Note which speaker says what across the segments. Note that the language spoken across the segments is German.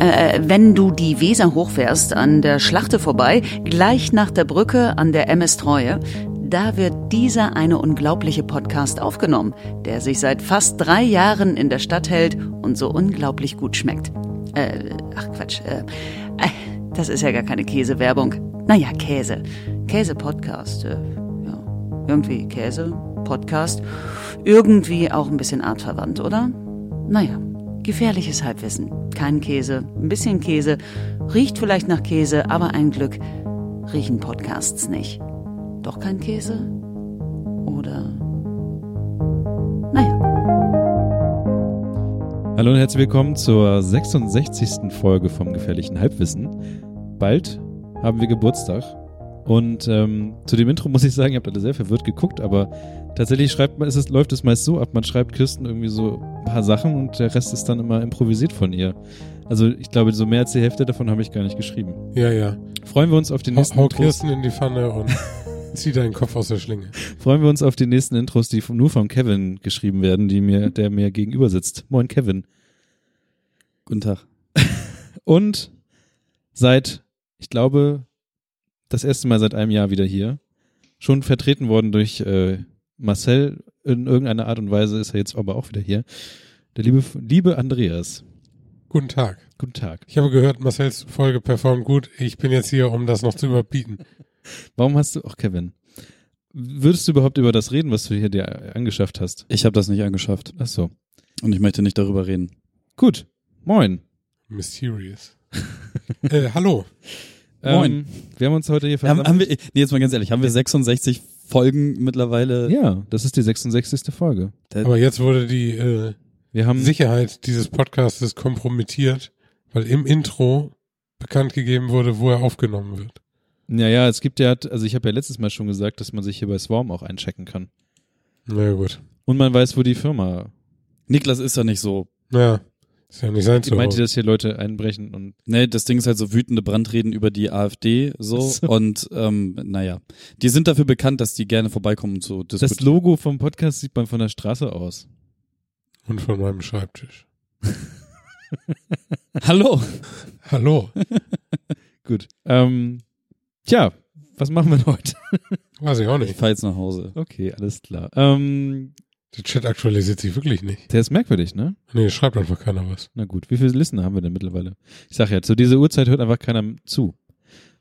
Speaker 1: Äh, wenn du die Weser hochfährst, an der Schlachte vorbei, gleich nach der Brücke an der MS Treue, da wird dieser eine unglaubliche Podcast aufgenommen, der sich seit fast drei Jahren in der Stadt hält und so unglaublich gut schmeckt. Äh, ach Quatsch, äh, äh das ist ja gar keine Käsewerbung. Naja, Käse. Käse-Podcast. Äh, ja, irgendwie Käse, Podcast. Irgendwie auch ein bisschen artverwandt, oder? Naja, gefährliches Halbwissen. Kein Käse, ein bisschen Käse, riecht vielleicht nach Käse, aber ein Glück riechen Podcasts nicht. Doch kein Käse? Oder? Naja.
Speaker 2: Hallo und herzlich willkommen zur 66. Folge vom Gefährlichen Halbwissen. Bald haben wir Geburtstag. Und ähm, zu dem Intro muss ich sagen, ihr habt alle sehr verwirrt geguckt, aber tatsächlich schreibt man, ist es, läuft es meist so ab, man schreibt Kirsten irgendwie so ein paar Sachen und der Rest ist dann immer improvisiert von ihr. Also ich glaube, so mehr als die Hälfte davon habe ich gar nicht geschrieben.
Speaker 3: Ja, ja.
Speaker 2: Freuen wir uns auf die nächsten
Speaker 3: Haut Kirsten in die Pfanne und Zieh deinen Kopf aus der Schlinge.
Speaker 2: Freuen wir uns auf die nächsten Intros, die nur von Kevin geschrieben werden, die mir, der mir gegenüber sitzt. Moin Kevin.
Speaker 4: Guten Tag.
Speaker 2: Und seit, ich glaube, das erste Mal seit einem Jahr wieder hier. Schon vertreten worden durch äh, Marcel. In irgendeiner Art und Weise ist er jetzt aber auch wieder hier. Der liebe, liebe Andreas.
Speaker 3: Guten Tag.
Speaker 2: Guten Tag.
Speaker 3: Ich habe gehört, Marcels Folge performt gut. Ich bin jetzt hier, um das noch zu überbieten.
Speaker 2: Warum hast du, ach Kevin, würdest du überhaupt über das reden, was du hier dir angeschafft hast?
Speaker 4: Ich habe das nicht angeschafft.
Speaker 2: Ach so.
Speaker 4: Und ich möchte nicht darüber reden.
Speaker 2: Gut. Moin.
Speaker 3: Mysterious. äh, hallo.
Speaker 2: Moin. Ähm, wir haben uns heute hier
Speaker 4: versammelt. Haben, haben wir, nee, jetzt mal ganz ehrlich, haben wir 66 Folgen mittlerweile?
Speaker 2: Ja, das ist die 66. Folge.
Speaker 3: Aber jetzt wurde die äh, wir haben Sicherheit dieses Podcastes kompromittiert, weil im Intro bekannt gegeben wurde, wo er aufgenommen wird.
Speaker 2: Naja, es gibt ja, also ich habe ja letztes Mal schon gesagt, dass man sich hier bei Swarm auch einchecken kann.
Speaker 3: Na ja, gut.
Speaker 2: Und man weiß, wo die Firma.
Speaker 4: Niklas ist ja nicht so.
Speaker 3: Ja. Ist ja nicht sein
Speaker 2: Ich meinte, dass hier Leute einbrechen und.
Speaker 4: Nee, das Ding ist halt so wütende Brandreden über die AfD so. so. Und ähm, naja. Die sind dafür bekannt, dass die gerne vorbeikommen und so.
Speaker 2: Das Logo vom Podcast sieht man von der Straße aus.
Speaker 3: Und von meinem Schreibtisch.
Speaker 4: Hallo.
Speaker 3: Hallo.
Speaker 2: Gut. Ähm, Tja, was machen wir heute?
Speaker 3: Weiß ich auch nicht.
Speaker 4: Ich fahre jetzt nach Hause.
Speaker 2: Okay, alles klar. Ähm,
Speaker 3: der Chat aktualisiert sich wirklich nicht.
Speaker 2: Der ist merkwürdig, ne?
Speaker 3: Nee, schreibt einfach keiner was.
Speaker 2: Na gut, wie viele Listener haben wir denn mittlerweile? Ich sag ja, zu dieser Uhrzeit hört einfach keiner zu.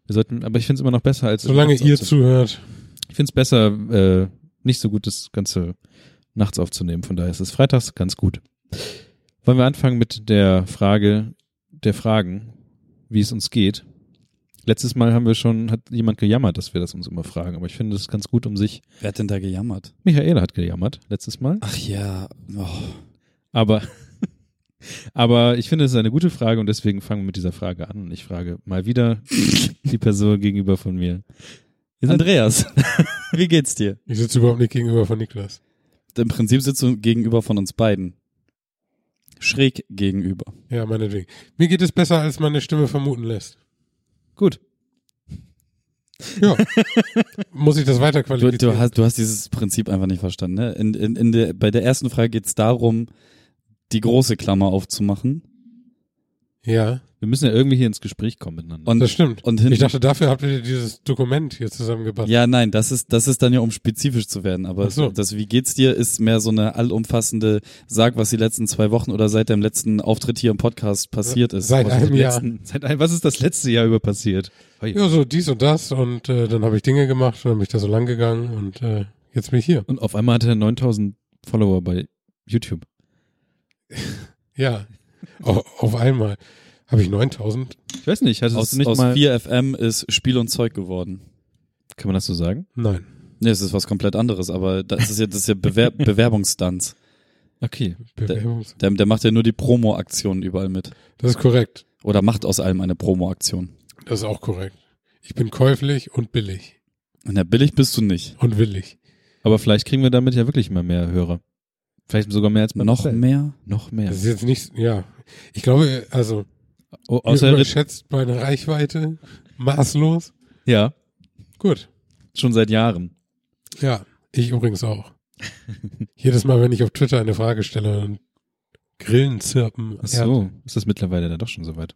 Speaker 2: Wir sollten, aber ich finde es immer noch besser als.
Speaker 3: Solange ihr zuhört.
Speaker 2: Ich finde es besser, äh, nicht so gut das Ganze nachts aufzunehmen. Von daher ist es freitags ganz gut. Wollen wir anfangen mit der Frage der Fragen, wie es uns geht? Letztes Mal haben wir schon, hat jemand gejammert, dass wir das uns immer fragen, aber ich finde es ganz gut um sich.
Speaker 4: Wer hat denn da gejammert?
Speaker 2: Michaela hat gejammert, letztes Mal.
Speaker 4: Ach ja. Oh.
Speaker 2: Aber, aber ich finde es ist eine gute Frage und deswegen fangen wir mit dieser Frage an und ich frage mal wieder die Person gegenüber von mir.
Speaker 4: Andreas, wie geht's dir?
Speaker 3: Ich sitze überhaupt nicht gegenüber von Niklas.
Speaker 4: Im Prinzip sitzt du gegenüber von uns beiden. Schräg gegenüber.
Speaker 3: Ja, meinetwegen. Mir geht es besser, als meine Stimme vermuten lässt.
Speaker 2: Gut.
Speaker 3: Ja. Muss ich das weiter qualifizieren?
Speaker 4: Du, du, hast, du hast dieses Prinzip einfach nicht verstanden. Ne? In, in, in der, bei der ersten Frage geht es darum, die große Klammer aufzumachen.
Speaker 3: Ja.
Speaker 2: Wir müssen ja irgendwie hier ins Gespräch kommen miteinander.
Speaker 3: Und, das stimmt. Und ich dachte, dafür habt ihr dieses Dokument hier zusammengebracht.
Speaker 4: Ja, nein, das ist, das ist dann ja, um spezifisch zu werden. Aber so. das Wie geht's dir ist mehr so eine allumfassende Sag, was die letzten zwei Wochen oder seit deinem letzten Auftritt hier im Podcast passiert ist.
Speaker 3: Seit einem Jahr.
Speaker 2: Letzten, seit einem, was ist das letzte Jahr über passiert?
Speaker 3: Ja, so dies und das und äh, dann habe ich Dinge gemacht und dann bin ich da so lang gegangen und äh, jetzt bin ich hier.
Speaker 2: Und auf einmal hatte er 9000 Follower bei YouTube.
Speaker 3: ja, auf, auf einmal. Habe ich 9000?
Speaker 2: Ich weiß nicht. Hast
Speaker 4: aus,
Speaker 2: nicht
Speaker 4: aus
Speaker 2: mal
Speaker 4: 4FM ist Spiel und Zeug geworden.
Speaker 2: Kann man das so sagen?
Speaker 3: Nein.
Speaker 4: Nee, es ist was komplett anderes, aber das ist ja, das ist ja Bewer Bewerbungsstunts.
Speaker 2: Okay.
Speaker 4: Bewerbungs der, der, macht ja nur die Promo-Aktionen überall mit.
Speaker 3: Das ist korrekt.
Speaker 4: Oder macht aus allem eine Promo-Aktion.
Speaker 3: Das ist auch korrekt. Ich bin käuflich und billig.
Speaker 4: Na, billig bist du nicht.
Speaker 3: Und willig.
Speaker 2: Aber vielleicht kriegen wir damit ja wirklich mal mehr Hörer. Vielleicht sogar mehr als
Speaker 4: bei Noch mehr?
Speaker 2: Noch mehr.
Speaker 3: Das ist jetzt nicht, ja. Ich glaube, also, Oh, außer überschätzt meine Reichweite maßlos.
Speaker 2: Ja.
Speaker 3: Gut.
Speaker 2: Schon seit Jahren.
Speaker 3: Ja, ich übrigens auch. Jedes Mal, wenn ich auf Twitter eine Frage stelle und Grillen zirpen.
Speaker 2: Ach so, ist das mittlerweile dann doch schon soweit?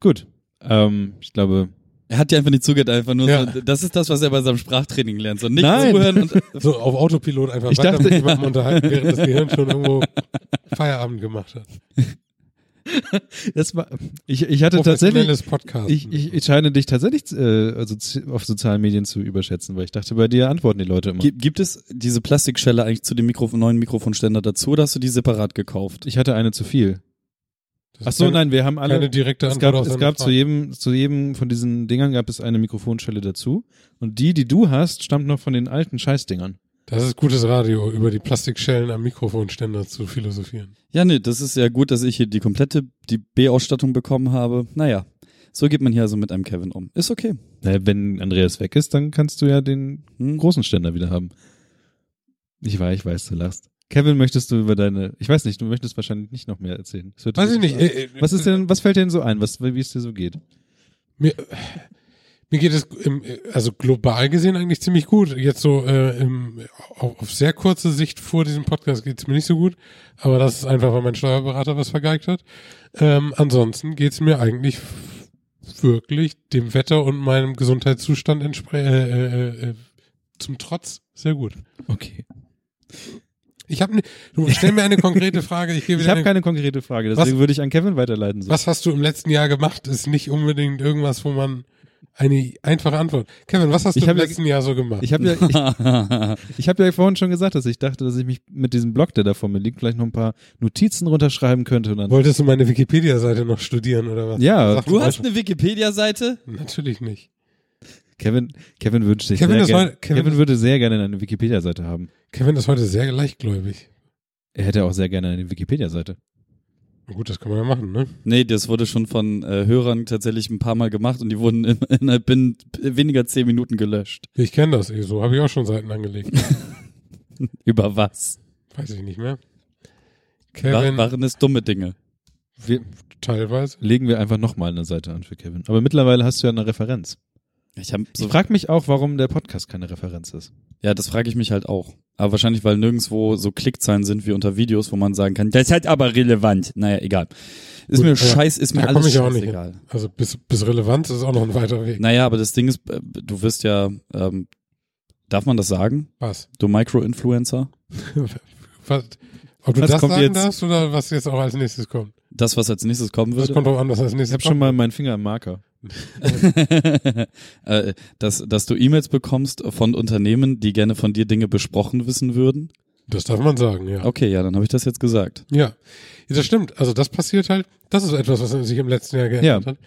Speaker 2: Gut. Ähm, ich glaube,
Speaker 4: er hat dir einfach nicht zugehört, einfach nur ja. so, das ist das, was er bei seinem Sprachtraining lernt. So nicht
Speaker 2: Nein.
Speaker 4: zuhören und
Speaker 3: so auf Autopilot einfach ich weiter dachte, mit jemandem unterhalten, während das Gehirn schon irgendwo Feierabend gemacht hat.
Speaker 2: Das war, ich, ich hatte tatsächlich, ich, ich, ich scheine dich tatsächlich äh, also auf sozialen Medien zu überschätzen, weil ich dachte, bei dir antworten die Leute immer.
Speaker 4: Gibt, gibt es diese Plastikschelle eigentlich zu dem Mikrofon, neuen Mikrofonständer dazu oder hast du die separat gekauft?
Speaker 2: Ich hatte eine zu viel. Ach so, nein, wir haben alle.
Speaker 3: Keine direkte
Speaker 2: es gab, es gab zu jedem, zu jedem von diesen Dingern gab es eine Mikrofonstelle dazu. Und die, die du hast, stammt noch von den alten Scheißdingern.
Speaker 3: Das ist gutes Radio, über die Plastikschellen am Mikrofonständer zu philosophieren.
Speaker 4: Ja, nee, das ist ja gut, dass ich hier die komplette, die B-Ausstattung bekommen habe. Naja, so geht man hier also mit einem Kevin um. Ist okay.
Speaker 2: Naja, wenn Andreas weg ist, dann kannst du ja den hm? großen Ständer wieder haben. Ich weiß, ich weiß, du lachst. Kevin, möchtest du über deine, ich weiß nicht, du möchtest wahrscheinlich nicht noch mehr erzählen.
Speaker 3: Weiß ich nicht. Äh,
Speaker 2: äh, was ist denn, was fällt dir denn so ein, was, wie es dir so geht?
Speaker 3: Mir, mir geht es im, also global gesehen eigentlich ziemlich gut. Jetzt so äh, im, auf, auf sehr kurze Sicht vor diesem Podcast geht es mir nicht so gut, aber das ist einfach, weil mein Steuerberater was vergeigt hat. Ähm, ansonsten geht es mir eigentlich wirklich dem Wetter und meinem Gesundheitszustand entsprechend äh, äh, äh, zum Trotz sehr gut.
Speaker 2: Okay.
Speaker 3: Ich habe, ne, du stell mir eine konkrete Frage. Ich,
Speaker 2: ich habe keine konkrete Frage, deswegen was, würde ich an Kevin weiterleiten.
Speaker 3: So. Was hast du im letzten Jahr gemacht? Ist nicht unbedingt irgendwas, wo man eine einfache Antwort. Kevin, was hast du im letzten ja, Jahr so gemacht?
Speaker 2: Ich habe ja, ich, ich habe ja vorhin schon gesagt, dass ich dachte, dass ich mich mit diesem Blog, der da vor mir liegt, vielleicht noch ein paar Notizen runterschreiben könnte. Und dann
Speaker 3: Wolltest du meine Wikipedia-Seite noch studieren oder was?
Speaker 2: Ja.
Speaker 4: Sag du hast eine Wikipedia-Seite?
Speaker 3: Natürlich nicht.
Speaker 2: Kevin, Kevin wünscht sich Kevin, sehr gerne, Kevin, Kevin würde sehr gerne eine Wikipedia-Seite haben.
Speaker 3: Kevin ist heute sehr leichtgläubig.
Speaker 2: Er hätte auch sehr gerne eine Wikipedia-Seite.
Speaker 3: Gut, das kann man ja machen, ne?
Speaker 4: Nee, das wurde schon von äh, Hörern tatsächlich ein paar Mal gemacht und die wurden in, innerhalb binnen weniger zehn Minuten gelöscht.
Speaker 3: Ich kenne das, eh, so habe ich auch schon Seiten angelegt.
Speaker 4: Über was?
Speaker 3: Weiß ich nicht mehr.
Speaker 2: Kevin.
Speaker 4: War, waren es dumme Dinge?
Speaker 3: Wir, teilweise.
Speaker 2: Legen wir einfach nochmal eine Seite an für Kevin. Aber mittlerweile hast du ja eine Referenz.
Speaker 4: Ich, hab so
Speaker 2: ich frage mich auch, warum der Podcast keine Referenz ist.
Speaker 4: Ja, das frage ich mich halt auch. Aber wahrscheinlich, weil nirgendwo so Klickzahlen sind wie unter Videos, wo man sagen kann, das ist halt aber relevant. Naja, egal. Ist Gut, mir scheiß, ist mir alles ich auch nicht egal.
Speaker 3: Also bis, bis Relevanz ist auch noch ein weiter Weg.
Speaker 4: Naja, aber das Ding ist, äh, du wirst ja, ähm, darf man das sagen?
Speaker 3: Was?
Speaker 4: Du Micro-Influencer?
Speaker 3: was, ob du was das sagen jetzt? darfst oder was jetzt auch als nächstes kommt?
Speaker 4: Das, was als nächstes kommen würde?
Speaker 3: Das kommt auch an, was als nächstes.
Speaker 2: Ich habe schon mal meinen Finger im Marker.
Speaker 4: Äh, dass, dass du E-Mails bekommst von Unternehmen, die gerne von dir Dinge besprochen wissen würden?
Speaker 3: Das darf man sagen, ja.
Speaker 4: Okay, ja, dann habe ich das jetzt gesagt.
Speaker 3: Ja. ja, das stimmt. Also das passiert halt, das ist etwas, was sich im letzten Jahr geändert ja. hat.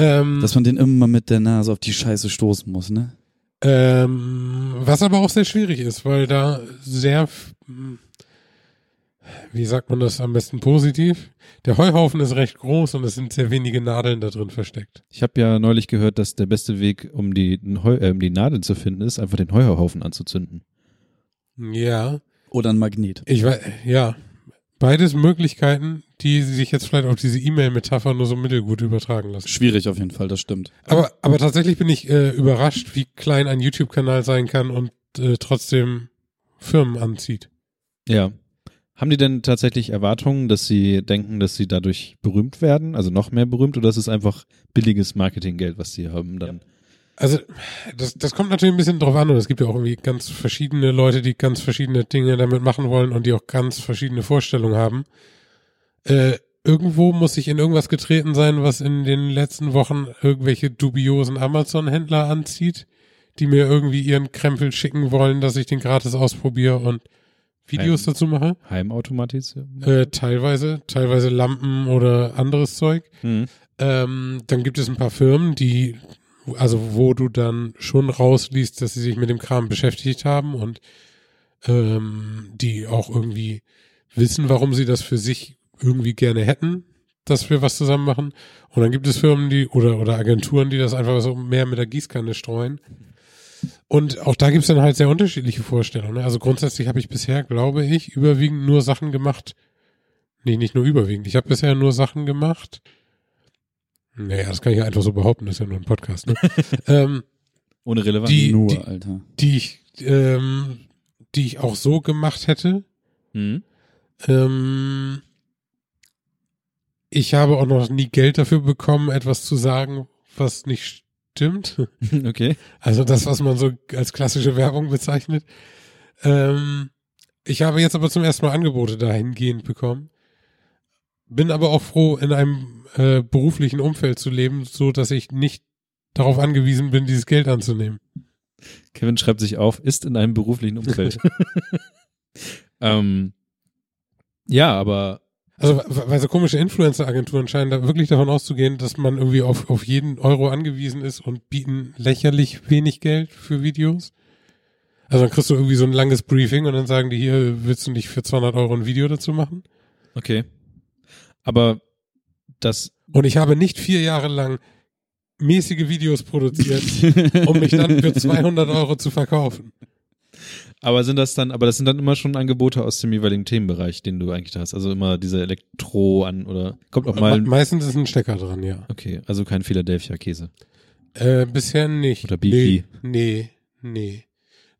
Speaker 3: Ähm,
Speaker 4: Dass man den immer mit der Nase auf die Scheiße stoßen muss, ne?
Speaker 3: Ähm, was aber auch sehr schwierig ist, weil da sehr, wie sagt man das am besten positiv? Der Heuhaufen ist recht groß und es sind sehr wenige Nadeln da drin versteckt.
Speaker 2: Ich habe ja neulich gehört, dass der beste Weg, um die, äh, um die Nadeln zu finden, ist, einfach den Heuhaufen anzuzünden.
Speaker 3: Ja.
Speaker 4: Oder ein Magnet.
Speaker 3: Ich weiß, ja. Beides Möglichkeiten, die sich jetzt vielleicht auf diese E-Mail-Metapher nur so mittelgut übertragen lassen.
Speaker 4: Schwierig auf jeden Fall, das stimmt.
Speaker 3: Aber, aber tatsächlich bin ich äh, überrascht, wie klein ein YouTube-Kanal sein kann und äh, trotzdem Firmen anzieht.
Speaker 2: Ja. Haben die denn tatsächlich Erwartungen, dass sie denken, dass sie dadurch berühmt werden, also noch mehr berühmt, oder ist es einfach billiges Marketinggeld, was sie haben dann?
Speaker 3: Also, das, das kommt natürlich ein bisschen drauf an und es gibt ja auch irgendwie ganz verschiedene Leute, die ganz verschiedene Dinge damit machen wollen und die auch ganz verschiedene Vorstellungen haben. Äh, irgendwo muss ich in irgendwas getreten sein, was in den letzten Wochen irgendwelche dubiosen Amazon-Händler anzieht, die mir irgendwie ihren Krempel schicken wollen, dass ich den gratis ausprobiere und Videos Heim, dazu mache.
Speaker 2: Heimautomatisierung?
Speaker 3: Äh, teilweise, teilweise Lampen oder anderes Zeug.
Speaker 2: Mhm.
Speaker 3: Ähm, dann gibt es ein paar Firmen, die, also wo du dann schon rausliest, dass sie sich mit dem Kram beschäftigt haben und ähm, die auch irgendwie wissen, warum sie das für sich irgendwie gerne hätten, dass wir was zusammen machen. Und dann gibt es Firmen, die oder oder Agenturen, die das einfach so mehr mit der Gießkanne streuen. Und auch da gibt's dann halt sehr unterschiedliche Vorstellungen. Ne? Also grundsätzlich habe ich bisher, glaube ich, überwiegend nur Sachen gemacht. Nee, nicht nur überwiegend. Ich habe bisher nur Sachen gemacht. Naja, das kann ich ja einfach so behaupten, das ist ja nur ein Podcast. Ne? ähm,
Speaker 2: Ohne Relevanz.
Speaker 3: Die,
Speaker 4: nur,
Speaker 3: die,
Speaker 4: Alter.
Speaker 3: Die ich, ähm, die ich auch so gemacht hätte.
Speaker 2: Mhm.
Speaker 3: Ähm, ich habe auch noch nie Geld dafür bekommen, etwas zu sagen, was nicht stimmt.
Speaker 2: Okay.
Speaker 3: Also das, was man so als klassische Werbung bezeichnet. Ähm, ich habe jetzt aber zum ersten Mal Angebote dahingehend bekommen. Bin aber auch froh, in einem äh, beruflichen Umfeld zu leben, so dass ich nicht darauf angewiesen bin, dieses Geld anzunehmen.
Speaker 2: Kevin schreibt sich auf, ist in einem beruflichen Umfeld. ähm, ja, aber
Speaker 3: also, weil so komische Influencer-Agenturen scheinen da wirklich davon auszugehen, dass man irgendwie auf, auf jeden Euro angewiesen ist und bieten lächerlich wenig Geld für Videos. Also dann kriegst du irgendwie so ein langes Briefing und dann sagen die hier, willst du nicht für 200 Euro ein Video dazu machen?
Speaker 2: Okay. Aber das.
Speaker 3: Und ich habe nicht vier Jahre lang mäßige Videos produziert, um mich dann für 200 Euro zu verkaufen.
Speaker 2: Aber sind das dann, aber das sind dann immer schon Angebote aus dem jeweiligen Themenbereich, den du eigentlich hast. Also immer diese Elektro an oder kommt auch mal.
Speaker 3: Meistens ist ein Stecker dran, ja.
Speaker 2: Okay, also kein Philadelphia Käse.
Speaker 3: Äh, bisher nicht.
Speaker 2: Oder Beefy.
Speaker 3: Nee, nee, nee.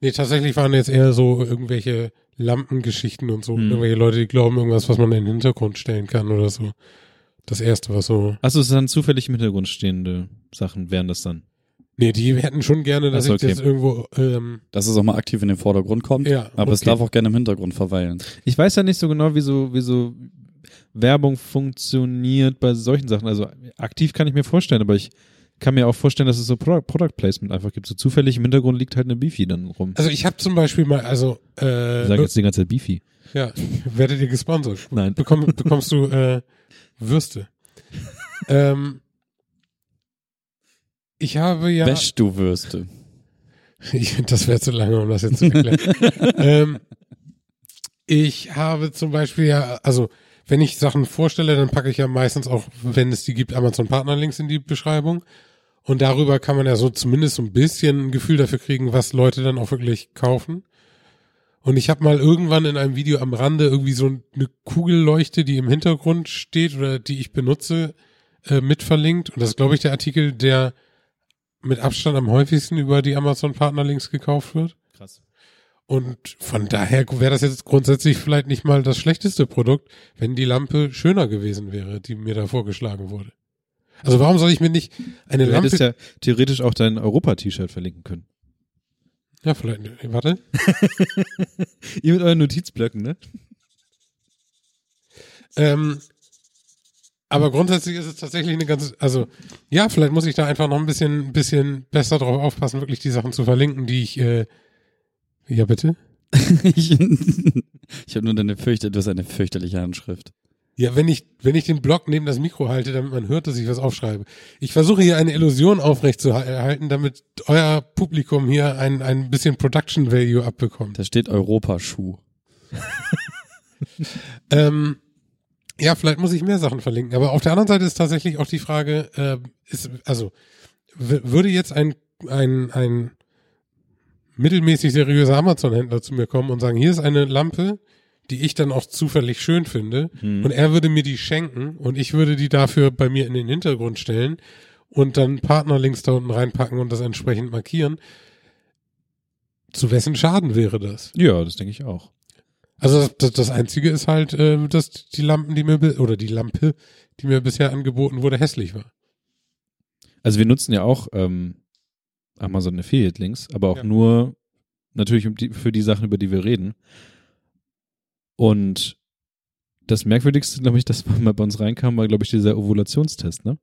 Speaker 3: Nee, tatsächlich waren jetzt eher so irgendwelche Lampengeschichten und so. Hm. Irgendwelche Leute, die glauben, irgendwas, was man in den Hintergrund stellen kann oder so. Das erste, was so.
Speaker 2: Achso, es sind dann zufällig im Hintergrund stehende Sachen, wären das dann.
Speaker 3: Nee, die hätten schon gerne, dass so, okay. ich das irgendwo. Ähm,
Speaker 4: dass es auch mal aktiv in den Vordergrund kommt. Ja. Aber okay. es darf auch gerne im Hintergrund verweilen.
Speaker 2: Ich weiß ja nicht so genau, wie so, wie so Werbung funktioniert bei solchen Sachen. Also aktiv kann ich mir vorstellen, aber ich kann mir auch vorstellen, dass es so Product, Product Placement einfach gibt. So zufällig im Hintergrund liegt halt eine Beefy dann rum.
Speaker 3: Also ich habe zum Beispiel mal, also
Speaker 2: äh, ich sage jetzt die ganze Zeit Beefy.
Speaker 3: Ja, werdet ihr gesponsert?
Speaker 2: Nein.
Speaker 3: Bekomm, bekommst du äh, Würste. ähm, ich habe ja.
Speaker 4: Wäsch du Würste.
Speaker 3: Ich, das wäre zu lange, um das jetzt zu erklären. ähm, ich habe zum Beispiel ja, also wenn ich Sachen vorstelle, dann packe ich ja meistens auch, wenn es die gibt, Amazon Partnerlinks in die Beschreibung. Und darüber kann man ja so zumindest so ein bisschen ein Gefühl dafür kriegen, was Leute dann auch wirklich kaufen. Und ich habe mal irgendwann in einem Video am Rande irgendwie so eine Kugelleuchte, die im Hintergrund steht oder die ich benutze, äh, mit verlinkt. Und das ist, glaube ich, der Artikel, der mit Abstand am häufigsten über die Amazon-Partnerlinks gekauft wird.
Speaker 2: Krass.
Speaker 3: Und von daher wäre das jetzt grundsätzlich vielleicht nicht mal das schlechteste Produkt, wenn die Lampe schöner gewesen wäre, die mir da vorgeschlagen wurde. Also warum soll ich mir nicht eine
Speaker 2: du
Speaker 3: Lampe...
Speaker 2: Du hättest ja theoretisch auch dein Europa-T-Shirt verlinken können.
Speaker 3: Ja, vielleicht. Warte.
Speaker 2: Ihr mit euren Notizblöcken, ne?
Speaker 3: Ähm, aber grundsätzlich ist es tatsächlich eine ganze, also ja, vielleicht muss ich da einfach noch ein bisschen, bisschen besser drauf aufpassen, wirklich die Sachen zu verlinken, die ich, äh, ja bitte.
Speaker 4: ich ich habe nur deine fürchte, du hast eine fürchterliche Handschrift.
Speaker 3: Ja, wenn ich, wenn ich den Blog neben das Mikro halte, damit man hört, dass ich was aufschreibe. Ich versuche hier eine Illusion aufrechtzuerhalten, damit euer Publikum hier ein, ein bisschen Production Value abbekommt.
Speaker 4: Da steht Europaschuh.
Speaker 3: ähm, ja, vielleicht muss ich mehr Sachen verlinken. Aber auf der anderen Seite ist tatsächlich auch die Frage, äh, ist, also würde jetzt ein, ein, ein mittelmäßig seriöser Amazon-Händler zu mir kommen und sagen, hier ist eine Lampe, die ich dann auch zufällig schön finde, hm. und er würde mir die schenken und ich würde die dafür bei mir in den Hintergrund stellen und dann Partnerlinks da unten reinpacken und das entsprechend markieren. Zu wessen Schaden wäre das?
Speaker 2: Ja, das denke ich auch.
Speaker 3: Also das, das Einzige ist halt, äh, dass die Lampen, die mir oder die Lampe, die mir bisher angeboten wurde, hässlich war.
Speaker 2: Also wir nutzen ja auch ähm, Amazon Affiliate Links, aber auch ja. nur natürlich für die Sachen, über die wir reden. Und das Merkwürdigste, glaube ich, das mal bei uns reinkam, war, glaube ich, dieser Ovulationstest, ne?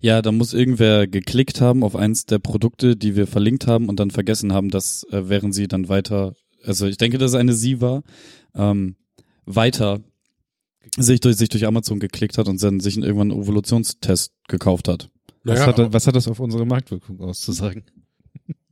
Speaker 4: Ja, da muss irgendwer geklickt haben auf eins der Produkte, die wir verlinkt haben und dann vergessen haben, dass äh, während sie dann weiter, also ich denke, dass es eine sie war, ähm, weiter sich durch, sich durch Amazon geklickt hat und dann sich irgendwann einen Evolutionstest gekauft hat.
Speaker 2: Was, naja, hat was hat das auf unsere Marktwirkung auszusagen?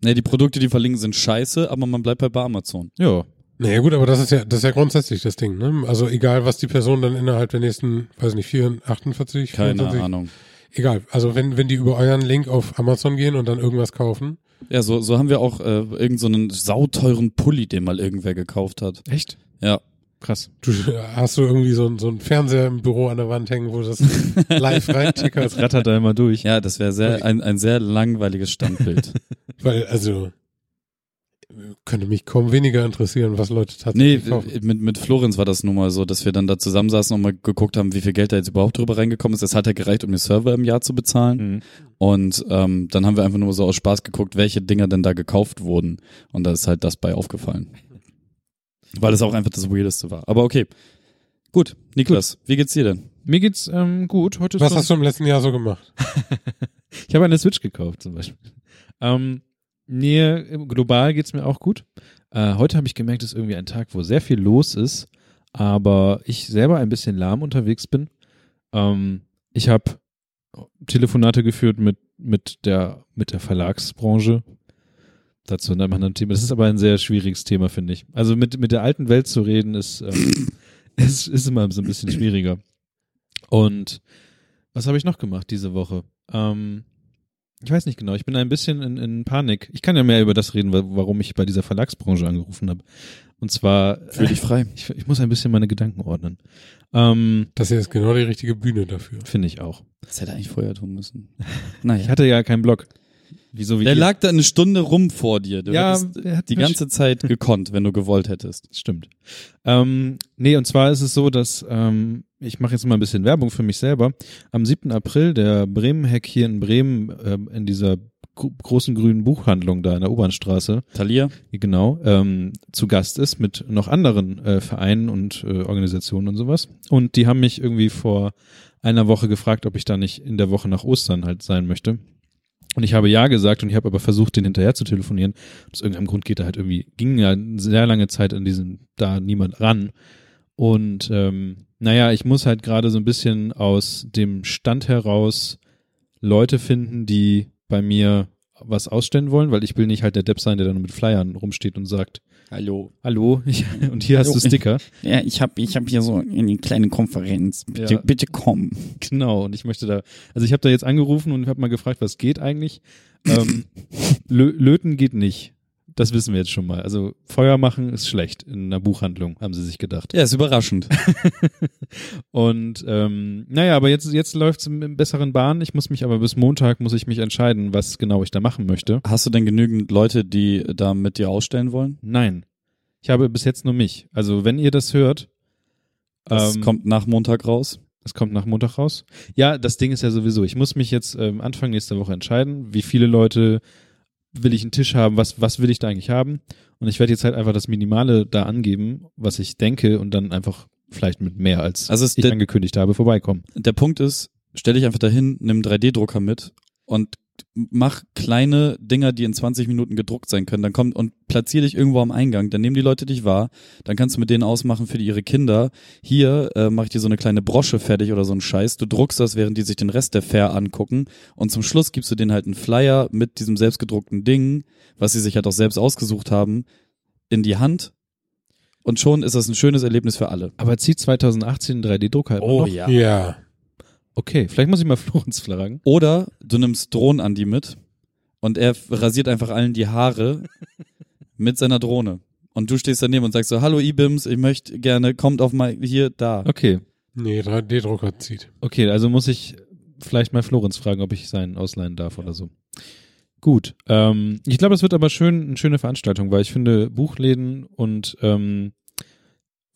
Speaker 4: Ne, die Produkte, die verlinken, sind scheiße, aber man bleibt halt bei Amazon.
Speaker 2: Ja.
Speaker 3: Naja gut, aber das ist ja, das ist ja grundsätzlich das Ding, ne? Also egal, was die Person dann innerhalb der nächsten, weiß nicht, 4, 48,
Speaker 4: Keine 45, Ahnung.
Speaker 3: Egal, also wenn, wenn die über euren Link auf Amazon gehen und dann irgendwas kaufen.
Speaker 4: Ja, so, so haben wir auch äh, irgendeinen so sauteuren Pulli, den mal irgendwer gekauft hat.
Speaker 2: Echt?
Speaker 4: Ja.
Speaker 2: Krass.
Speaker 3: Du, hast du irgendwie so, so einen Fernseher im Büro an der Wand hängen, wo das live reintickert?
Speaker 2: Das rattert da immer durch.
Speaker 4: Ja, das wäre sehr, ein, ein sehr langweiliges Standbild.
Speaker 3: Weil, also, Könnte mich kaum weniger interessieren, was Leute
Speaker 4: Nee,
Speaker 3: tatsächlich kaufen.
Speaker 4: mit, mit Florenz war das nun mal so, dass wir dann da zusammensaßen und mal geguckt haben, wie viel Geld da jetzt überhaupt drüber reingekommen ist. Es hat ja gereicht, um den Server im Jahr zu bezahlen.
Speaker 2: Mhm.
Speaker 4: Und ähm, dann haben wir einfach nur so aus Spaß geguckt, welche Dinger denn da gekauft wurden. Und da ist halt das bei aufgefallen. Weil es auch einfach das Weirdeste war. Aber okay. Gut, Niklas, wie geht's dir denn?
Speaker 2: Mir geht's ähm, gut. Heute ist
Speaker 3: Was
Speaker 2: so-
Speaker 3: hast du im letzten Jahr so gemacht?
Speaker 2: ich habe eine Switch gekauft zum Beispiel. Ähm, mir global geht's mir auch gut. Äh, heute habe ich gemerkt, es ist irgendwie ein Tag, wo sehr viel los ist, aber ich selber ein bisschen lahm unterwegs bin. Ähm, ich habe Telefonate geführt mit mit der mit der Verlagsbranche. Dazu in einem anderen Thema. Das ist aber ein sehr schwieriges Thema, finde ich. Also mit mit der alten Welt zu reden ist ähm, ist, ist immer so ein bisschen schwieriger. Und was habe ich noch gemacht diese Woche? Ähm, ich weiß nicht genau. Ich bin ein bisschen in, in Panik. Ich kann ja mehr über das reden, wa- warum ich bei dieser Verlagsbranche angerufen habe. Und zwar,
Speaker 4: Fühl dich frei.
Speaker 2: ich, ich muss ein bisschen meine Gedanken ordnen. Ähm,
Speaker 3: Das hier ist genau die richtige Bühne dafür.
Speaker 2: Finde ich auch.
Speaker 4: Das hätte eigentlich vorher tun müssen. Naja.
Speaker 2: Ich hatte ja keinen Blog. Wieso wie
Speaker 4: Der
Speaker 2: ihr?
Speaker 4: lag da eine Stunde rum vor dir. Du
Speaker 2: ja,
Speaker 4: hättest
Speaker 2: er hat
Speaker 4: die ganze Zeit gekonnt, wenn du gewollt hättest.
Speaker 2: Stimmt. Ähm, nee, und zwar ist es so, dass ähm, ich mache jetzt mal ein bisschen Werbung für mich selber. Am 7. April der Bremen-Hack hier in Bremen ähm, in dieser gro großen grünen Buchhandlung da in der U-Bahn-Straße,
Speaker 4: Thalia?
Speaker 2: genau, ähm, zu Gast ist mit noch anderen äh, Vereinen und äh, Organisationen und sowas. Und die haben mich irgendwie vor einer Woche gefragt, ob ich da nicht in der Woche nach Ostern halt sein möchte. Und ich habe ja gesagt und ich habe aber versucht, den hinterher zu telefonieren. Aus irgendeinem Grund geht da halt irgendwie, ging ja sehr lange Zeit an diesen, da niemand ran. Und ähm, naja, ich muss halt gerade so ein bisschen aus dem Stand heraus Leute finden, die bei mir was ausstellen wollen, weil ich will nicht halt der Depp sein, der dann mit Flyern rumsteht und sagt,
Speaker 4: Hallo.
Speaker 2: hallo, ich, und hier hast du
Speaker 5: Hallo.
Speaker 2: Sticker.
Speaker 5: Ja, ich habe ich hab hier so eine kleine Konferenz. Bitte,
Speaker 2: Ja.
Speaker 5: bitte komm.
Speaker 2: Genau, und ich möchte da, also ich habe da jetzt angerufen und habe mal gefragt, was geht eigentlich. Ähm, Lö Löten geht nicht. Das wissen wir jetzt schon mal. Also Feuer machen ist schlecht in einer Buchhandlung, haben sie sich gedacht.
Speaker 4: Ja, ist überraschend.
Speaker 2: Und ähm, naja, aber jetzt, jetzt läuft es in besseren Bahnen. Ich muss mich aber bis Montag muss ich mich entscheiden, was genau ich da machen möchte.
Speaker 4: Hast du denn genügend Leute, die da mit dir ausstellen wollen?
Speaker 2: Nein. Ich habe bis jetzt nur mich. Also wenn ihr das hört,
Speaker 4: Das
Speaker 2: ähm,
Speaker 4: kommt nach Montag raus.
Speaker 2: Es kommt nach Montag raus. Ja, das Ding ist ja sowieso, ich muss mich jetzt ähm, Anfang nächster Woche entscheiden, wie viele Leute will ich einen Tisch haben, was, was will ich da eigentlich haben. Und ich werde jetzt halt einfach das Minimale da angeben, was ich denke und dann einfach vielleicht mit mehr als
Speaker 4: Also
Speaker 2: ich
Speaker 4: der-
Speaker 2: angekündigt habe, vorbeikommen.
Speaker 4: Der Punkt ist, stell dich einfach dahin, nimm 3D-Drucker mit und mach kleine Dinger, die in 20 Minuten gedruckt sein können. Dann komm und platzier dich irgendwo am Eingang. Dann nehmen die Leute dich wahr. Dann kannst du mit denen ausmachen für die, ihre Kinder. Hier äh, mache ich dir so eine kleine Brosche fertig oder so einen Scheiß. Du druckst das, während die sich den Rest der Fair angucken. Und zum Schluss gibst du denen halt einen Flyer mit diesem selbstgedruckten Ding, was sie sich halt auch selbst ausgesucht haben, in die Hand. Und schon ist das ein schönes Erlebnis für alle.
Speaker 2: Aber zieht 2018 ein 3D-Drucker
Speaker 4: Oh
Speaker 2: noch?
Speaker 3: Ja.
Speaker 2: Okay, vielleicht muss ich mal Florenz fragen.
Speaker 4: Oder du nimmst Drohnen an die mit und er rasiert einfach allen die Haare mit seiner Drohne. Und du stehst daneben und sagst so, hallo Ibims, ich möchte gerne, kommt auf mal hier, da.
Speaker 2: Okay,
Speaker 3: Nee, 3D-Drucker zieht.
Speaker 2: okay, also muss ich vielleicht mal Florenz fragen, ob ich seinen ausleihen darf oder so. Gut, ähm, ich glaube, es wird aber schön, eine schöne Veranstaltung, weil ich finde, Buchläden und ähm,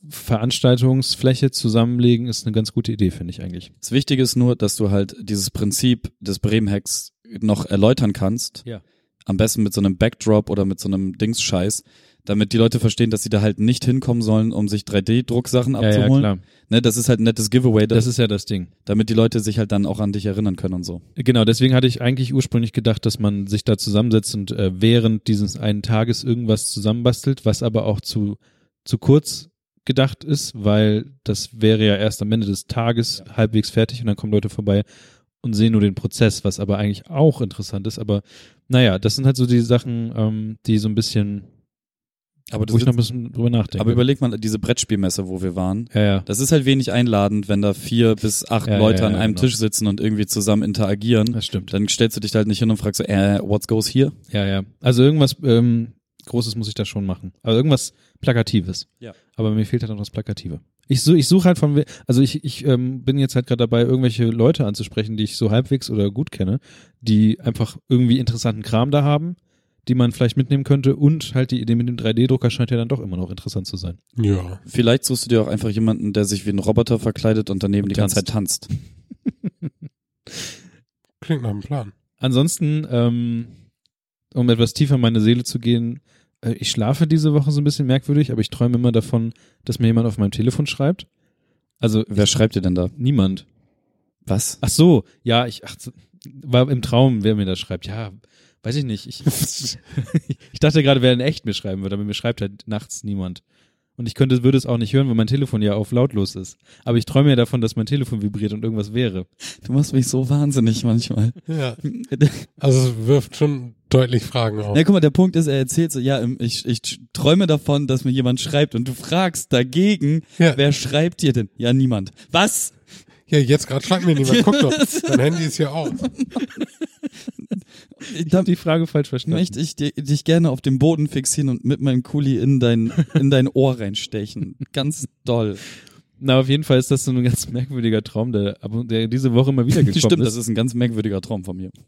Speaker 2: Veranstaltungsfläche zusammenlegen ist eine ganz gute Idee, finde ich eigentlich.
Speaker 4: Das Wichtige ist nur, dass du halt dieses Prinzip des Bremen-Hacks noch erläutern kannst.
Speaker 2: Ja.
Speaker 4: Am besten mit so einem Backdrop oder mit so einem Dings-Scheiß, damit die Leute verstehen, dass sie da halt nicht hinkommen sollen, um sich 3D-Drucksachen
Speaker 2: Ja, ja,
Speaker 4: abzuholen.
Speaker 2: klar.
Speaker 4: Ne, das ist halt ein nettes Giveaway,
Speaker 2: Das
Speaker 4: das,
Speaker 2: ist ja das Ding.
Speaker 4: damit die Leute sich halt dann auch an dich erinnern können und so.
Speaker 2: Genau, deswegen hatte ich eigentlich ursprünglich gedacht, dass man sich da zusammensetzt und äh, während dieses einen Tages irgendwas zusammenbastelt, was aber auch zu, zu kurz gedacht ist, weil das wäre ja erst am Ende des Tages halbwegs fertig und dann kommen Leute vorbei und sehen nur den Prozess, was aber eigentlich auch interessant ist. Aber naja, das sind halt so die Sachen, ähm, die so ein bisschen,
Speaker 4: Aber, du
Speaker 2: wo ich noch ein bisschen drüber nachdenke.
Speaker 4: aber überleg mal, diese Brettspielmesse, wo wir waren,
Speaker 2: ja, ja.
Speaker 4: Das ist halt wenig einladend, wenn da vier bis acht
Speaker 2: Ja,
Speaker 4: Leute
Speaker 2: ja,
Speaker 4: an
Speaker 2: ja,
Speaker 4: einem
Speaker 2: genau.
Speaker 4: Tisch sitzen und irgendwie zusammen interagieren.
Speaker 2: Das stimmt.
Speaker 4: Dann stellst du dich halt nicht hin und fragst so, äh, what's goes here?
Speaker 2: Ja, ja. Also irgendwas ähm, Großes muss ich da schon machen. Also irgendwas Plakatives.
Speaker 4: Ja.
Speaker 2: Aber mir fehlt halt noch das Plakative. Ich suche ich such halt von, also ich, ich ähm, bin jetzt halt gerade dabei, irgendwelche Leute anzusprechen, die ich so halbwegs oder gut kenne, die einfach irgendwie interessanten Kram da haben, die man vielleicht mitnehmen könnte und halt die Idee mit dem 3D-Drucker scheint ja dann doch immer noch interessant zu sein.
Speaker 3: Ja.
Speaker 4: Vielleicht suchst du dir auch einfach jemanden, der sich wie ein Roboter verkleidet und daneben die ganze Zeit tanzt.
Speaker 3: Klingt nach einem Plan.
Speaker 2: Ansonsten, ähm, um etwas tiefer in meine Seele zu gehen, ich schlafe diese Woche so ein bisschen merkwürdig, aber ich träume immer davon, dass mir jemand auf meinem Telefon schreibt. Also
Speaker 4: Wer schreibt dir denn da?
Speaker 2: niemand.
Speaker 4: Was?
Speaker 2: Ach so, ja, ich ach, war im Traum, wer mir das schreibt. Ja, weiß ich nicht. Ich, ich dachte gerade, wer in echt mir schreiben würde, aber mir schreibt halt nachts niemand. Und ich könnte, würde es auch nicht hören, weil mein Telefon ja auf lautlos ist. Aber ich träume ja davon, dass mein Telefon vibriert und irgendwas wäre.
Speaker 4: Du machst mich so wahnsinnig manchmal.
Speaker 3: Ja. Also es wirft schon deutlich Fragen auf.
Speaker 4: Na, guck mal, der Punkt ist, er erzählt so, ja, ich, ich träume davon, dass mir jemand schreibt und du fragst dagegen,
Speaker 3: Ja.
Speaker 4: wer schreibt dir denn? Ja, niemand. Was?
Speaker 3: Ja, jetzt gerade schreibt mir niemand. Guck doch, mein Handy ist hier aus.
Speaker 2: Ich habe die Frage falsch verstanden.
Speaker 4: möchte ich di- dich gerne auf dem Boden fixieren und mit meinem Kuli in dein, in dein Ohr reinstechen. Ganz doll.
Speaker 2: Na, auf jeden Fall ist das so ein ganz merkwürdiger Traum, der, der diese Woche mal wieder gekommen
Speaker 4: Stimmt,
Speaker 2: ist.
Speaker 4: das ist ein ganz merkwürdiger Traum von mir.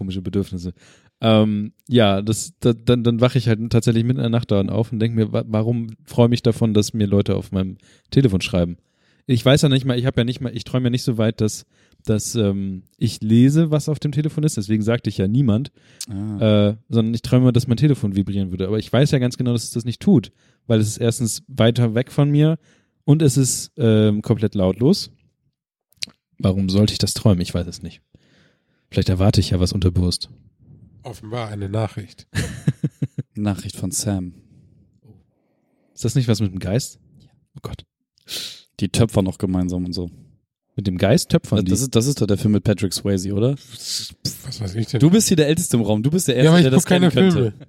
Speaker 2: Komische Bedürfnisse. Ähm, ja, das, da, dann, dann wache ich halt tatsächlich mitten in der Nacht daran auf und denke mir, wa warum freue mich davon, dass mir Leute auf meinem Telefon schreiben? Ich weiß ja nicht mal, ich habe ja nicht mal, ich träume ja nicht so weit, dass, dass ähm, ich lese, was auf dem Telefon ist. Deswegen sagte ich ja niemand,
Speaker 4: Ah.
Speaker 2: äh, sondern ich träume, dass mein Telefon vibrieren würde. Aber ich weiß ja ganz genau, dass es das nicht tut, weil es ist erstens weiter weg von mir und es ist ähm, komplett lautlos. Warum sollte ich das träumen? Ich weiß es nicht. Vielleicht erwarte ich ja was unterbewusst.
Speaker 3: Offenbar eine Nachricht.
Speaker 4: Nachricht von Sam.
Speaker 2: Ist das nicht was mit dem Geist? Oh Gott.
Speaker 4: Die Töpfer noch gemeinsam und so.
Speaker 2: Mit dem Geist töpfern die.
Speaker 4: Das ist, das ist doch der Film mit Patrick Swayze, oder?
Speaker 3: Was weiß ich denn?
Speaker 4: Du bist hier der Älteste im Raum. Du bist der Erste,
Speaker 3: ja, aber ich
Speaker 4: der
Speaker 3: guck
Speaker 4: das kennen
Speaker 3: keine
Speaker 4: könnte.
Speaker 3: Filme.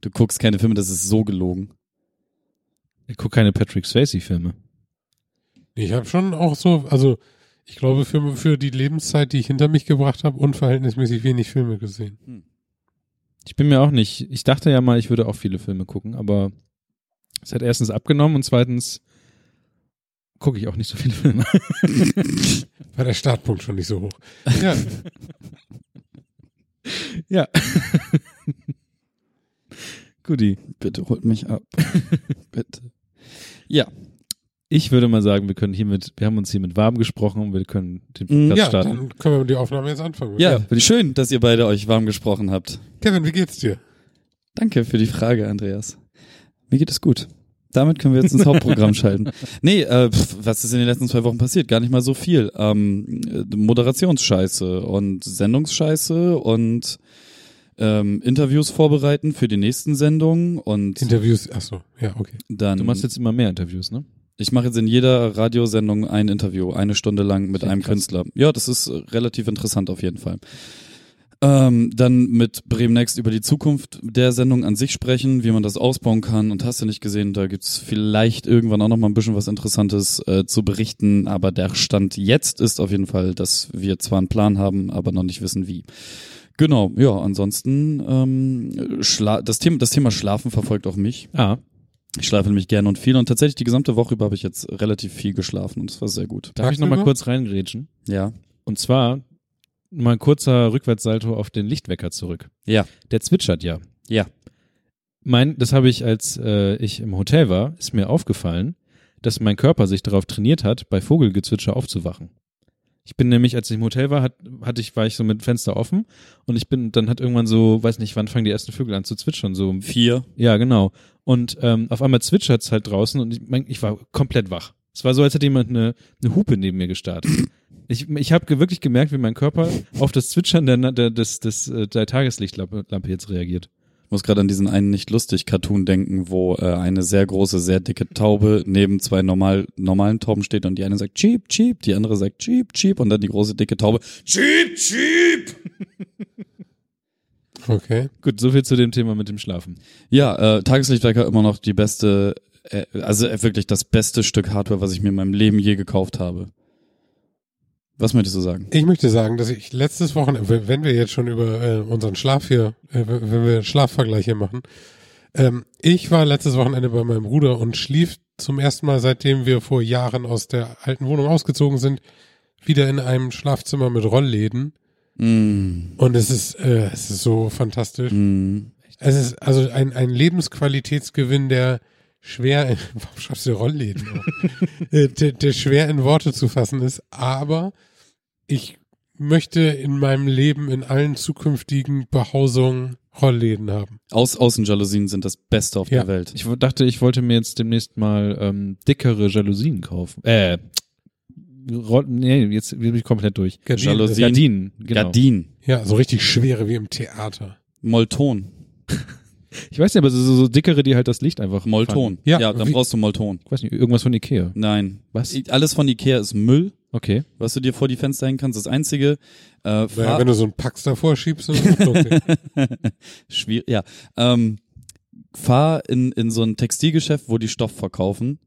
Speaker 4: Du guckst keine Filme, das ist so gelogen.
Speaker 2: ich gucke keine Patrick Swayze-Filme.
Speaker 3: Ich habe schon auch so, also ich glaube für, für die Lebenszeit, die ich hinter mich gebracht habe, unverhältnismäßig wenig Filme gesehen.
Speaker 2: Ich bin mir auch nicht, ich dachte ja mal, ich würde auch viele Filme gucken, aber es hat erstens abgenommen und zweitens gucke ich auch nicht so viele Filme.
Speaker 3: War der Startpunkt schon nicht so hoch. Ja,
Speaker 2: ja. Guti.
Speaker 4: Bitte holt mich ab. Bitte. Ja.
Speaker 2: Ich würde mal sagen, wir können hiermit, wir haben uns hiermit warm gesprochen und wir können den Podcast
Speaker 3: ja
Speaker 2: starten.
Speaker 3: dann können wir die Aufnahme jetzt anfangen.
Speaker 4: Ja, schön, dass ihr beide euch warm gesprochen habt.
Speaker 3: Kevin, wie geht's dir?
Speaker 4: Danke für die Frage, Andreas. Mir geht es gut. Damit können wir jetzt ins Hauptprogramm schalten. Nee, äh, pf, was ist in den letzten zwei Wochen passiert? Gar nicht mal so viel. Ähm, äh, Moderationsscheiße und Sendungsscheiße und ähm, Interviews vorbereiten für die nächsten Sendungen und
Speaker 3: Interviews, ach so, ja, okay.
Speaker 4: dann.
Speaker 2: Du machst jetzt immer mehr Interviews, ne?
Speaker 4: Ich mache jetzt in jeder Radiosendung ein Interview, eine Stunde lang mit einem
Speaker 2: krass.
Speaker 4: Künstler. Ja, das ist äh, relativ interessant auf jeden Fall. Ähm, dann mit Bremen Next über die Zukunft der Sendung an sich sprechen, wie man das ausbauen kann. Und hast du nicht gesehen, da gibt's vielleicht irgendwann auch noch mal ein bisschen was Interessantes äh, zu berichten. Aber der Stand jetzt ist auf jeden Fall, dass wir zwar einen Plan haben, aber noch nicht wissen wie. Genau, ja, ansonsten ähm, Schla das, Thema, das Thema Schlafen verfolgt auch mich.
Speaker 2: Ah,
Speaker 4: Ich schlafe nämlich gerne und viel und tatsächlich die gesamte Woche über habe ich jetzt relativ viel geschlafen und das war sehr gut.
Speaker 2: darf ich noch mal
Speaker 3: Tagsüber?
Speaker 2: kurz reingrätschen?
Speaker 4: Ja.
Speaker 2: Und zwar mal ein kurzer Rückwärtssalto auf den Lichtwecker zurück.
Speaker 4: Ja.
Speaker 2: Der zwitschert ja.
Speaker 4: Ja.
Speaker 2: Mein, das habe ich, als äh, ich im Hotel war, ist mir aufgefallen, dass mein Körper sich darauf trainiert hat, bei Vogelgezwitscher aufzuwachen. Ich bin nämlich, als ich im Hotel war, hat, hatte ich, war ich so mit Fenster offen und ich bin, dann hat irgendwann so, weiß nicht, wann fangen die ersten Vögel an zu zwitschern, so um
Speaker 4: Vier.
Speaker 2: ja, genau. Und ähm, auf einmal zwitschert's halt draußen und ich, mein, ich war komplett wach. Es war so, als hätte jemand eine, eine Hupe neben mir gestartet. Ich, ich habe wirklich gemerkt, wie mein Körper auf das Zwitschern der, der, des, des, äh, der Tageslichtlampe Lampe jetzt reagiert.
Speaker 4: Ich muss gerade an diesen einen nicht lustig Cartoon denken, wo äh, eine sehr große, sehr dicke Taube neben zwei normal, normalen Tauben steht und die eine sagt Cheep, Cheep, die andere sagt Cheep, Cheep und dann die große, dicke Taube Cheep, Cheep.
Speaker 3: Okay.
Speaker 2: Gut, soviel zu dem Thema mit dem Schlafen.
Speaker 4: Ja, äh, Tageslichtwecker immer noch die beste, äh, also äh, wirklich das beste Stück Hardware, was ich mir in meinem Leben je gekauft habe. Was möchtest du sagen?
Speaker 3: Ich möchte sagen, dass ich letztes Wochenende, wenn wir jetzt schon über äh, unseren Schlaf hier, äh, wenn wir Schlafvergleiche machen, ähm, ich war letztes Wochenende bei meinem Bruder und schlief zum ersten Mal, seitdem wir vor Jahren aus der alten Wohnung ausgezogen sind, wieder in einem Schlafzimmer mit Rollläden
Speaker 4: Mm.
Speaker 3: Und es ist, äh, es ist so fantastisch.
Speaker 4: Mm.
Speaker 3: Es ist also ein, ein Lebensqualitätsgewinn, der schwer, in, warum schreibst du Rollläden? auf? Äh, der, der schwer in Worte zu fassen ist, aber ich möchte in meinem Leben in allen zukünftigen Behausungen Rollläden haben.
Speaker 4: Aus Außenjalousien sind das Beste auf
Speaker 3: Ja.
Speaker 4: der Welt.
Speaker 2: Ich dachte, ich wollte mir jetzt demnächst mal ähm, dickere Jalousien kaufen. Äh, Roll nee, jetzt bin ich komplett durch.
Speaker 3: Gardinen,
Speaker 4: Jalousien.
Speaker 2: Gardinen, genau.
Speaker 4: Gardinen.
Speaker 3: Ja, so richtig schwere wie im Theater.
Speaker 4: Molton.
Speaker 2: Ich weiß nicht, aber so, so, so dickere, die halt das Licht einfach
Speaker 4: Molton.
Speaker 2: fangen.
Speaker 3: Ja,
Speaker 4: ja dann
Speaker 3: wie-
Speaker 4: brauchst du Molton.
Speaker 2: Ich weiß nicht, irgendwas von Ikea.
Speaker 4: Nein.
Speaker 2: Was?
Speaker 4: I- Alles von Ikea ist Müll,
Speaker 2: Okay.
Speaker 4: was du dir vor die Fenster hängen kannst. Das einzige, äh,
Speaker 3: Naja, wenn du so einen Pax davor schiebst, dann ist es okay.
Speaker 4: Schwierig, ja. Ähm, fahr in, in so ein Textilgeschäft, wo die Stoff verkaufen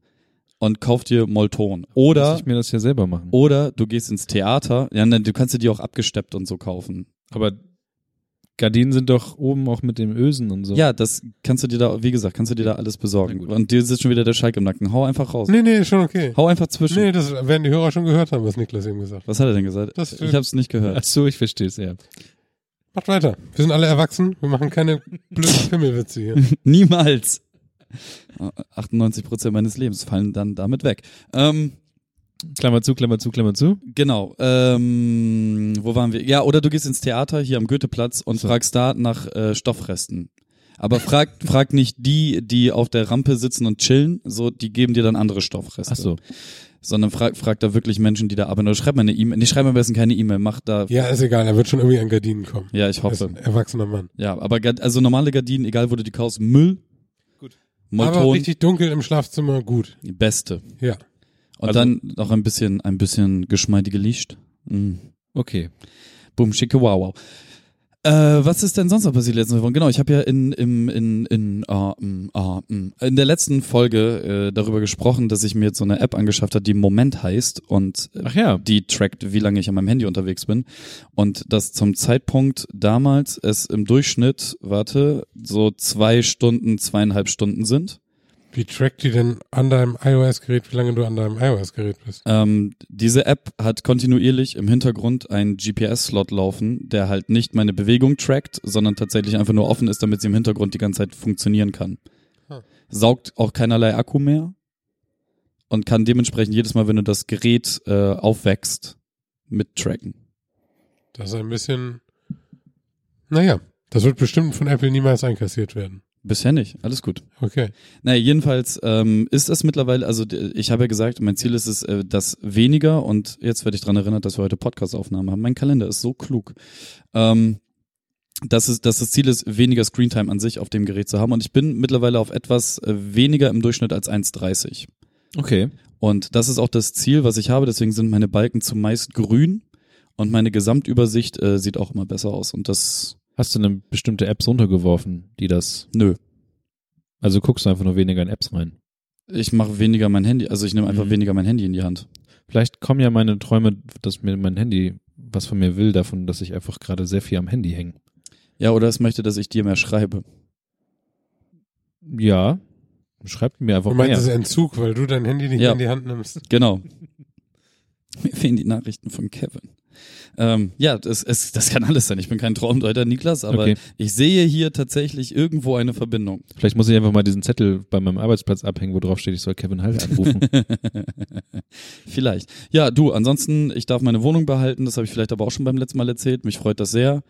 Speaker 4: und kauf dir Molton.
Speaker 2: Muss
Speaker 4: Oder,
Speaker 2: ich mir das ja selber machen.
Speaker 4: oder du gehst ins Theater, ja, dann, du kannst dir die auch abgesteppt und so kaufen.
Speaker 2: Aber Gardinen sind doch oben auch mit dem Ösen und so.
Speaker 4: Ja, das kannst du dir da, wie gesagt, kannst du dir da alles besorgen. Und dir sitzt schon wieder der Schalk im Nacken. Hau einfach raus.
Speaker 3: nee, nee, schon okay.
Speaker 4: Hau einfach zwischen.
Speaker 3: Nee, das werden die Hörer schon gehört haben, was Niklas eben gesagt hat.
Speaker 4: Was hat er denn gesagt?
Speaker 3: Das-
Speaker 4: ich hab's nicht
Speaker 2: Ach
Speaker 4: gehört.
Speaker 2: so, ich verstehe es, ja.
Speaker 3: Macht weiter. Wir sind alle erwachsen. Wir machen keine blöden Pimmelwitze hier.
Speaker 4: Niemals. 98 Prozent meines Lebens fallen dann damit weg. Ähm,
Speaker 2: Klammer zu, Klammer zu, Klammer zu.
Speaker 4: Genau. Ähm, wo waren wir? Ja, oder du gehst ins Theater hier am Goetheplatz und
Speaker 2: So.
Speaker 4: fragst da nach äh, Stoffresten. Aber frag, frag nicht die, die auf der Rampe sitzen und chillen, so, die geben dir dann andere Stoffreste.
Speaker 2: Ach so.
Speaker 4: Sondern frag, frag da wirklich Menschen, die da arbeiten. Oder schreib mal eine E-Mail. Nee, schreib mal am besten keine E-Mail. Mach da.
Speaker 3: Ja, ist egal. Er wird schon irgendwie an Gardinen kommen.
Speaker 4: Ja, ich
Speaker 3: Er ist
Speaker 4: hoffe.
Speaker 3: ein erwachsener Mann.
Speaker 4: Ja, aber also normale Gardinen, egal wo du die kaufst, Müll.
Speaker 2: Gut.
Speaker 3: Aber
Speaker 4: Molton,
Speaker 3: richtig dunkel im Schlafzimmer, gut.
Speaker 4: die beste.
Speaker 3: Ja.
Speaker 4: Und
Speaker 2: Also-
Speaker 4: dann noch ein bisschen, ein bisschen geschmeidige Licht. Mm.
Speaker 2: Okay.
Speaker 4: Boom, schicke wow, wow. Äh, was ist denn sonst noch passiert letzte Woche? Genau, ich habe ja in, in, in, äh, mm, äh, mm, in der letzten Folge äh, darüber gesprochen, dass ich mir jetzt so eine App angeschafft habe, die Moment heißt und äh,
Speaker 2: ja.
Speaker 4: die trackt, wie lange ich an meinem Handy unterwegs bin. Und dass zum Zeitpunkt damals es im Durchschnitt, warte, so zwei Stunden, zweieinhalb Stunden sind.
Speaker 3: Wie trackt die denn an deinem iOS-Gerät, wie lange du an deinem iOS-Gerät bist?
Speaker 4: Ähm, diese App hat kontinuierlich im Hintergrund einen GPS-Slot laufen, der halt nicht meine Bewegung trackt, sondern tatsächlich einfach nur offen ist, damit sie im Hintergrund die ganze Zeit funktionieren kann.
Speaker 3: Hm.
Speaker 4: Saugt auch keinerlei Akku mehr und kann dementsprechend jedes Mal, wenn du das Gerät äh, aufwächst, mittracken.
Speaker 3: Das ist ein bisschen, naja, das wird bestimmt von Apple niemals einkassiert werden.
Speaker 4: Bisher nicht, alles gut.
Speaker 3: Okay.
Speaker 4: Naja, jedenfalls ähm, ist es mittlerweile, also ich habe ja gesagt, mein Ziel ist es, äh, dass weniger und jetzt werde ich dran erinnert, dass wir heute Podcast-Aufnahmen haben. Mein Kalender ist so klug. Ähm, dass, es, dass das Ziel ist, weniger Screentime an sich auf dem Gerät zu haben und ich bin mittlerweile auf etwas äh, weniger im Durchschnitt als 1,30.
Speaker 2: Okay.
Speaker 4: Und das ist auch das Ziel, was ich habe, deswegen sind meine Balken zumeist grün und meine Gesamtübersicht äh, sieht auch immer besser aus und das,
Speaker 2: Hast du eine bestimmte Apps runtergeworfen, die das.
Speaker 4: nö.
Speaker 2: Also guckst du einfach nur weniger in Apps rein.
Speaker 4: Ich mache weniger mein Handy, also ich nehme einfach
Speaker 2: Mhm.
Speaker 4: weniger mein Handy in die Hand.
Speaker 2: Vielleicht kommen ja meine Träume, dass mir mein Handy was von mir will, davon, dass ich einfach gerade sehr viel am Handy hänge.
Speaker 4: Ja, oder es möchte, dass ich dir mehr schreibe.
Speaker 2: Ja. Schreibt mir einfach
Speaker 3: Du meinst,
Speaker 2: mehr.
Speaker 3: es ist Entzug, weil du dein Handy nicht
Speaker 4: Ja.
Speaker 3: in die Hand nimmst.
Speaker 4: Genau. Mir fehlen die Nachrichten von Kevin. Ähm, ja, das, es, das kann alles sein. Ich bin kein Traumdeuter, Niklas, aber
Speaker 2: Okay.
Speaker 4: ich sehe hier tatsächlich irgendwo eine Verbindung.
Speaker 2: Vielleicht muss ich einfach mal diesen Zettel bei meinem Arbeitsplatz abhängen, wo drauf steht, ich soll Kevin Hall anrufen.
Speaker 4: vielleicht. Ja, du, ansonsten, ich darf meine Wohnung behalten. Das habe ich vielleicht aber auch schon beim letzten Mal erzählt. Mich freut das sehr.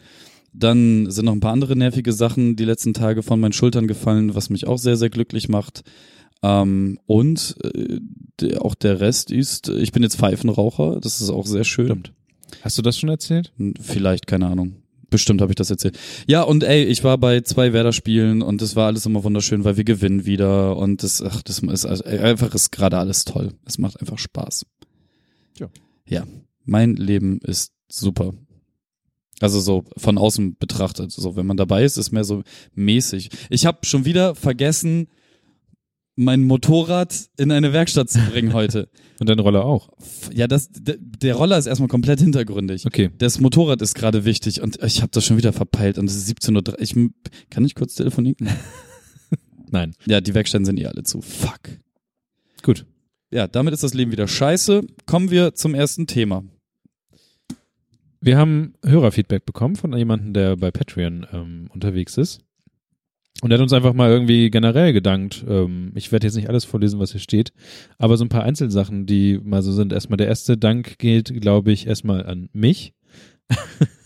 Speaker 4: Dann sind noch ein paar andere nervige Sachen die letzten Tage von meinen Schultern gefallen, was mich auch sehr, sehr glücklich macht. Ähm, und äh, der, auch der Rest ist, ich bin jetzt Pfeifenraucher. Das ist auch sehr schön.
Speaker 2: Stimmt. Hast du das schon erzählt?
Speaker 4: Vielleicht, keine Ahnung. Bestimmt habe ich das erzählt. Ja, und ey, ich war bei zwei Werder-Spielen und es war alles immer wunderschön, weil wir gewinnen wieder und das, ach, das ist also einfach ist gerade alles toll. Es macht einfach Spaß.
Speaker 2: Ja.
Speaker 4: Ja, mein Leben ist super. Also so von außen betrachtet, so wenn man dabei ist, ist mehr so mäßig. Ich habe schon wieder vergessen, mein Motorrad in eine Werkstatt zu bringen heute.
Speaker 2: Und dein Roller auch.
Speaker 4: Ja, das der, der Roller ist erstmal komplett hintergründig.
Speaker 2: Okay.
Speaker 4: Das Motorrad ist gerade wichtig und ich habe das schon wieder verpeilt und es ist 17.30 Uhr. Ich, kann ich kurz telefonieren?
Speaker 2: Nein.
Speaker 4: Ja, die Werkstätten sind eh alle zu. Fuck.
Speaker 2: Gut.
Speaker 4: Ja, damit ist das Leben wieder scheiße. Kommen wir zum ersten Thema.
Speaker 2: Wir haben Hörerfeedback bekommen von jemandem, der bei Patreon ähm, unterwegs ist. Und er hat uns einfach mal irgendwie generell gedankt. Ähm, ich werde jetzt nicht alles vorlesen, was hier steht, aber so ein paar Einzelsachen, die mal so sind. Erstmal der erste Dank geht, glaube ich, erstmal an mich.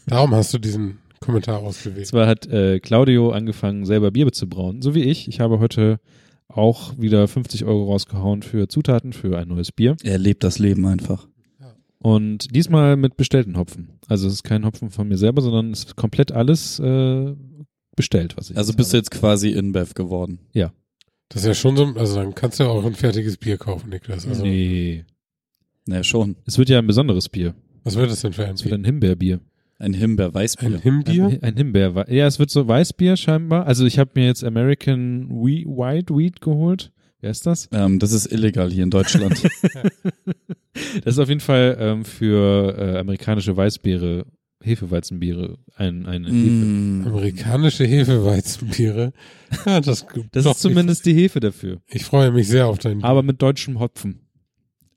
Speaker 3: Darum hast du diesen Kommentar ausgewählt.
Speaker 2: Zwar hat äh, Claudio angefangen, selber Bier zu brauen, so wie ich. Ich habe heute auch wieder 50 Euro rausgehauen für Zutaten für ein neues Bier.
Speaker 4: Er lebt das Leben einfach.
Speaker 2: Und diesmal mit bestellten Hopfen. Also es ist kein Hopfen von mir selber, sondern es ist komplett alles äh, bestellt, was ich
Speaker 4: Also bist du
Speaker 2: habe.
Speaker 4: jetzt quasi InBev geworden.
Speaker 3: Das ist ja schon so, also dann kannst du ja auch ein fertiges Bier kaufen, Niklas. Also,
Speaker 2: nee.
Speaker 4: Naja, schon.
Speaker 2: Es wird ja ein besonderes Bier.
Speaker 3: was wird das denn für ein
Speaker 2: Es wird
Speaker 3: Bier?
Speaker 2: ein Himbeerbier.
Speaker 4: Ein Himbeer-Weißbier.
Speaker 3: Ein Himbier?
Speaker 2: Ein, ein Himbeer. Ja, es wird so Weißbier scheinbar. Also ich habe mir jetzt American We White Wheat geholt. Wer ist das?
Speaker 4: Ähm, das ist illegal hier in Deutschland.
Speaker 2: Das ist auf jeden Fall ähm, für äh, amerikanische Weißbiere, Hefeweizenbiere, ein, eine Hefe.
Speaker 4: mm.
Speaker 3: Amerikanische Hefeweizenbiere. Ja, das,
Speaker 2: Das
Speaker 3: doch,
Speaker 2: ist zumindest die Hefe dafür.
Speaker 3: Ich, ich freue mich sehr auf dein
Speaker 2: Aber mit deutschem Hopfen.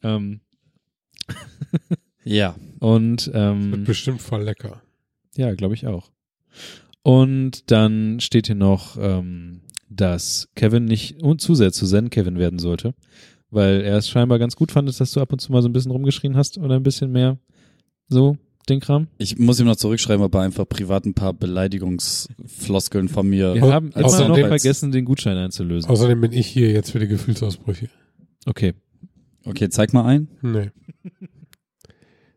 Speaker 2: Ähm,
Speaker 4: Ja.
Speaker 2: und
Speaker 3: Wird
Speaker 2: ähm,
Speaker 3: bestimmt voll lecker.
Speaker 2: ja, glaube ich auch. Und dann steht hier noch, ähm, dass Kevin nicht und zu sehr zu Zen Kevin werden sollte, weil er es scheinbar ganz gut fand, dass du ab und zu mal so ein bisschen rumgeschrien hast oder ein bisschen mehr so den Kram.
Speaker 4: Ich muss ihm noch zurückschreiben, ob er einfach privat ein paar Beleidigungsfloskeln von mir.
Speaker 2: Wir haben immer noch vergessen, den Gutschein einzulösen.
Speaker 3: Außerdem bin ich hier jetzt für die Gefühlsausbrüche.
Speaker 2: Okay.
Speaker 4: Okay, zeig mal ein.
Speaker 3: Nee.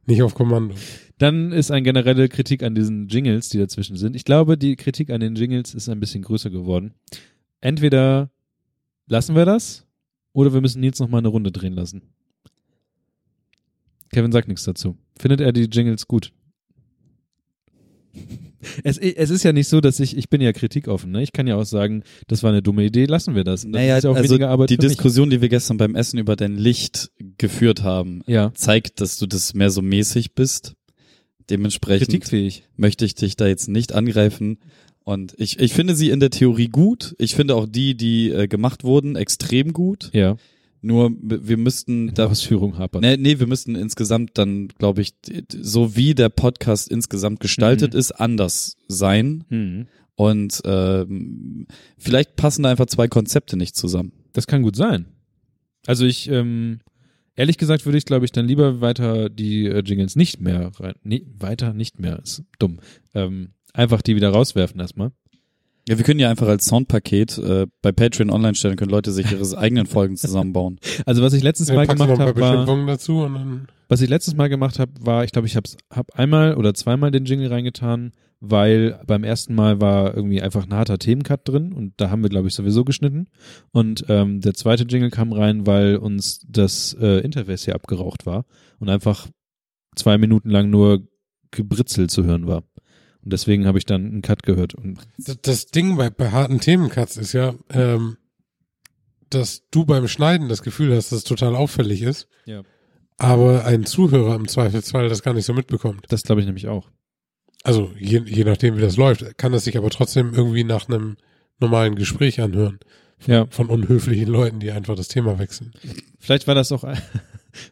Speaker 3: Nicht auf Kommando.
Speaker 2: Dann ist eine generelle Kritik an diesen Jingles, die dazwischen sind. Ich glaube, die Kritik an den Jingles ist ein bisschen größer geworden. Entweder lassen wir das oder wir müssen Nils noch mal eine Runde drehen lassen. Kevin sagt nichts dazu. Findet er die Jingles gut? Es, es ist ja nicht so, dass ich, ich bin ja kritikoffen, ne? Ich kann ja auch sagen, das war eine dumme Idee, lassen wir das. Dann
Speaker 4: Naja,
Speaker 2: ist ja auch
Speaker 4: also
Speaker 2: weniger Arbeit
Speaker 4: die. Diskussion, die wir gestern beim Essen über dein Licht geführt haben,
Speaker 2: Ja,
Speaker 4: zeigt, dass du das mehr so mäßig bist. Dementsprechend
Speaker 2: kritikfähig.
Speaker 4: möchte ich dich da jetzt nicht angreifen. Und ich, ich finde sie in der Theorie gut. Ich finde auch die, die äh, gemacht wurden, extrem gut.
Speaker 2: Ja,
Speaker 4: Nur wir müssten da
Speaker 2: Ausführung hapert.
Speaker 4: Nee, nee, wir müssten insgesamt dann, glaube ich, so wie der Podcast insgesamt gestaltet
Speaker 2: Mhm.
Speaker 4: ist, anders sein.
Speaker 2: Hm.
Speaker 4: Und ähm, vielleicht passen da einfach zwei Konzepte nicht zusammen.
Speaker 2: Das kann gut sein. Also ich, ähm, ehrlich gesagt würde ich, glaube ich, dann lieber weiter die äh, Jingles nicht mehr rein, nee, weiter nicht mehr, ist dumm. Ähm, einfach die wieder rauswerfen erstmal.
Speaker 4: Ja, wir können ja einfach als Soundpaket äh, bei Patreon online stellen, können Leute sich ihre eigenen Folgen zusammenbauen.
Speaker 2: Also was ich letztes Mal
Speaker 3: du noch
Speaker 2: gemacht habe, war, was ich letztes Mal gemacht habe, war, ich glaube, ich habe hab einmal oder zweimal den Jingle reingetan, weil beim ersten Mal war irgendwie einfach ein harter Themencut drin und da haben wir, glaube ich, sowieso geschnitten. Und ähm, der zweite Jingle kam rein, weil uns das äh, Interface hier abgeraucht war und einfach zwei Minuten lang nur Gebritzel zu hören war. Und deswegen habe ich dann einen Cut gehört. Und
Speaker 3: Das, das Ding bei, bei harten Themencuts ist ja, ähm, dass du beim Schneiden das Gefühl hast, dass es total auffällig ist,
Speaker 2: Ja.
Speaker 3: aber ein Zuhörer im Zweifelsfall das gar nicht so mitbekommt.
Speaker 2: das glaube ich nämlich auch.
Speaker 3: Also je, je nachdem, wie das läuft, kann es sich aber trotzdem irgendwie nach einem normalen Gespräch anhören.
Speaker 2: Ja.
Speaker 3: Von unhöflichen Leuten, die einfach das Thema wechseln.
Speaker 2: Vielleicht war das auch,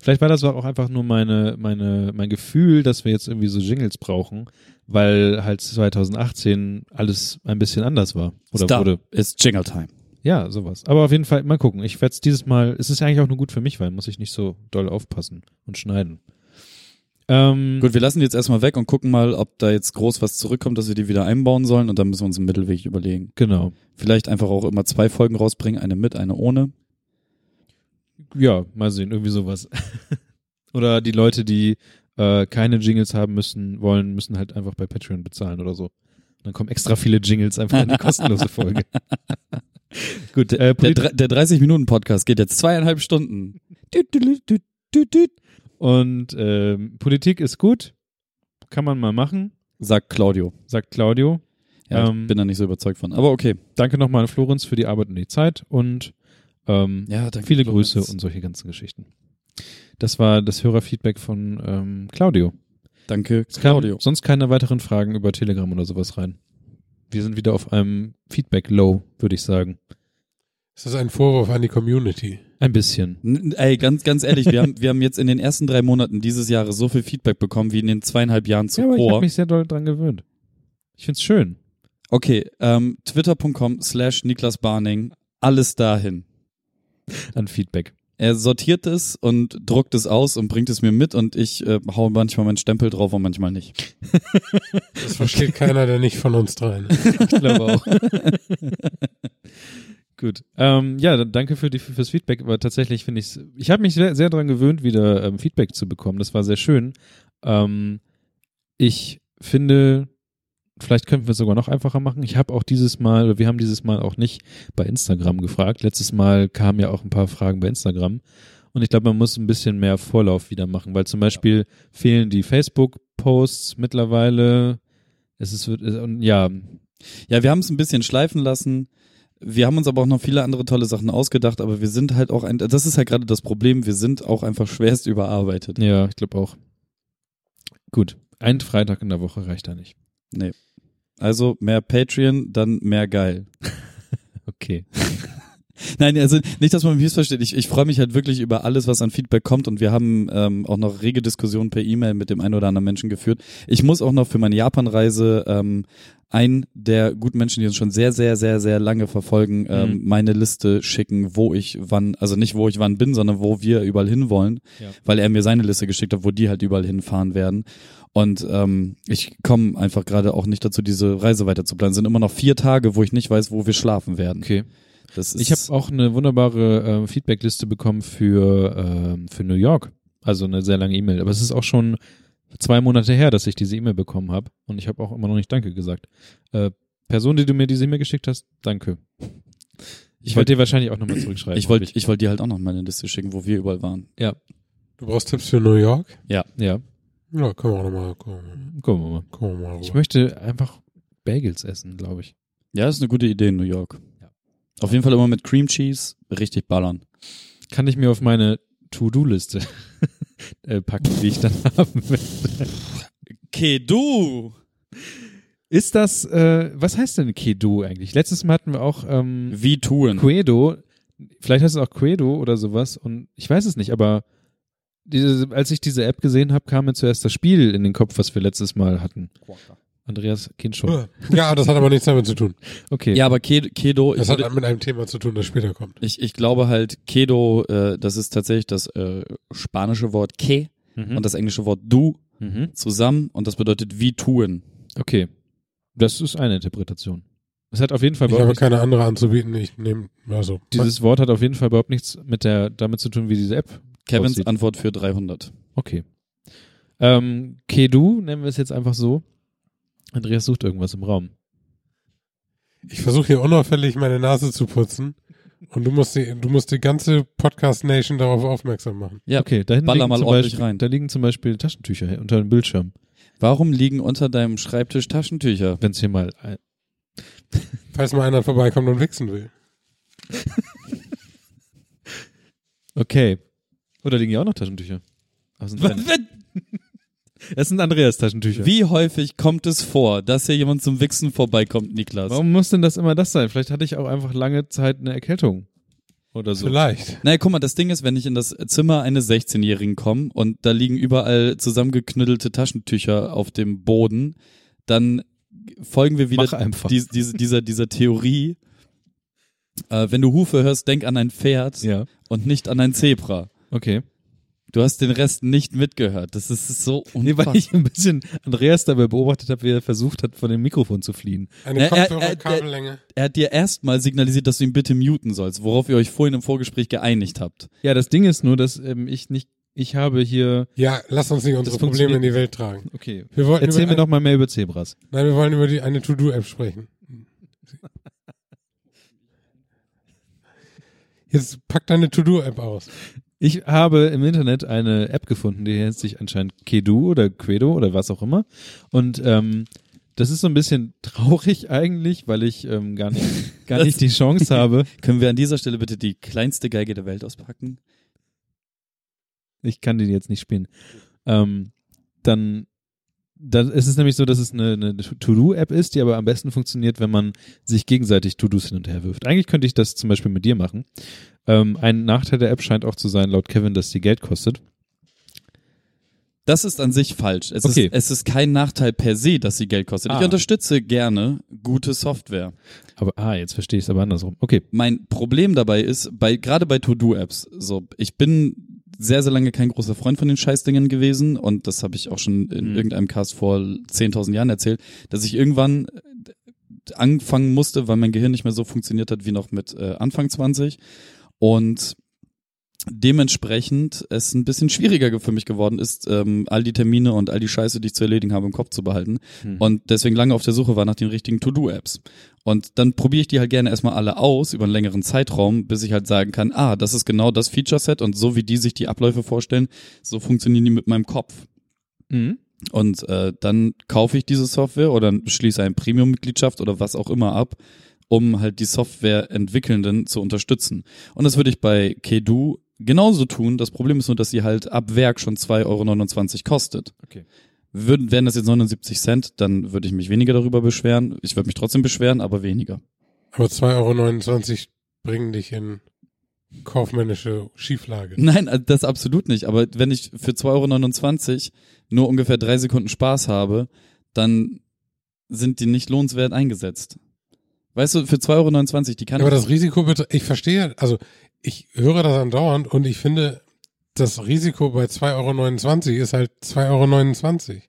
Speaker 2: vielleicht war das auch einfach nur meine, meine, mein Gefühl, dass wir jetzt irgendwie so Jingles brauchen, weil halt 2018 alles ein bisschen anders war. Oder
Speaker 4: Stop.
Speaker 2: wurde.
Speaker 4: Ist Jingle Time.
Speaker 2: Ja, sowas. Aber auf jeden Fall, mal gucken. Ich werde es dieses Mal, es ist ja eigentlich auch nur gut für mich, weil muss ich nicht so doll aufpassen und schneiden. Ähm,
Speaker 4: Gut, wir lassen die jetzt erstmal weg und gucken mal, ob da jetzt groß was zurückkommt, dass wir die wieder einbauen sollen und dann müssen wir uns einen Mittelweg überlegen.
Speaker 2: Genau.
Speaker 4: Vielleicht einfach auch immer zwei Folgen rausbringen, eine mit, eine ohne.
Speaker 2: Ja, mal sehen, irgendwie sowas. oder die Leute, die äh, keine Jingles haben müssen, wollen, müssen halt einfach bei Patreon bezahlen oder so. Dann kommen extra viele Jingles einfach in die kostenlose Folge. Gut, äh,
Speaker 4: Der, der 30-Minuten-Podcast geht jetzt zweieinhalb Stunden.
Speaker 2: Und ähm, Politik ist gut, kann man mal machen,
Speaker 4: Sagt Claudio.
Speaker 2: sagt Claudio.
Speaker 4: Ja,
Speaker 2: Ähm,
Speaker 4: ich bin da nicht so überzeugt von. Aber okay.
Speaker 2: Danke nochmal an Florenz für die Arbeit und die Zeit und ähm,
Speaker 4: Ja, danke.
Speaker 2: viele
Speaker 4: Florenz.
Speaker 2: Grüße und solche ganzen Geschichten. Das war das Hörerfeedback von ähm, Claudio.
Speaker 4: Danke,
Speaker 2: Es kam
Speaker 4: Claudio.
Speaker 2: sonst keine weiteren Fragen über Telegram oder sowas rein. Wir sind wieder auf einem Feedback-Low, würde ich sagen.
Speaker 3: Ist das ein Vorwurf an die Community?
Speaker 2: Ein bisschen.
Speaker 4: N- Ey, ganz, ganz ehrlich, wir haben, wir haben jetzt in den ersten drei Monaten dieses Jahres so viel Feedback bekommen wie in den zweieinhalb Jahren
Speaker 2: Ja, aber ich habe
Speaker 4: zuvor.
Speaker 2: mich sehr doll dran gewöhnt. Ich find's schön.
Speaker 4: okay, ähm, twitter.com slash Niklas Barning, alles dahin.
Speaker 2: An Feedback.
Speaker 4: Er sortiert es und druckt es aus und bringt es mir mit und ich äh, hau manchmal meinen Stempel drauf und manchmal nicht.
Speaker 3: Das versteht keiner, der nicht von uns dreien.
Speaker 2: Ich glaube auch. Gut. Ähm, ja, danke für die, fürs Feedback, aber tatsächlich finde ich ich habe mich sehr, sehr daran gewöhnt, wieder ähm, Feedback zu bekommen. Das war sehr schön. Ähm, ich finde, vielleicht könnten wir es sogar noch einfacher machen. Ich habe auch dieses Mal, oder wir haben dieses Mal auch nicht bei Instagram gefragt. Letztes Mal kamen ja auch ein paar Fragen bei Instagram. Und ich glaube, man muss ein bisschen mehr Vorlauf wieder machen, weil zum Beispiel fehlen die Facebook-Posts mittlerweile. Es ist, ja,
Speaker 4: Ja, wir haben es ein bisschen schleifen lassen. Wir haben uns aber auch noch viele andere tolle Sachen ausgedacht, aber wir sind halt auch ein, das ist halt gerade das Problem, wir sind auch einfach schwerst überarbeitet.
Speaker 2: Ja, ich glaube auch. Gut, ein Freitag in der Woche reicht da nicht.
Speaker 4: Also mehr Patreon, dann mehr geil.
Speaker 2: Okay.
Speaker 4: Nein, also nicht, dass man mich missversteht. Ich, ich freue mich halt wirklich über alles, was an Feedback kommt und wir haben ähm, auch noch rege Diskussionen per E-Mail mit dem einen oder anderen Menschen geführt. Ich muss auch noch für meine Japan-Reise ähm, ein der guten Menschen, die uns schon sehr, sehr, sehr, sehr lange verfolgen, ähm,
Speaker 2: Mhm.
Speaker 4: meine Liste schicken, wo ich wann, also nicht wo ich wann bin, sondern wo wir überall hinwollen,
Speaker 2: Ja.
Speaker 4: weil er mir seine Liste geschickt hat, wo die halt überall hinfahren werden. Und ähm, ich komme einfach gerade auch nicht dazu, diese Reise weiter zu planen. Es sind immer noch vier Tage, wo ich nicht weiß, wo wir schlafen werden.
Speaker 2: Okay.
Speaker 4: Das ist
Speaker 2: Ich habe auch eine wunderbare äh, Feedbackliste bekommen für, ähm, für New York. Also eine sehr lange E-Mail. Aber es ist auch schon zwei Monate her, dass ich diese E-Mail bekommen habe. Und ich habe auch immer noch nicht Danke gesagt. Äh, Person, die du mir diese E-Mail geschickt hast, danke. Ich wollte dir wahrscheinlich auch nochmal zurückschreiben.
Speaker 4: Ich wollte ich wollte dir halt auch noch meine Liste schicken, wo wir überall waren.
Speaker 3: Du brauchst Tipps für New York?
Speaker 2: Ja,
Speaker 3: Ja, können wir auch nochmal gucken.
Speaker 2: gucken wir mal.
Speaker 3: Gucken wir mal
Speaker 2: Ich möchte einfach Bagels essen, glaube ich.
Speaker 4: Ja, ist eine gute Idee in New York. Auf jeden Fall immer mit Cream Cheese, richtig ballern.
Speaker 2: Kann ich mir auf meine To-Do-Liste äh, packen, die ich dann haben will.
Speaker 4: Okay, du!
Speaker 2: Ist das, äh, was heißt denn Kedo eigentlich? Letztes Mal hatten wir auch ähm,
Speaker 4: Wie tun?
Speaker 2: Quedo. Vielleicht heißt es auch Quedo oder sowas und ich weiß es nicht, aber diese, als ich diese App gesehen habe, kam mir zuerst das Spiel in den Kopf, was wir letztes Mal hatten. Andreas kennt schon.
Speaker 3: Ja, das hat aber nichts damit zu tun.
Speaker 2: Okay.
Speaker 4: Ja, aber Ke- Kedo, ich,
Speaker 3: Das hat
Speaker 4: würde,
Speaker 3: mit einem Thema zu tun, das später kommt.
Speaker 4: ich, ich glaube halt, Kedo, äh, das ist tatsächlich das äh, spanische Wort que
Speaker 2: Mhm.
Speaker 4: und das englische Wort du
Speaker 2: mhm.
Speaker 4: zusammen und das bedeutet wie tun.
Speaker 2: Okay. Das ist eine Interpretation. Es hat auf jeden Fall
Speaker 3: Ich
Speaker 2: überhaupt
Speaker 3: habe
Speaker 2: nichts,
Speaker 3: keine andere anzubieten. Ich nehme, also.
Speaker 2: dieses Wort hat auf jeden Fall überhaupt nichts mit der, damit zu tun, wie diese App
Speaker 4: Kevins
Speaker 2: aussieht.
Speaker 4: Antwort für 300.
Speaker 2: Okay. Ähm, Kedu nennen wir es jetzt einfach so. Andreas sucht irgendwas im Raum.
Speaker 3: Ich versuche hier unauffällig meine Nase zu putzen. Und du musst die, du musst die ganze Podcast Nation darauf aufmerksam machen.
Speaker 4: Ja,
Speaker 2: okay, da hinten
Speaker 4: baller
Speaker 2: liegen,
Speaker 4: mal
Speaker 2: zum
Speaker 4: ordentlich
Speaker 2: Beispiel,
Speaker 4: rein.
Speaker 2: da liegen zum Beispiel Taschentücher unter dem Bildschirm.
Speaker 4: Warum liegen unter deinem Schreibtisch Taschentücher?
Speaker 2: Wenn es hier mal ein,
Speaker 3: Falls mal einer vorbeikommt und wichsen will.
Speaker 2: Okay. Oder liegen hier auch noch Taschentücher? Das sind, Andreas Taschentücher.
Speaker 4: Wie häufig kommt es vor, dass hier jemand zum Wichsen vorbeikommt, Niklas?
Speaker 2: Warum muss denn das immer das sein? Vielleicht hatte ich auch einfach lange Zeit eine Erkältung. Oder so.
Speaker 3: Vielleicht.
Speaker 4: Naja, guck mal, das Ding ist, wenn ich in das Zimmer eines 16-Jährigen komme und da liegen überall zusammengeknüttelte Taschentücher auf dem Boden, dann folgen wir wieder dies, diese, dieser, dieser Theorie. Äh, wenn du Hufe hörst, denk an ein Pferd
Speaker 2: Ja.
Speaker 4: und nicht an ein Zebra.
Speaker 2: Okay.
Speaker 4: Du hast den Rest nicht mitgehört. Das ist so
Speaker 2: Nee,
Speaker 4: unfassbar.
Speaker 2: weil ich ein bisschen Andreas dabei beobachtet habe, wie er versucht hat, von dem Mikrofon zu fliehen.
Speaker 3: Eine
Speaker 4: Na, er- er-
Speaker 3: Kopfhörerkabellänge.
Speaker 4: er hat dir erstmal signalisiert, dass du ihn bitte muten sollst, worauf ihr euch vorhin im Vorgespräch geeinigt habt.
Speaker 2: Ja, das Ding ist nur, dass ähm, ich nicht, ich habe hier,
Speaker 3: Ja, lass uns nicht unsere Probleme in die Welt tragen.
Speaker 2: okay.
Speaker 3: Wir wollten
Speaker 2: Erzähl mir doch mal mehr über Zebras.
Speaker 3: Nein, wir wollen über die, eine To-Do-App sprechen. Jetzt pack deine To-Do-App aus.
Speaker 2: Ich habe im Internet eine App gefunden, die nennt sich anscheinend Kedu oder Quedo oder was auch immer. Und ähm, das ist so ein bisschen traurig eigentlich, weil ich ähm, gar nicht, gar nicht die Chance habe.
Speaker 4: Können wir an dieser Stelle bitte die kleinste Geige der Welt auspacken?
Speaker 2: Ich kann den jetzt nicht spielen. Ähm, dann dann ist es nämlich so, dass es eine, eine To-Do-App ist, die aber am besten funktioniert, wenn man sich gegenseitig To-Dos hin und her wirft. Eigentlich könnte ich das zum Beispiel mit dir machen. Ähm, ein Nachteil der App scheint auch zu sein, laut Kevin, dass die Geld kostet.
Speaker 4: Das ist an sich falsch. Es,
Speaker 2: Okay.
Speaker 4: ist, es ist kein Nachteil per se, dass sie Geld kostet.
Speaker 2: Ah.
Speaker 4: Ich unterstütze gerne gute Software.
Speaker 2: Aber, ah, jetzt verstehe ich es aber andersrum. Okay.
Speaker 4: Mein Problem dabei ist, bei, gerade bei To-Do-Apps, so, ich bin sehr, sehr lange kein großer Freund von den Scheißdingen gewesen und das habe ich auch schon in
Speaker 2: Mhm.
Speaker 4: irgendeinem Cast vor 10.000 Jahren erzählt, dass ich irgendwann äh, anfangen musste, weil mein Gehirn nicht mehr so funktioniert hat wie noch mit äh, Anfang 20 und dementsprechend es ein bisschen schwieriger für mich geworden ist, ähm, all die Termine und all die Scheiße, die ich zu erledigen habe, im Kopf zu behalten
Speaker 2: Mhm.
Speaker 4: und deswegen lange auf der Suche war nach den richtigen To-Do-Apps. Und dann probiere ich die halt gerne erstmal alle aus über einen längeren Zeitraum, bis ich halt sagen kann, ah, das ist genau das Feature-Set und so wie die sich die Abläufe vorstellen, so funktionieren die mit meinem Kopf.
Speaker 2: Mhm.
Speaker 4: Und äh, dann kaufe ich diese Software oder schließe eine Premium-Mitgliedschaft oder was auch immer ab, um halt die Software-Entwickelnden zu unterstützen. Und das würde ich bei Kedu genauso tun. Das Problem ist nur, dass sie halt ab Werk schon 2,29 Euro kostet.
Speaker 2: Okay.
Speaker 4: Würden, wären das jetzt 79 Cent, dann würde ich mich weniger darüber beschweren. Ich würde mich trotzdem beschweren, aber weniger.
Speaker 3: Aber 2,29 Euro bringen dich in kaufmännische Schieflage.
Speaker 4: Nein, äh, das absolut nicht. Aber wenn ich für 2,29 Euro nur ungefähr drei Sekunden Spaß habe, dann sind die nicht lohnenswert eingesetzt. Weißt du, für 2,29 Euro, die kann
Speaker 3: Aber
Speaker 4: ich,
Speaker 3: das Risiko, ich verstehe, also ich höre das andauernd und ich finde, das Risiko bei 2,29 Euro ist halt 2,29 Euro.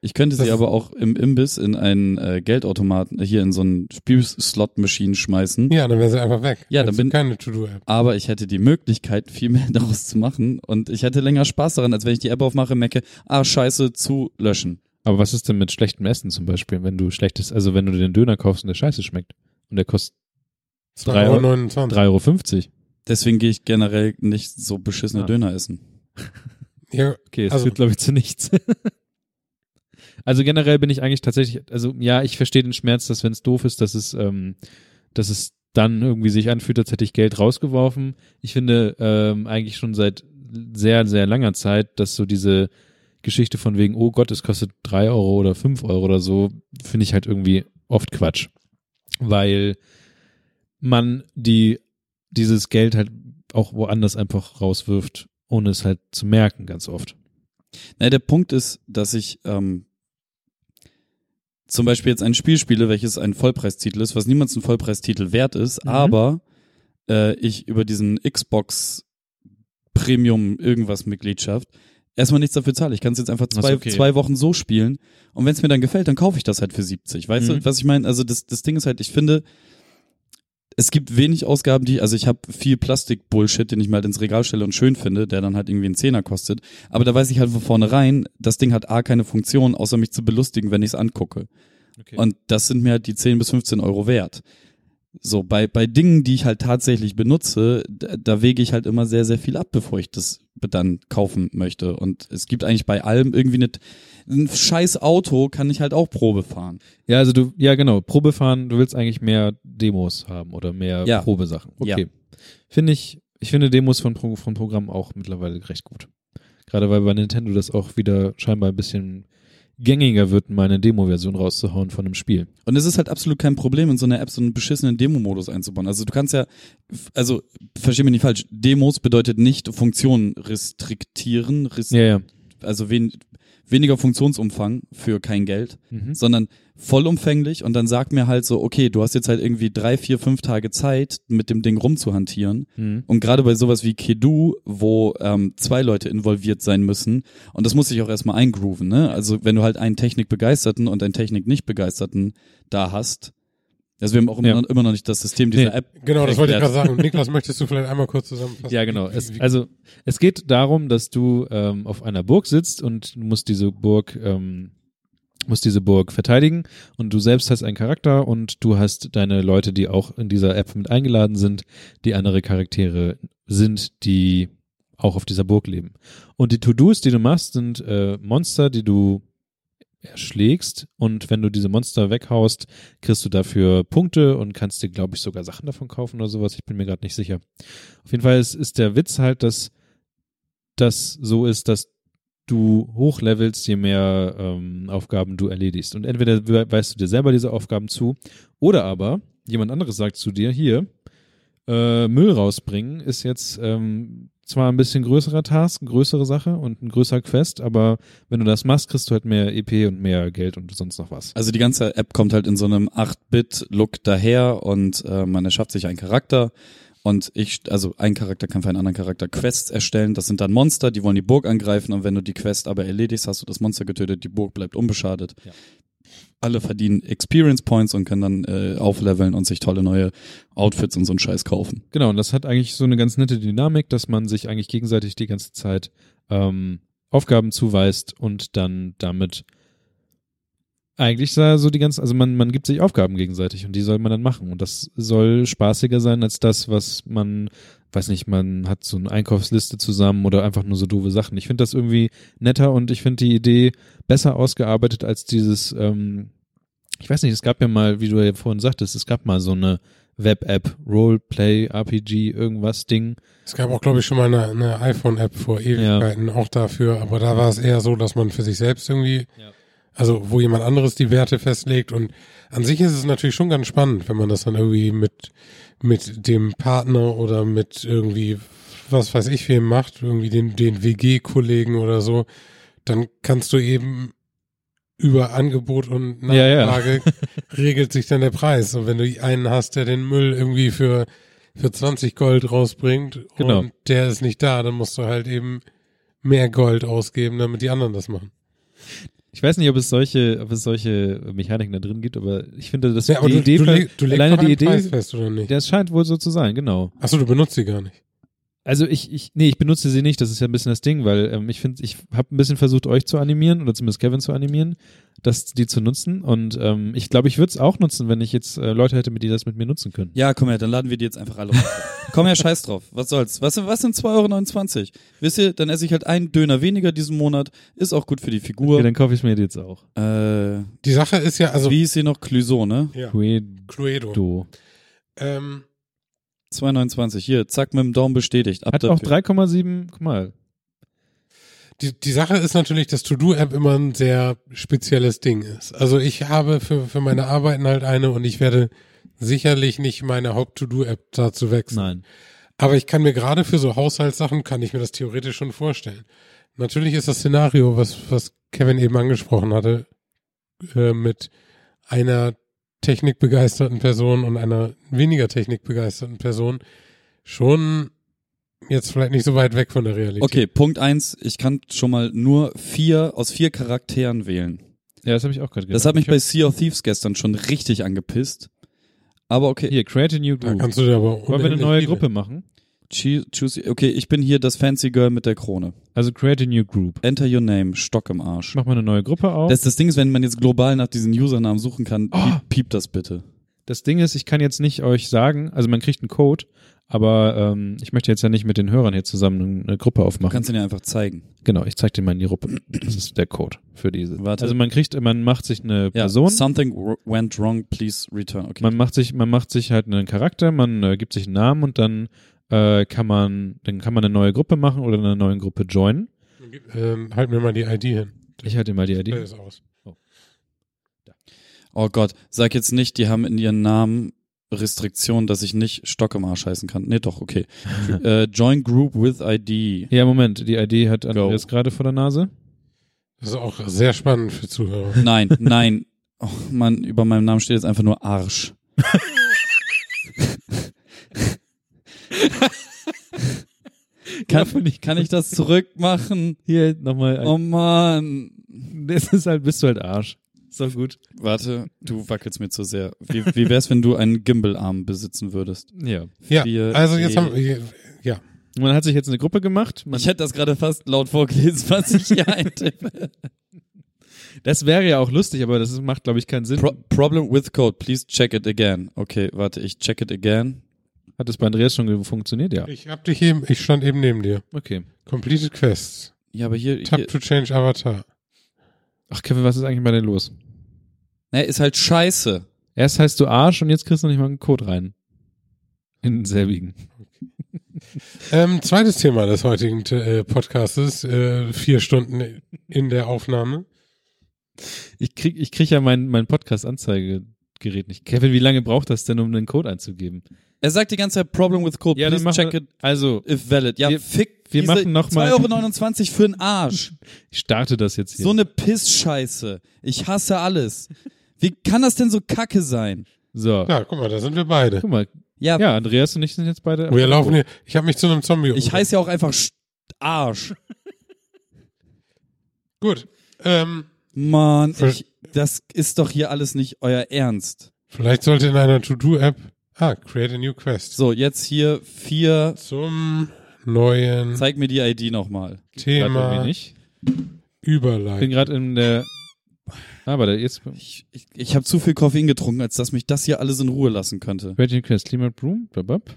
Speaker 4: ich könnte sie
Speaker 3: das-
Speaker 4: aber auch im Imbiss in einen äh, Geldautomaten, hier in so einen Spielslot-Machine schmeißen.
Speaker 3: Ja, dann wäre sie einfach weg.
Speaker 4: Ja, dann
Speaker 3: du
Speaker 4: bin-
Speaker 3: keine To-Do-App.
Speaker 4: Aber ich hätte die Möglichkeit, viel mehr daraus zu machen und ich hätte länger Spaß daran, als wenn ich die App aufmache, merke, ah, scheiße, zu löschen.
Speaker 2: Aber was ist denn mit schlechtem Essen zum Beispiel, wenn du schlechtes, also wenn du dir den Döner kaufst und der scheiße schmeckt und der kostet 3,29 Euro.
Speaker 3: 2,29
Speaker 2: Euro.
Speaker 4: Deswegen gehe ich generell nicht so beschissene
Speaker 2: Ah.
Speaker 4: Döner essen.
Speaker 3: Ja,
Speaker 2: Okay, es
Speaker 3: Also-
Speaker 2: führt, glaube ich, zu nichts. also generell bin ich eigentlich tatsächlich, also ja, ich verstehe den Schmerz, dass wenn es doof ist, dass es, ähm, dass es dann irgendwie sich anfühlt, als hätte ich Geld rausgeworfen. Ich finde ähm, eigentlich schon seit sehr, sehr langer Zeit, dass so diese Geschichte von wegen, oh Gott, es kostet drei Euro oder fünf Euro oder so, finde ich halt irgendwie oft Quatsch. Weil man die, dieses Geld halt auch woanders einfach rauswirft, ohne es halt zu merken, ganz oft.
Speaker 4: Na, der Punkt ist, dass ich ähm, zum Beispiel jetzt ein Spiel spiele, welches ein Vollpreistitel ist, was niemals ein Vollpreistitel wert ist,
Speaker 2: Mhm.
Speaker 4: aber äh, ich über diesen Xbox Premium irgendwas Mitgliedschaft erstmal nichts dafür zahle. Ich kann es jetzt einfach zwei,
Speaker 2: okay.
Speaker 4: zwei Wochen so spielen und wenn es mir dann gefällt, dann kaufe ich das halt für 70. Weißt
Speaker 2: Mhm.
Speaker 4: du, was ich meine? Also das, das Ding ist halt, ich finde, es gibt wenig Ausgaben, die, also ich habe viel Plastik-Bullshit, den ich mir halt ins Regal stelle und schön finde, der dann halt irgendwie einen Zehner kostet. Aber da weiß ich halt von vornherein, das Ding hat A keine Funktion, außer mich zu belustigen, wenn ich es angucke.
Speaker 2: Okay.
Speaker 4: Und das sind mir halt die 10 bis 15 Euro wert. So, bei, bei Dingen, die ich halt tatsächlich benutze, da, da wege ich halt immer sehr, sehr viel ab, bevor ich das dann kaufen möchte. Und es gibt eigentlich bei allem irgendwie nicht, ein scheiß Auto kann ich halt auch Probe fahren.
Speaker 2: Ja, also du, ja genau, Probefahren, du willst eigentlich mehr Demos haben oder mehr
Speaker 4: Ja.
Speaker 2: Probesachen.
Speaker 4: Ja.
Speaker 2: Okay. Finde ich, ich finde Demos von, von Programmen auch mittlerweile recht gut. Gerade weil bei Nintendo das auch wieder scheinbar ein bisschen gängiger wird, mal eine Demo-Version rauszuhauen von einem Spiel.
Speaker 4: Und es ist halt absolut kein Problem, in so einer App so einen beschissenen Demo-Modus einzubauen. Also du kannst ja, also versteh mich nicht falsch, Demos bedeutet nicht Funktionen restriktieren, rest
Speaker 2: Ja, ja.
Speaker 4: also wen, weniger Funktionsumfang für kein Geld,
Speaker 2: Mhm.
Speaker 4: sondern vollumfänglich und dann sag mir halt so, okay, du hast jetzt halt irgendwie drei, vier, fünf Tage Zeit, mit dem Ding rumzuhantieren.
Speaker 2: Mhm.
Speaker 4: Und gerade bei sowas wie Kedu, wo ähm, zwei Leute involviert sein müssen, und das muss sich auch erstmal eingrooven, ne? Also wenn du halt einen Technikbegeisterten und einen Technik nicht Begeisterten da hast, also wir haben auch immer,
Speaker 2: Ja.
Speaker 4: noch, immer noch nicht das System dieser
Speaker 2: Nee.
Speaker 4: App.
Speaker 3: Genau, das wollte ich gerade sagen. Niklas, möchtest du vielleicht einmal kurz zusammenfassen?
Speaker 2: Ja, genau. Es, also es geht darum, dass du ähm, auf einer Burg sitzt und du musst diese Burg ähm, musst diese Burg verteidigen und du selbst hast einen Charakter und du hast deine Leute, die auch in dieser App mit eingeladen sind, die andere Charaktere sind, die auch auf dieser Burg leben. Und die To-Dos, die du machst, sind äh, Monster, die du erschlägst und wenn du diese Monster weghaust, kriegst du dafür Punkte und kannst dir, glaube ich, sogar Sachen davon kaufen oder sowas. Ich bin mir gerade nicht sicher. Auf jeden Fall ist, ist der Witz halt, dass das so ist, dass du hochlevelst, je mehr ähm, Aufgaben du erledigst. Und entweder we- weißt du dir selber diese Aufgaben zu, oder aber jemand anderes sagt zu dir, hier, äh, Müll rausbringen ist jetzt ähm, zwar ein bisschen größerer Task, eine größere Sache und ein größerer Quest, aber wenn du das machst, kriegst du halt mehr EP und mehr Geld und sonst noch was.
Speaker 4: Also die ganze App kommt halt in so einem 8-Bit-Look daher und äh, man erschafft sich einen Charakter und ich, also ein Charakter kann für einen anderen Charakter Quests erstellen. Das sind dann Monster, die wollen die Burg angreifen und wenn du die Quest aber erledigst, hast du das Monster getötet, die Burg bleibt unbeschadet.
Speaker 2: Ja.
Speaker 4: Alle verdienen Experience Points und können dann äh, aufleveln und sich tolle neue Outfits und so einen Scheiß kaufen.
Speaker 2: Genau, und das hat eigentlich so eine ganz nette Dynamik, dass man sich eigentlich gegenseitig die ganze Zeit ähm, Aufgaben zuweist und dann damit eigentlich so so die ganze, also man, man gibt sich Aufgaben gegenseitig und die soll man dann machen. Und das soll spaßiger sein als das, was man, weiß nicht, man hat so eine Einkaufsliste zusammen oder einfach nur so doofe Sachen. Ich finde das irgendwie netter und ich finde die Idee besser ausgearbeitet als dieses, ähm, ich weiß nicht, es gab ja mal, wie du ja vorhin sagtest, es gab mal so eine Web-App, Roleplay, RPG, irgendwas Ding.
Speaker 3: Es gab auch, glaube ich, schon mal eine, eine iPhone-App vor Ewigkeiten auch dafür, aber da war es eher so, dass man für sich selbst irgendwie,
Speaker 2: Ja.
Speaker 3: Also wo jemand anderes die Werte festlegt und an sich ist es natürlich schon ganz spannend, wenn man das dann irgendwie mit, mit dem Partner oder mit irgendwie, was weiß ich, wem macht, irgendwie den, den WG-Kollegen oder so, dann kannst du eben über Angebot und
Speaker 2: Ja, ja.
Speaker 3: Nachfrage regelt sich dann der Preis. Und wenn du einen hast, der den Müll irgendwie für, für 20 Gold rausbringt
Speaker 2: Genau.
Speaker 3: und der ist nicht da, dann musst du halt eben mehr Gold ausgeben, damit die anderen das machen.
Speaker 2: Ich weiß nicht, ob es solche, ob es solche Mechaniken da drin gibt, aber ich finde, dass
Speaker 3: Ja,
Speaker 2: die
Speaker 3: du,
Speaker 2: Idee,
Speaker 3: du, du legst
Speaker 2: alleine die Idee,
Speaker 3: fest, oder nicht?
Speaker 2: das scheint wohl so zu sein, genau.
Speaker 3: Achso, du benutzt sie gar nicht.
Speaker 2: Also ich, ich, nee, ich benutze sie nicht, das ist ja ein bisschen das Ding, weil ähm, ich finde, ich habe ein bisschen versucht, euch zu animieren, oder zumindest Kevin zu animieren, das, die zu nutzen. Und ähm, ich glaube, ich würde es auch nutzen, wenn ich jetzt äh, Leute hätte, mit die das mit mir nutzen können.
Speaker 4: Ja, komm her, dann laden wir die jetzt einfach alle runter. komm her, scheiß drauf. Was soll's? Was, was sind 2,29 Euro? Wisst ihr, dann esse ich halt einen Döner weniger diesen Monat. Ist auch gut für die
Speaker 2: Okay,
Speaker 4: Figur.
Speaker 2: dann kaufe ich mir die jetzt auch.
Speaker 4: äh,
Speaker 3: Die Sache ist ja, also,
Speaker 4: wie ist sie noch? Clüso, ne?
Speaker 3: ja,
Speaker 2: Cluedo.
Speaker 3: Cluedo. Ähm,
Speaker 4: 2,29. Hier, zack, mit dem Daumen bestätigt. Ab
Speaker 2: Hat auch
Speaker 4: dafür.
Speaker 2: 3,7, guck mal.
Speaker 3: die, die Sache ist natürlich, dass To-Do-App immer ein sehr spezielles Ding ist. Also ich habe für, für meine Arbeiten halt eine und ich werde sicherlich nicht meine Haupt-To-Do-App dazu wechseln.
Speaker 2: Nein.
Speaker 3: Aber ich kann mir gerade für so Haushaltssachen, kann ich mir das theoretisch schon vorstellen. Natürlich ist das Szenario, was, was Kevin eben angesprochen hatte, äh, mit einer technikbegeisterten Person und einer weniger technikbegeisterten Person schon jetzt vielleicht nicht so weit weg von der Realität.
Speaker 4: Okay, Punkt eins. Ich kann schon mal nur vier aus vier Charakteren wählen.
Speaker 2: Ja, das habe ich auch gerade gedacht.
Speaker 4: Das hat mich
Speaker 2: Ich
Speaker 4: bei Sea of Thieves gestern schon richtig angepisst. Aber okay.
Speaker 2: Hier, create a new
Speaker 3: Da
Speaker 2: group.
Speaker 3: kannst du dir aber
Speaker 2: Wollen wir eine neue Gruppe machen?
Speaker 4: Choo- Choose, okay, ich bin hier das Fancy Girl mit der Krone.
Speaker 2: Also create a new group.
Speaker 4: Enter your name, Stock im Arsch.
Speaker 2: Mach mal eine neue Gruppe auf.
Speaker 4: Das, das Ding ist, wenn man jetzt global nach diesen Usernamen suchen kann,
Speaker 2: Oh.
Speaker 4: piep, piep das bitte.
Speaker 2: Das Ding ist, ich kann jetzt nicht euch sagen, also man kriegt einen Code, aber ähm, ich möchte jetzt ja nicht mit den Hörern hier zusammen eine Gruppe
Speaker 4: Du
Speaker 2: aufmachen.
Speaker 4: kannst ihn ja einfach zeigen.
Speaker 2: genau, ich zeig dir mal in die Gruppe. Das ist der Code für diese.
Speaker 4: Warte.
Speaker 2: Also man kriegt, man macht sich eine
Speaker 4: Ja,
Speaker 2: Person,
Speaker 4: something went wrong, please return. Okay.
Speaker 2: man macht sich, man macht sich halt einen Charakter, man äh, gibt sich einen Namen und dann äh, kann man, dann kann man eine neue Gruppe machen oder eine neue Gruppe joinen.
Speaker 3: Ähm, halt mir mal die ID hin.
Speaker 2: Ich halte dir mal die ID.
Speaker 3: Ist aus.
Speaker 4: oh Gott, sag jetzt nicht, die haben in ihren Namen Restriktion, dass ich nicht Stock im Arsch heißen kann. Nee, doch, okay. äh, join group with ID.
Speaker 2: Ja, Moment, die ID hat. Andreas gerade vor der Nase.
Speaker 3: Das ist auch sehr spannend für Zuhörer.
Speaker 4: Nein, nein. Oh Mann, über meinem Namen steht jetzt einfach nur Arsch. kann, kann ich das zurückmachen?
Speaker 2: Hier nochmal.
Speaker 4: Oh Mann.
Speaker 2: Das ist halt, bist du halt Arsch. Ist doch gut.
Speaker 4: Warte, du wackelst mir zu sehr. Wie, wie wär's, wenn du einen Gimbalarm besitzen würdest?
Speaker 2: Ja.
Speaker 3: Ja,
Speaker 4: Vier,
Speaker 3: also jetzt
Speaker 4: E.
Speaker 3: haben wir, ja,
Speaker 2: Man hat sich jetzt eine Gruppe gemacht. Man,
Speaker 4: Ich hätte das gerade fast laut vorgelesen, was ich hier eintippe.
Speaker 2: das wäre ja auch lustig, aber das macht, glaube ich, keinen Sinn.
Speaker 4: Pro problem with code, please check it again. Okay, warte, ich check it again.
Speaker 2: Hat es bei Andreas schon funktioniert? Ja.
Speaker 3: ich hab dich eben, ich stand eben neben dir.
Speaker 2: Okay.
Speaker 3: Completed Quests.
Speaker 4: Ja, aber hier,
Speaker 3: Tap
Speaker 4: hier
Speaker 3: to change Avatar.
Speaker 2: Ach, Kevin, was ist eigentlich bei dir los?
Speaker 4: ne, ist halt scheiße.
Speaker 2: Erst heißt du Arsch und jetzt kriegst du nicht mal einen Code rein. In selbigen.
Speaker 3: Ähm, zweites Thema des heutigen äh, Podcastes, äh, vier Stunden in der Aufnahme.
Speaker 2: Ich krieg, ich krieg ja mein, mein Podcast-Anzeigegerät nicht. Kevin, wie lange braucht das denn, um den Code einzugeben?
Speaker 4: Er sagt die ganze Zeit Problem with Code.
Speaker 2: Ja, dann
Speaker 4: Please
Speaker 2: machen
Speaker 4: check it
Speaker 2: Also,
Speaker 4: if valid. Ja,
Speaker 2: Wir-
Speaker 4: fick.
Speaker 2: wir
Speaker 4: diese
Speaker 2: machen noch mal-
Speaker 4: 2,29 Euro für einen Arsch.
Speaker 2: ich starte das jetzt hier.
Speaker 4: So eine Pissscheiße. Ich hasse alles. Wie kann das denn so kacke sein?
Speaker 2: so.
Speaker 3: Ja, guck mal, da sind wir beide.
Speaker 2: Guck mal.
Speaker 4: Ja,
Speaker 2: Ja, Andreas und ich sind jetzt beide.
Speaker 3: Wir laufen hier. Ich habe mich zu einem Zombie.
Speaker 4: ich heiße ja auch einfach Sch- Arsch.
Speaker 3: Gut. Ähm,
Speaker 4: Mann, ich, das ist doch hier alles nicht euer Ernst.
Speaker 3: vielleicht sollte in einer To-Do-App. Ah, create a new quest.
Speaker 4: So, jetzt hier vier.
Speaker 3: Zum neuen
Speaker 4: Zeig mir die ID nochmal.
Speaker 3: Thema
Speaker 2: nicht. Ich bin gerade in der. Ah, Aber da jetzt.
Speaker 4: Ich, ich, ich habe zu viel Koffein getrunken, als dass mich das hier alles in Ruhe lassen könnte.
Speaker 2: Rating Quest, Climate Broom, blabab.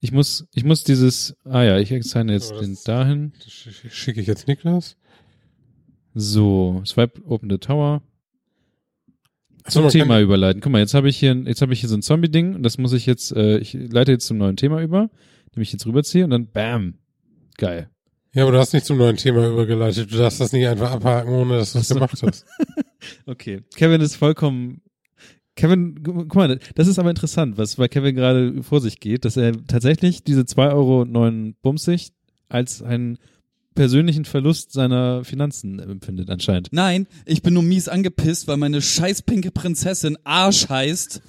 Speaker 2: Ich muss, ich muss dieses. Ah ja, ich externe jetzt
Speaker 3: So, das-
Speaker 2: den dahin.
Speaker 3: Schicke ich jetzt Niklas.
Speaker 2: So, Swipe Open the Tower. Zum
Speaker 3: man
Speaker 2: Thema überleiten. Guck mal, jetzt habe ich hier, jetzt habe ich hier so ein Zombie-Ding und das muss ich jetzt, äh, ich leite jetzt zum neuen Thema über, indem ich jetzt rüberziehe und dann Bam. Geil.
Speaker 3: ja, aber du hast nicht zum neuen Thema übergeleitet. Du darfst das nicht einfach abhaken, ohne dass du es
Speaker 2: Ach so.
Speaker 3: gemacht hast.
Speaker 2: Okay. Kevin ist vollkommen. Kevin, gu- guck mal, das ist aber interessant, was bei Kevin gerade vor sich geht, dass er tatsächlich diese 2,09 Euro bumsig als einen persönlichen Verlust seiner Finanzen empfindet, anscheinend.
Speaker 4: Nein, ich bin nur mies angepisst, weil meine scheiß pinke Prinzessin Arsch heißt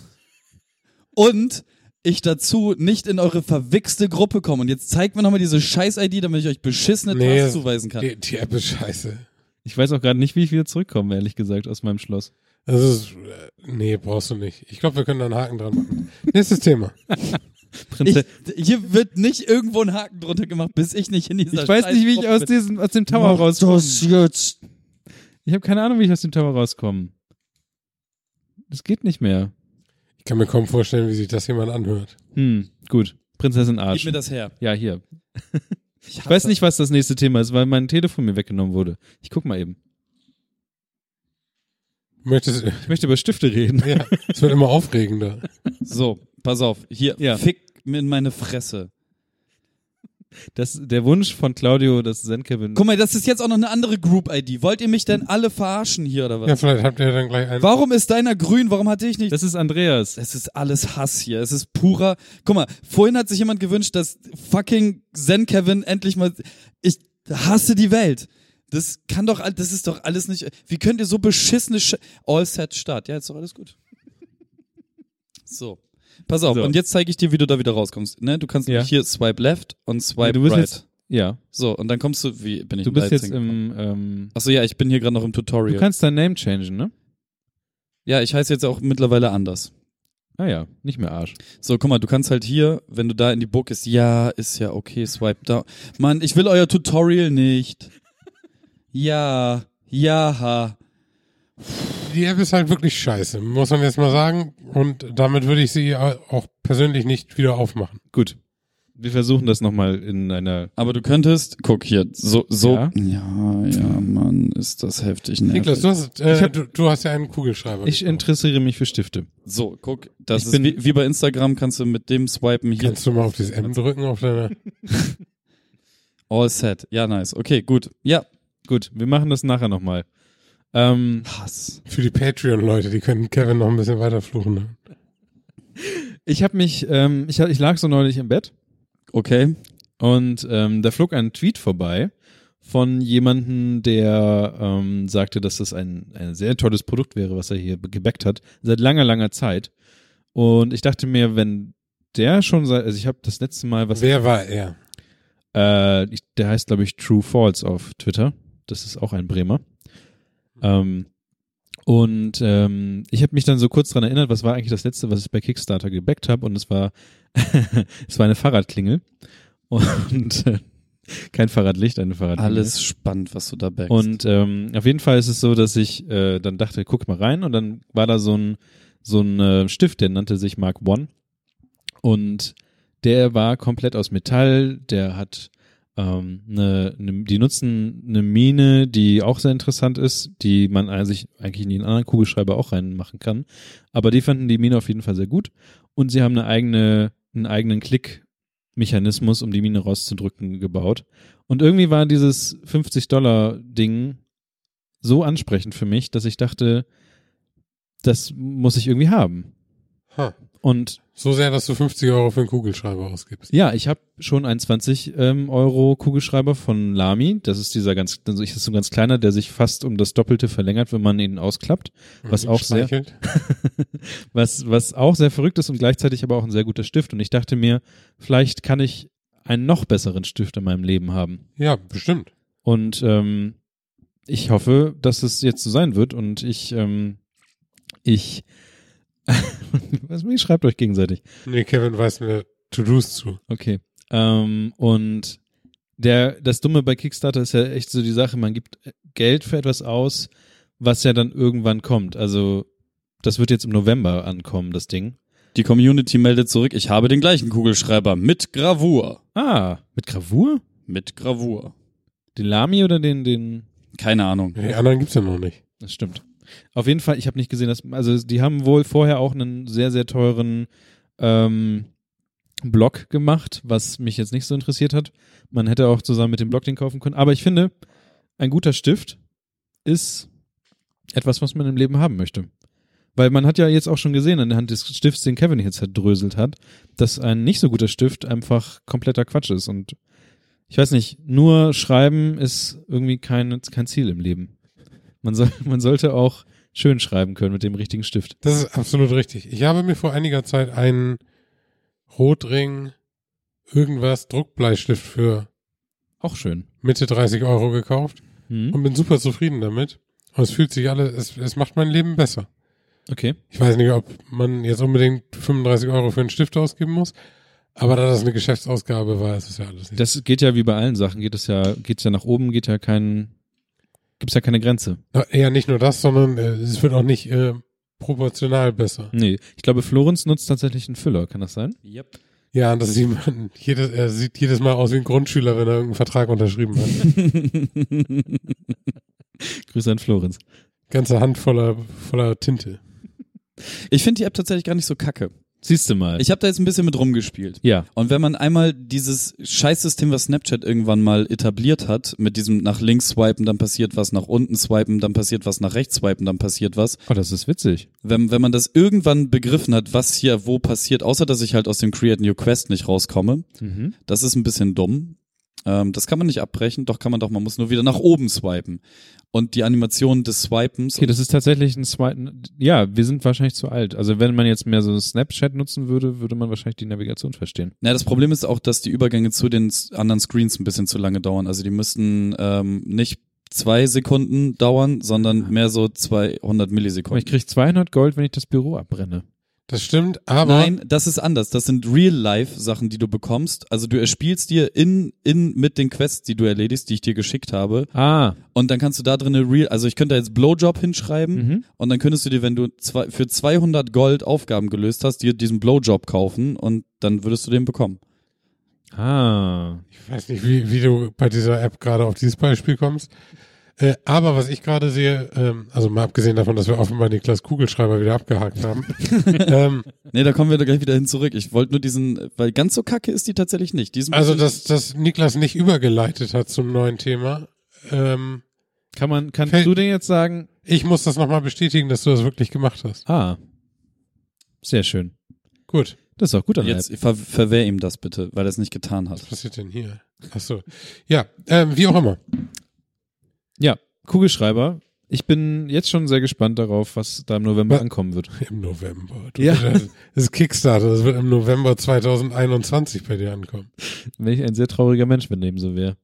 Speaker 4: und ich dazu nicht in eure verwichste Gruppe komme. Und jetzt zeigt mir nochmal diese scheiß ID, damit ich euch beschissene
Speaker 3: Nee,
Speaker 4: Tasks zuweisen kann.
Speaker 3: Die, die App ist scheiße.
Speaker 2: Ich weiß auch gerade nicht, wie ich wieder zurückkomme, ehrlich gesagt, aus meinem Schloss.
Speaker 3: Das ist, äh, nee, brauchst du nicht. Ich glaube, wir können da einen Haken dran machen. Nächstes Thema.
Speaker 2: Prinze
Speaker 4: Ich, hier wird nicht irgendwo ein Haken drunter gemacht, bis ich nicht in dieser
Speaker 2: ich weiß nicht, wie ich aus diesem, aus dem Tower rauskomme.
Speaker 4: jetzt.
Speaker 2: Ich habe keine Ahnung, wie ich aus dem Tower rauskomme. Das geht nicht mehr.
Speaker 3: Ich kann mir kaum vorstellen, wie sich das jemand anhört.
Speaker 2: Hm, gut. Prinzessin
Speaker 4: Gib
Speaker 2: Arsch.
Speaker 4: mir das her.
Speaker 2: Ja, hier.
Speaker 4: Ich,
Speaker 2: Ich weiß nicht, was das nächste Thema ist, weil mein Telefon mir weggenommen wurde. Ich guck mal eben.
Speaker 3: Möchtest,
Speaker 2: Ich möchte über Stifte reden.
Speaker 3: ja, es wird immer aufregender.
Speaker 4: So, pass auf. Hier,
Speaker 2: Ja.
Speaker 4: fick mir in meine Fresse.
Speaker 2: Das, der Wunsch von Claudio, dass Zen Kevin.
Speaker 4: Guck mal, das ist jetzt auch noch eine andere Group-ID. Wollt ihr mich denn alle verarschen hier oder was?
Speaker 3: Ja, vielleicht habt ihr dann gleich einen.
Speaker 4: Warum ist deiner grün? Warum hatte ich nicht?
Speaker 2: Das ist Andreas.
Speaker 4: Es ist alles Hass hier. Es ist purer. Guck mal, vorhin hat sich jemand gewünscht, dass fucking Zen Kevin endlich mal. Ich hasse die Welt. Das kann doch, all- das ist doch alles nicht. Wie könnt ihr so beschissene Sch All Set Start? Ja, ist doch alles gut. So. Pass auf,
Speaker 2: So.
Speaker 4: und jetzt zeige ich dir, wie du da wieder rauskommst. Ne? Du kannst
Speaker 2: Ja.
Speaker 4: hier Swipe Left und Swipe
Speaker 2: Ja, du bist
Speaker 4: Right.
Speaker 2: jetzt- Ja.
Speaker 4: So, und dann kommst du, wie bin ich
Speaker 2: Du bist jetzt im. Ähm,
Speaker 4: Achso, ja, ich bin hier gerade noch im
Speaker 2: du
Speaker 4: Tutorial.
Speaker 2: kannst dein Name changen, ne?
Speaker 4: ja, ich heiße jetzt auch mittlerweile anders.
Speaker 2: Ah ja, nicht mehr Arsch.
Speaker 4: So, guck mal, du kannst halt hier, wenn du da in die Book ist, ja, ist ja okay, swipe da. Mann, ich will euer Tutorial nicht. Ja, ja.
Speaker 3: Die App ist halt wirklich scheiße, muss man jetzt mal sagen. Und damit würde ich sie auch persönlich nicht wieder aufmachen.
Speaker 2: Gut. Wir versuchen das nochmal in einer.
Speaker 4: Aber du könntest, guck hier, so, so.
Speaker 2: Ja.
Speaker 4: Ja, ja, Mann, ist das heftig nervig.
Speaker 3: Niklas, du hast, äh,
Speaker 2: Ich hab-
Speaker 3: du, du hast ja einen Kugelschreiber.
Speaker 2: Ich
Speaker 3: gekauft.
Speaker 2: interessiere mich für Stifte.
Speaker 4: So, guck, das
Speaker 2: Ich
Speaker 4: ist
Speaker 2: bin-
Speaker 4: wie, wie bei Instagram, kannst du mit dem swipen hier.
Speaker 3: Kannst du mal auf dieses M drücken auf deiner.
Speaker 4: All set. Ja, nice. Okay, gut. Ja.
Speaker 2: Gut, wir machen das nachher nochmal. Ähm,
Speaker 4: Hass.
Speaker 3: Für die Patreon-Leute, die können Kevin noch ein bisschen weiter fluchen. Ne?
Speaker 2: ich habe mich, ähm, ich, hab- ich lag so neulich im Bett
Speaker 4: Okay.
Speaker 2: und ähm, da flog ein Tweet vorbei von jemanden, der ähm, sagte, dass das ein, ein sehr tolles Produkt wäre, was er hier gebackt hat, seit langer, langer Zeit. Und ich dachte mir, wenn der schon seit, also ich habe das letzte Mal was,
Speaker 3: Wer war er?
Speaker 2: äh, ich, der heißt glaube ich True False auf Twitter. Das ist auch ein Bremer. Ähm, und ähm, ich habe mich dann so kurz dran erinnert, was war eigentlich das letzte, was ich bei Kickstarter gebackt habe und es war es war eine Fahrradklingel und äh, kein Fahrradlicht, eine Fahrradklingel.
Speaker 4: Alles spannend, was du da backst.
Speaker 2: Und ähm, auf jeden Fall ist es so, dass ich äh, dann dachte, guck mal rein und dann war da so ein so ein äh, Stift, der nannte sich Mark One und der war komplett aus Metall, der hat ähm, eine, eine, die nutzen eine Mine, die auch sehr interessant ist, die man sich eigentlich in den anderen Kugelschreiber auch reinmachen kann. Aber die fanden die Mine auf jeden Fall sehr gut und sie haben eine eigene, einen eigenen Klick Mechanismus, um die Mine rauszudrücken, gebaut. Und irgendwie war dieses 50-Dollar-Ding so ansprechend für mich, dass ich dachte, das muss ich irgendwie haben.
Speaker 3: Ha.
Speaker 2: Und
Speaker 3: So sehr, dass du 50 Euro für einen Kugelschreiber ausgibst.
Speaker 2: ja, ich habe schon einen 20 ähm, Euro Kugelschreiber von Lamy. Das ist dieser ganz, das ist so ein ganz kleiner, der sich fast um das Doppelte verlängert, wenn man ihn ausklappt. Was
Speaker 3: Und
Speaker 2: auch sehr, was, was auch sehr verrückt ist und gleichzeitig aber auch ein sehr guter Stift. Und ich dachte mir, vielleicht kann ich einen noch besseren Stift in meinem Leben haben.
Speaker 3: Ja, bestimmt.
Speaker 2: Und ähm, ich hoffe, dass es jetzt so sein wird. Und ich, ähm, ich, was, ihr schreibt euch gegenseitig.
Speaker 3: Nee, Kevin weiß mir To-Dos zu.
Speaker 2: Okay. Ähm, und der, das Dumme bei Kickstarter ist ja echt so die Sache, man gibt Geld für etwas aus, was ja dann irgendwann kommt. Also, das wird jetzt im November ankommen, das Ding.
Speaker 4: Die Community meldet zurück, ich habe den gleichen Kugelschreiber mit Gravur.
Speaker 2: Ah, mit Gravur?
Speaker 4: Mit Gravur.
Speaker 2: Den Lamy oder den, den,
Speaker 4: Keine Ahnung.
Speaker 3: Die anderen gibt's ja noch nicht.
Speaker 2: das stimmt. Auf jeden Fall, ich habe nicht gesehen, dass, also die haben wohl vorher auch einen sehr, sehr teuren ähm, Blog gemacht, was mich jetzt nicht so interessiert hat. Man hätte auch zusammen mit dem Blog den kaufen können. Aber ich finde, ein guter Stift ist etwas, was man im Leben haben möchte. Weil man hat ja jetzt auch schon gesehen anhand des Stifts, den Kevin jetzt zerdröselt hat, dass ein nicht so guter Stift einfach kompletter Quatsch ist. Und ich weiß nicht, nur schreiben ist irgendwie kein, kein Ziel im Leben. Man, soll, man sollte auch schön schreiben können mit dem richtigen Stift.
Speaker 3: Das ist absolut richtig. Ich habe mir vor einiger Zeit einen Rotring irgendwas Druckbleistift für
Speaker 2: Auch schön.
Speaker 3: Mitte 30 Euro gekauft
Speaker 2: Hm?
Speaker 3: und bin super zufrieden damit. Und es fühlt sich alles, es, es macht mein Leben besser.
Speaker 2: Okay.
Speaker 3: Ich weiß nicht, ob man jetzt unbedingt 35 Euro für einen Stift ausgeben muss, aber da das eine Geschäftsausgabe war, ist es ja alles nicht.
Speaker 2: Das geht ja wie bei allen Sachen, geht es ja, geht's ja nach oben, geht ja kein, gibt's ja keine Grenze.
Speaker 3: Ja, nicht nur das, sondern äh, es wird auch nicht äh, proportional besser.
Speaker 2: Nee, ich glaube, Florenz nutzt tatsächlich einen Füller, kann das sein?
Speaker 4: Yep.
Speaker 3: Ja, und das sieht man, jedes, er sieht jedes Mal aus wie ein Grundschüler, wenn er irgendeinen Vertrag unterschrieben hat.
Speaker 2: Grüße an Florenz.
Speaker 3: Ganze Hand voller, voller Tinte.
Speaker 4: Ich finde die App tatsächlich gar nicht so kacke.
Speaker 2: Siehst du mal.
Speaker 4: Ich habe da jetzt ein bisschen mit rumgespielt.
Speaker 2: ja.
Speaker 4: Und wenn man einmal dieses Scheißsystem, was Snapchat irgendwann mal etabliert hat, mit diesem nach links swipen, dann passiert was, nach unten swipen, dann passiert was, nach rechts swipen, dann passiert was.
Speaker 2: Oh, das ist witzig.
Speaker 4: Wenn, wenn man das irgendwann begriffen hat, was hier wo passiert, außer dass ich halt aus dem Create New Quest nicht rauskomme,
Speaker 2: Mhm.
Speaker 4: das ist ein bisschen dumm. Ähm, das kann man nicht abbrechen, doch kann man doch, man muss nur wieder nach oben swipen. Und die Animation des Swipens
Speaker 2: Okay, das ist tatsächlich ein zweiten, ja, wir sind wahrscheinlich zu alt. Also wenn man jetzt mehr so Snapchat nutzen würde, würde man wahrscheinlich die Navigation verstehen.
Speaker 4: Na, das Problem ist auch, dass die Übergänge zu den anderen Screens ein bisschen zu lange dauern. Also die müssten ähm, nicht zwei Sekunden dauern, sondern mehr so 200
Speaker 2: Aber ich
Speaker 4: Millisekunden.
Speaker 2: krieg 200 Gold, wenn ich das Büro abbrenne.
Speaker 3: Das stimmt, aber
Speaker 4: Nein, das ist anders. Das sind Real-Life-Sachen, die du bekommst. Also du erspielst dir in, in mit den Quests, die du erledigst, die ich dir geschickt habe.
Speaker 2: Ah,
Speaker 4: Und dann kannst du da drin Real, also ich könnte da jetzt Blowjob hinschreiben
Speaker 2: mhm.
Speaker 4: und dann könntest du dir, wenn du zwei, für 200 Gold Aufgaben gelöst hast, dir diesen Blowjob kaufen und dann würdest du den bekommen.
Speaker 2: Ah.
Speaker 3: ich weiß nicht, wie, wie du bei dieser App gerade auf dieses Beispiel kommst. Äh, aber was ich gerade sehe, ähm, also mal abgesehen davon, dass wir offenbar Niklas Kugelschreiber wieder abgehakt haben, ähm,
Speaker 4: Nee, da kommen wir da gleich wieder hin zurück. Ich wollte nur diesen, weil ganz so kacke ist die tatsächlich nicht. Die ist ein
Speaker 3: also dass, dass Niklas nicht übergeleitet hat zum neuen Thema. Ähm,
Speaker 2: Kann man, kannst
Speaker 3: Fällt-
Speaker 2: du denn jetzt sagen,
Speaker 3: ich muss das nochmal bestätigen, dass du das wirklich gemacht hast.
Speaker 2: ah, sehr schön.
Speaker 3: Gut,
Speaker 2: Das ist auch gut an
Speaker 4: Jetzt ver verwehr ihm das bitte, weil er es nicht getan hat.
Speaker 3: was passiert denn hier? Ach so. Ja, ähm, wie auch immer.
Speaker 2: Ja, Kugelschreiber. Ich bin jetzt schon sehr gespannt darauf, was da im November
Speaker 3: Ja.
Speaker 2: ankommen wird.
Speaker 3: Im November. Du,
Speaker 2: Ja.
Speaker 3: Das ist Kickstarter, das wird im November 2021 bei dir ankommen.
Speaker 2: Wenn ich ein sehr trauriger Mensch, wenn dem so wäre.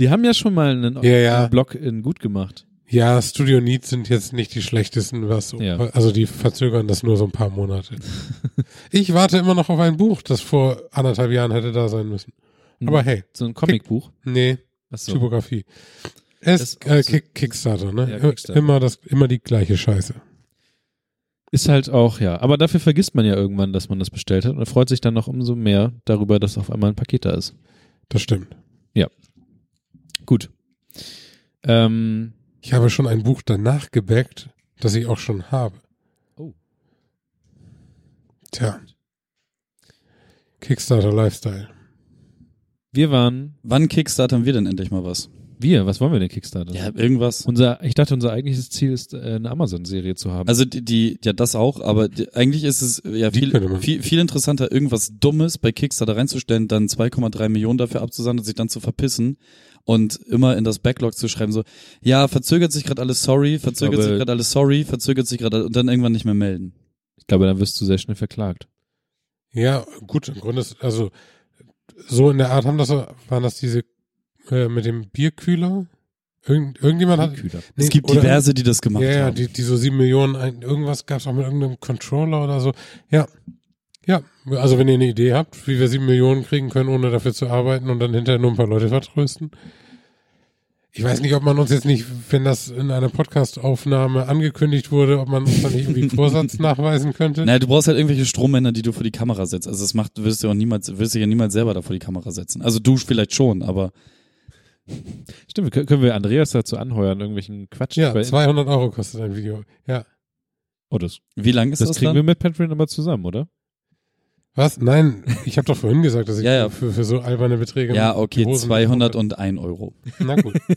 Speaker 2: Die haben ja schon mal einen,
Speaker 3: Ja, ja.
Speaker 2: einen Blog in gut gemacht.
Speaker 3: Ja, Studio Needs sind jetzt nicht die schlechtesten, was
Speaker 2: Ja.
Speaker 3: also die verzögern das nur so ein paar Monate. ich warte immer noch auf ein Buch, das vor anderthalb Jahren hätte da sein müssen. Aber hey,
Speaker 2: So ein Comicbuch.
Speaker 3: nee,
Speaker 2: Achso.
Speaker 3: Typografie. Es äh,
Speaker 2: ist-
Speaker 3: Kick, Kickstarter, ne?
Speaker 2: Ja, Kickstarter.
Speaker 3: Immer das, immer die gleiche Scheiße.
Speaker 2: Ist halt auch, ja. Aber dafür vergisst man ja irgendwann, dass man das bestellt hat und freut sich dann noch umso mehr darüber, dass auf einmal ein Paket da ist.
Speaker 3: Das stimmt.
Speaker 2: Gut. Ähm,
Speaker 3: Ich habe schon ein Buch danach gebackt, das ich auch schon habe.
Speaker 2: Oh.
Speaker 3: Tja. Kickstarter Lifestyle.
Speaker 2: Wir waren,
Speaker 4: Wann kickstartern wir denn endlich mal was?
Speaker 2: Wir, was wollen wir denn Kickstarter?
Speaker 4: Ja, irgendwas.
Speaker 2: Unser, ich dachte, unser eigentliches Ziel ist, äh, eine Amazon-Serie zu haben.
Speaker 4: Also die, die ja das auch, aber die, eigentlich ist es ja
Speaker 3: Die
Speaker 4: viel, viel, viel interessanter, irgendwas Dummes bei Kickstarter reinzustellen, dann 2,3 Millionen dafür abzusanden und sich dann zu verpissen und immer in das Backlog zu schreiben, so, ja, verzögert sich gerade alles, sorry, verzögert
Speaker 2: glaube-
Speaker 4: sich gerade alles, sorry, verzögert sich gerade und dann irgendwann nicht mehr melden.
Speaker 2: ich glaube, dann wirst du sehr schnell verklagt.
Speaker 3: Ja, gut, im Grunde ist, also so in der Art haben das, waren das diese äh, mit dem Bierkühler? Irgend, irgendjemand hat. Nee,
Speaker 4: es gibt
Speaker 3: oder-
Speaker 4: diverse, die das gemacht
Speaker 3: Ja, ja,
Speaker 4: haben.
Speaker 3: die, die so sieben Millionen, irgendwas gab es auch mit irgendeinem Controller oder so. Ja. Ja, also wenn ihr eine Idee habt, wie wir sieben Millionen kriegen können, ohne dafür zu arbeiten und dann hinterher nur ein paar Leute vertrösten. Ich weiß nicht, ob man uns jetzt nicht, wenn das in einer Podcast-Aufnahme angekündigt wurde, ob man uns dann nicht irgendwie Vorsatz nachweisen könnte.
Speaker 4: Naja, du brauchst halt irgendwelche Strommänner, die du vor die Kamera setzt. Also das macht, wirst du auch niemals, wirst du ja niemals selber da vor die Kamera setzen. Also du vielleicht schon, aber
Speaker 2: Stimmt, kö- können wir Andreas dazu anheuern, irgendwelchen Quatsch.
Speaker 3: Ja,
Speaker 2: bei-
Speaker 3: 200 Euro kostet ein Video. Ja.
Speaker 2: oh, das,
Speaker 4: wie lang ist
Speaker 2: das
Speaker 4: das,
Speaker 2: kriegen
Speaker 4: dann?
Speaker 2: wir mit Patreon aber zusammen, oder?
Speaker 3: Was? Nein, ich habe doch vorhin gesagt, dass ich
Speaker 4: Ja, ja.
Speaker 3: Für, für so alberne Beträge.
Speaker 4: ja, okay,
Speaker 3: Hosen
Speaker 4: 201 Euro.
Speaker 3: Na gut.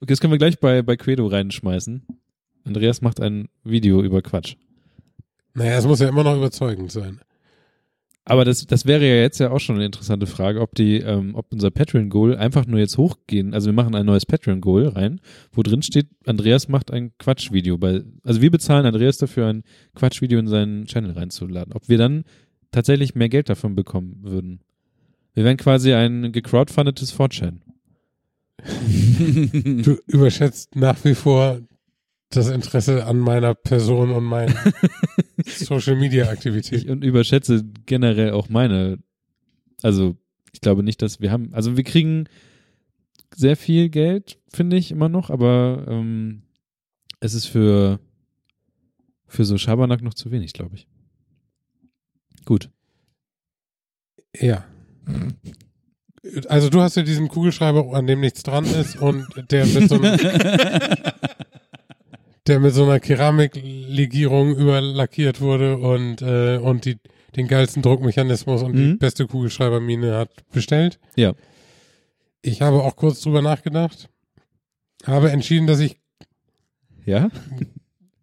Speaker 2: Okay, das können wir gleich bei, bei Quedo reinschmeißen. Andreas macht ein Video über Quatsch.
Speaker 3: Naja, es muss ja immer noch überzeugend sein.
Speaker 2: Aber das, das wäre ja jetzt ja auch schon eine interessante Frage, ob die, ähm, ob unser Patreon-Goal einfach nur jetzt hochgehen. Also wir machen ein neues Patreon-Goal rein, wo drin steht, Andreas macht ein Quatsch-Video. Bei, also wir bezahlen Andreas dafür, ein Quatsch-Video in seinen Channel reinzuladen. Ob wir dann tatsächlich mehr Geld davon bekommen würden. Wir wären quasi ein gecrowdfundetes 4chan.
Speaker 3: Du überschätzt nach wie vor das Interesse an meiner Person und meinen Social Media Aktivitäten.
Speaker 2: Ich und überschätze generell auch meine, also ich glaube nicht, dass wir haben, also wir kriegen sehr viel Geld, finde ich immer noch, aber ähm, es ist für für so Schabernack noch zu wenig, glaube ich. Gut.
Speaker 3: Ja. Also du hast ja diesen Kugelschreiber, an dem nichts dran ist und der mit so einem, der mit so einer Keramiklegierung überlackiert wurde und äh, und die den geilsten Druckmechanismus und die
Speaker 2: Mhm.
Speaker 3: beste Kugelschreibermine hat bestellt.
Speaker 2: Ja.
Speaker 3: Ich habe auch kurz drüber nachgedacht, habe entschieden, dass ich
Speaker 2: Ja?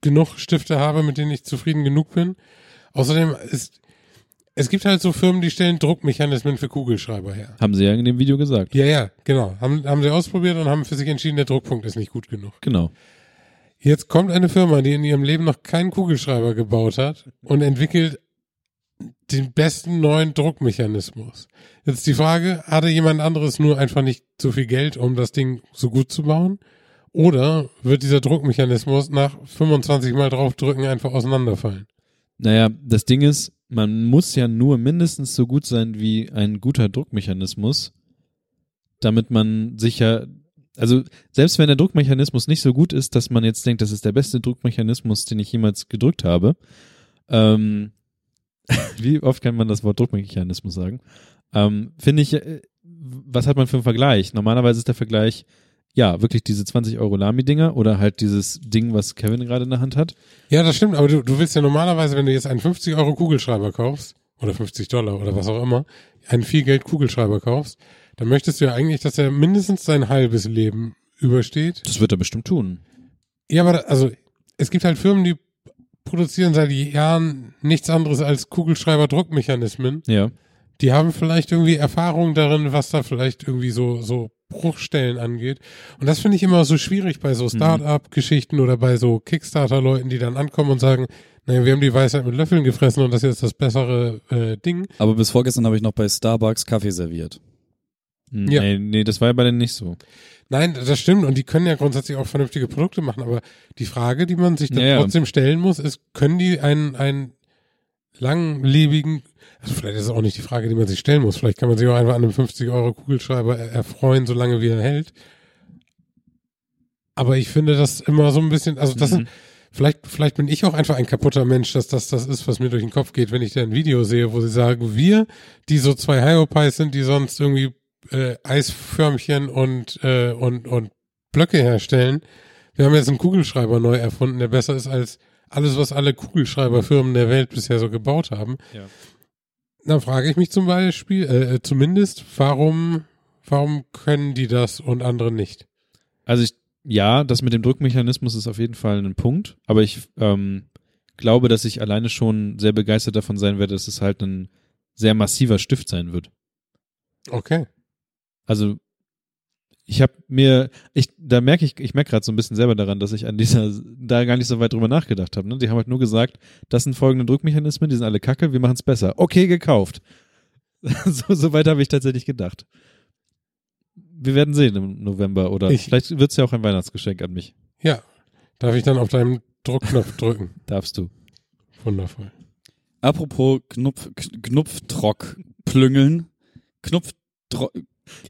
Speaker 3: genug Stifte habe, mit denen ich zufrieden genug bin. Außerdem ist es gibt halt so Firmen, die stellen Druckmechanismen für Kugelschreiber her.
Speaker 2: Haben sie ja in dem Video gesagt.
Speaker 3: Ja, ja, genau. Haben, haben sie ausprobiert und haben für sich entschieden, der Druckpunkt ist nicht gut genug.
Speaker 2: Genau.
Speaker 3: Jetzt kommt eine Firma, die in ihrem Leben noch keinen Kugelschreiber gebaut hat und entwickelt den besten neuen Druckmechanismus. Jetzt die Frage, hatte jemand anderes nur einfach nicht so viel Geld, um das Ding so gut zu bauen? Oder wird dieser Druckmechanismus nach 25 Mal draufdrücken einfach auseinanderfallen?
Speaker 2: Naja, das Ding ist, man muss ja nur mindestens so gut sein wie ein guter Druckmechanismus, damit man sich ja, also selbst wenn der Druckmechanismus nicht so gut ist, dass man jetzt denkt, das ist der beste Druckmechanismus, den ich jemals gedrückt habe, ähm, wie oft kann man das Wort Druckmechanismus sagen, ähm, finde ich, äh, was hat man für einen Vergleich? Normalerweise ist der Vergleich, ja, wirklich diese 20 Euro Lamy-Dinger oder halt dieses Ding, was Kevin gerade in der Hand hat.
Speaker 3: Ja, das stimmt, aber du, du willst ja normalerweise, wenn du jetzt einen 50 Euro Kugelschreiber kaufst, oder 50 Dollar oder was auch immer, einen viel Geld Kugelschreiber kaufst, dann möchtest du ja eigentlich, dass er mindestens sein halbes Leben übersteht.
Speaker 2: Das wird er bestimmt tun.
Speaker 3: Ja, aber da, also es gibt halt Firmen, die produzieren seit Jahren nichts anderes als Kugelschreiber-Druckmechanismen.
Speaker 2: Ja.
Speaker 3: Die haben vielleicht irgendwie Erfahrung darin, was da vielleicht irgendwie so, so Bruchstellen angeht. Und das finde ich immer so schwierig bei so Start-up-Geschichten oder bei so Kickstarter-Leuten, die dann ankommen und sagen, naja, wir haben die Weisheit mit Löffeln gefressen und das ist jetzt das bessere äh, Ding.
Speaker 4: Aber bis vorgestern habe ich noch bei Starbucks Kaffee serviert.
Speaker 2: Hm,
Speaker 3: Ja.
Speaker 2: Nee, nee, das war ja bei denen nicht so.
Speaker 3: Nein, das stimmt und die können ja grundsätzlich auch vernünftige Produkte machen, aber die Frage, die man sich dann
Speaker 2: Ja,
Speaker 3: trotzdem stellen muss, ist, können die einen, einen langlebigen, also vielleicht ist es auch nicht die Frage, die man sich stellen muss, vielleicht kann man sich auch einfach an einem 50 Euro Kugelschreiber er- erfreuen, solange wie er hält. Aber ich finde das immer so ein bisschen, also das
Speaker 2: Mhm.
Speaker 3: sind, vielleicht, vielleicht bin ich auch einfach ein kaputter Mensch, dass das das ist, was mir durch den Kopf geht, wenn ich da ein Video sehe, wo sie sagen, wir, die so zwei Hyopies sind, die sonst irgendwie äh, Eisförmchen und, äh, und, und Blöcke herstellen. Wir haben jetzt einen Kugelschreiber neu erfunden, der besser ist als alles, was alle Kugelschreiberfirmen der Welt bisher so gebaut haben.
Speaker 2: Ja.
Speaker 3: Da frage ich mich zum Beispiel, äh, zumindest, warum, warum können die das und andere nicht?
Speaker 2: Also ich, ja, das mit dem Drückmechanismus ist auf jeden Fall ein Punkt, aber ich ähm, glaube, dass ich alleine schon sehr begeistert davon sein werde, dass es halt ein sehr massiver Stift sein wird.
Speaker 3: Okay.
Speaker 2: Also ich habe mir, ich, da merke ich, ich merke gerade so ein bisschen selber daran, dass ich an dieser, da gar nicht so weit drüber nachgedacht habe. Ne? Die haben halt nur gesagt, das sind folgende Drückmechanismen, die sind alle kacke, wir machen es besser. Okay, gekauft. so, so weit habe ich tatsächlich gedacht. Wir werden sehen im November oder
Speaker 3: Ich-
Speaker 2: vielleicht wird es ja auch ein Weihnachtsgeschenk an mich.
Speaker 3: Ja. Darf ich dann auf deinen Druckknopf drücken?
Speaker 2: Darfst du.
Speaker 3: Wundervoll.
Speaker 4: Apropos Knopf, K- Knopfdrock plüngeln. Knopf,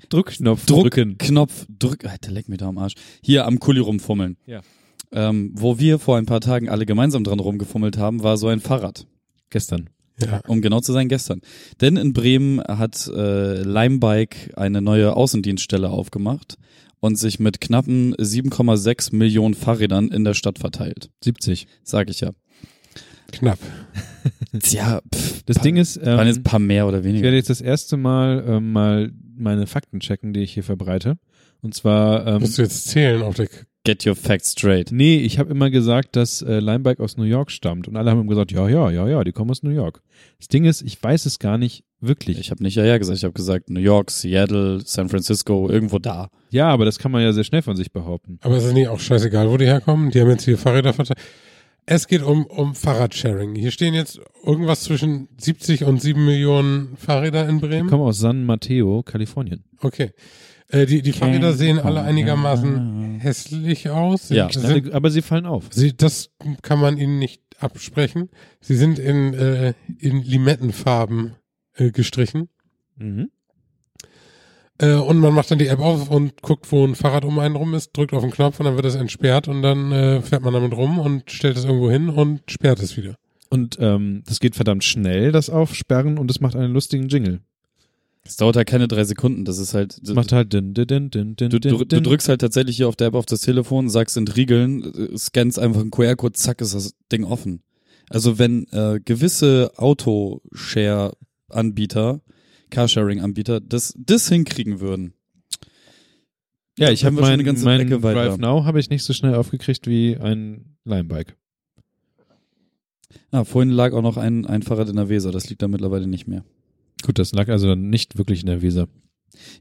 Speaker 2: Drückknopf
Speaker 4: Druck,
Speaker 2: drücken.
Speaker 4: Knopf, drück, Alter, leck mir da am Arsch. Hier am Kuli rumfummeln.
Speaker 2: Ja.
Speaker 4: Ähm, wo wir vor ein paar Tagen alle gemeinsam dran rumgefummelt haben, war so ein Fahrrad.
Speaker 2: Gestern.
Speaker 3: Ja.
Speaker 4: Um genau zu sein, gestern. Denn in Bremen hat äh, Limebike eine neue Außendienststelle aufgemacht und sich mit knappen 7,6 Millionen Fahrrädern in der Stadt verteilt.
Speaker 2: 70.
Speaker 4: Sag ich ja.
Speaker 3: Knapp.
Speaker 4: Tja, pff,
Speaker 2: Das Ding ist, ähm,
Speaker 4: waren jetzt ein paar mehr oder
Speaker 2: Ich
Speaker 4: weniger.
Speaker 2: werde jetzt das erste Mal ähm, mal meine Fakten checken, die ich hier verbreite. Und zwar, ähm,
Speaker 3: Musst du jetzt zählen auf der, K-
Speaker 4: Get your facts straight.
Speaker 2: nee, ich habe immer gesagt, dass äh, Limebike aus New York stammt. Und alle haben immer gesagt, ja, ja, ja, ja, die kommen aus New York. Das Ding ist, ich weiß es gar nicht wirklich.
Speaker 4: Ich habe nicht ja ja gesagt, ich habe gesagt New York, Seattle, San Francisco, irgendwo da.
Speaker 2: ja, aber das kann man ja sehr schnell von sich behaupten.
Speaker 3: aber ist es nicht auch scheißegal, wo die herkommen? Die haben jetzt hier Fahrräder verteilt. Es geht um, um Fahrradsharing. Hier stehen jetzt irgendwas zwischen 70 und 7 Millionen Fahrräder in
Speaker 2: Ich
Speaker 3: Bremen.
Speaker 2: komme aus San Mateo, Kalifornien.
Speaker 3: Okay. Äh, die, die Fahrräder sehen alle einigermaßen hässlich aus. Sie
Speaker 4: Ja.
Speaker 3: Sind,
Speaker 2: aber sie fallen auf.
Speaker 3: sie, das kann man ihnen nicht absprechen. Sie sind in, äh, in Limettenfarben äh, gestrichen.
Speaker 2: Mhm.
Speaker 3: Äh, und man macht dann die App auf und guckt, wo ein Fahrrad um einen rum ist, drückt auf den Knopf und dann wird es entsperrt und dann äh, fährt man damit rum und stellt es irgendwo hin und sperrt es wieder.
Speaker 2: Und ähm, das geht verdammt schnell, das Aufsperren, und es macht einen lustigen Jingle.
Speaker 4: Es dauert halt keine drei Sekunden. Das ist halt.
Speaker 2: Es macht halt din, din, din, din, din,
Speaker 4: Du, du, du drückst halt tatsächlich hier auf der App auf das Telefon, sagst entriegeln, äh, scannst einfach einen QR-Code, zack, ist das Ding offen. Also wenn äh, gewisse Autoshare-Anbieter, Carsharing-Anbieter, das, das hinkriegen würden.
Speaker 2: Ja, ich habe
Speaker 4: sind wir schon
Speaker 2: mein,
Speaker 4: eine ganze
Speaker 2: mein
Speaker 4: Ecke weiter.
Speaker 2: Drive Now habe ich nicht so schnell aufgekriegt wie ein Limebike.
Speaker 4: Ah, vorhin lag auch noch ein, ein Fahrrad in der Weser, das liegt da mittlerweile nicht mehr.
Speaker 2: Gut, das lag also dann nicht wirklich in der Weser.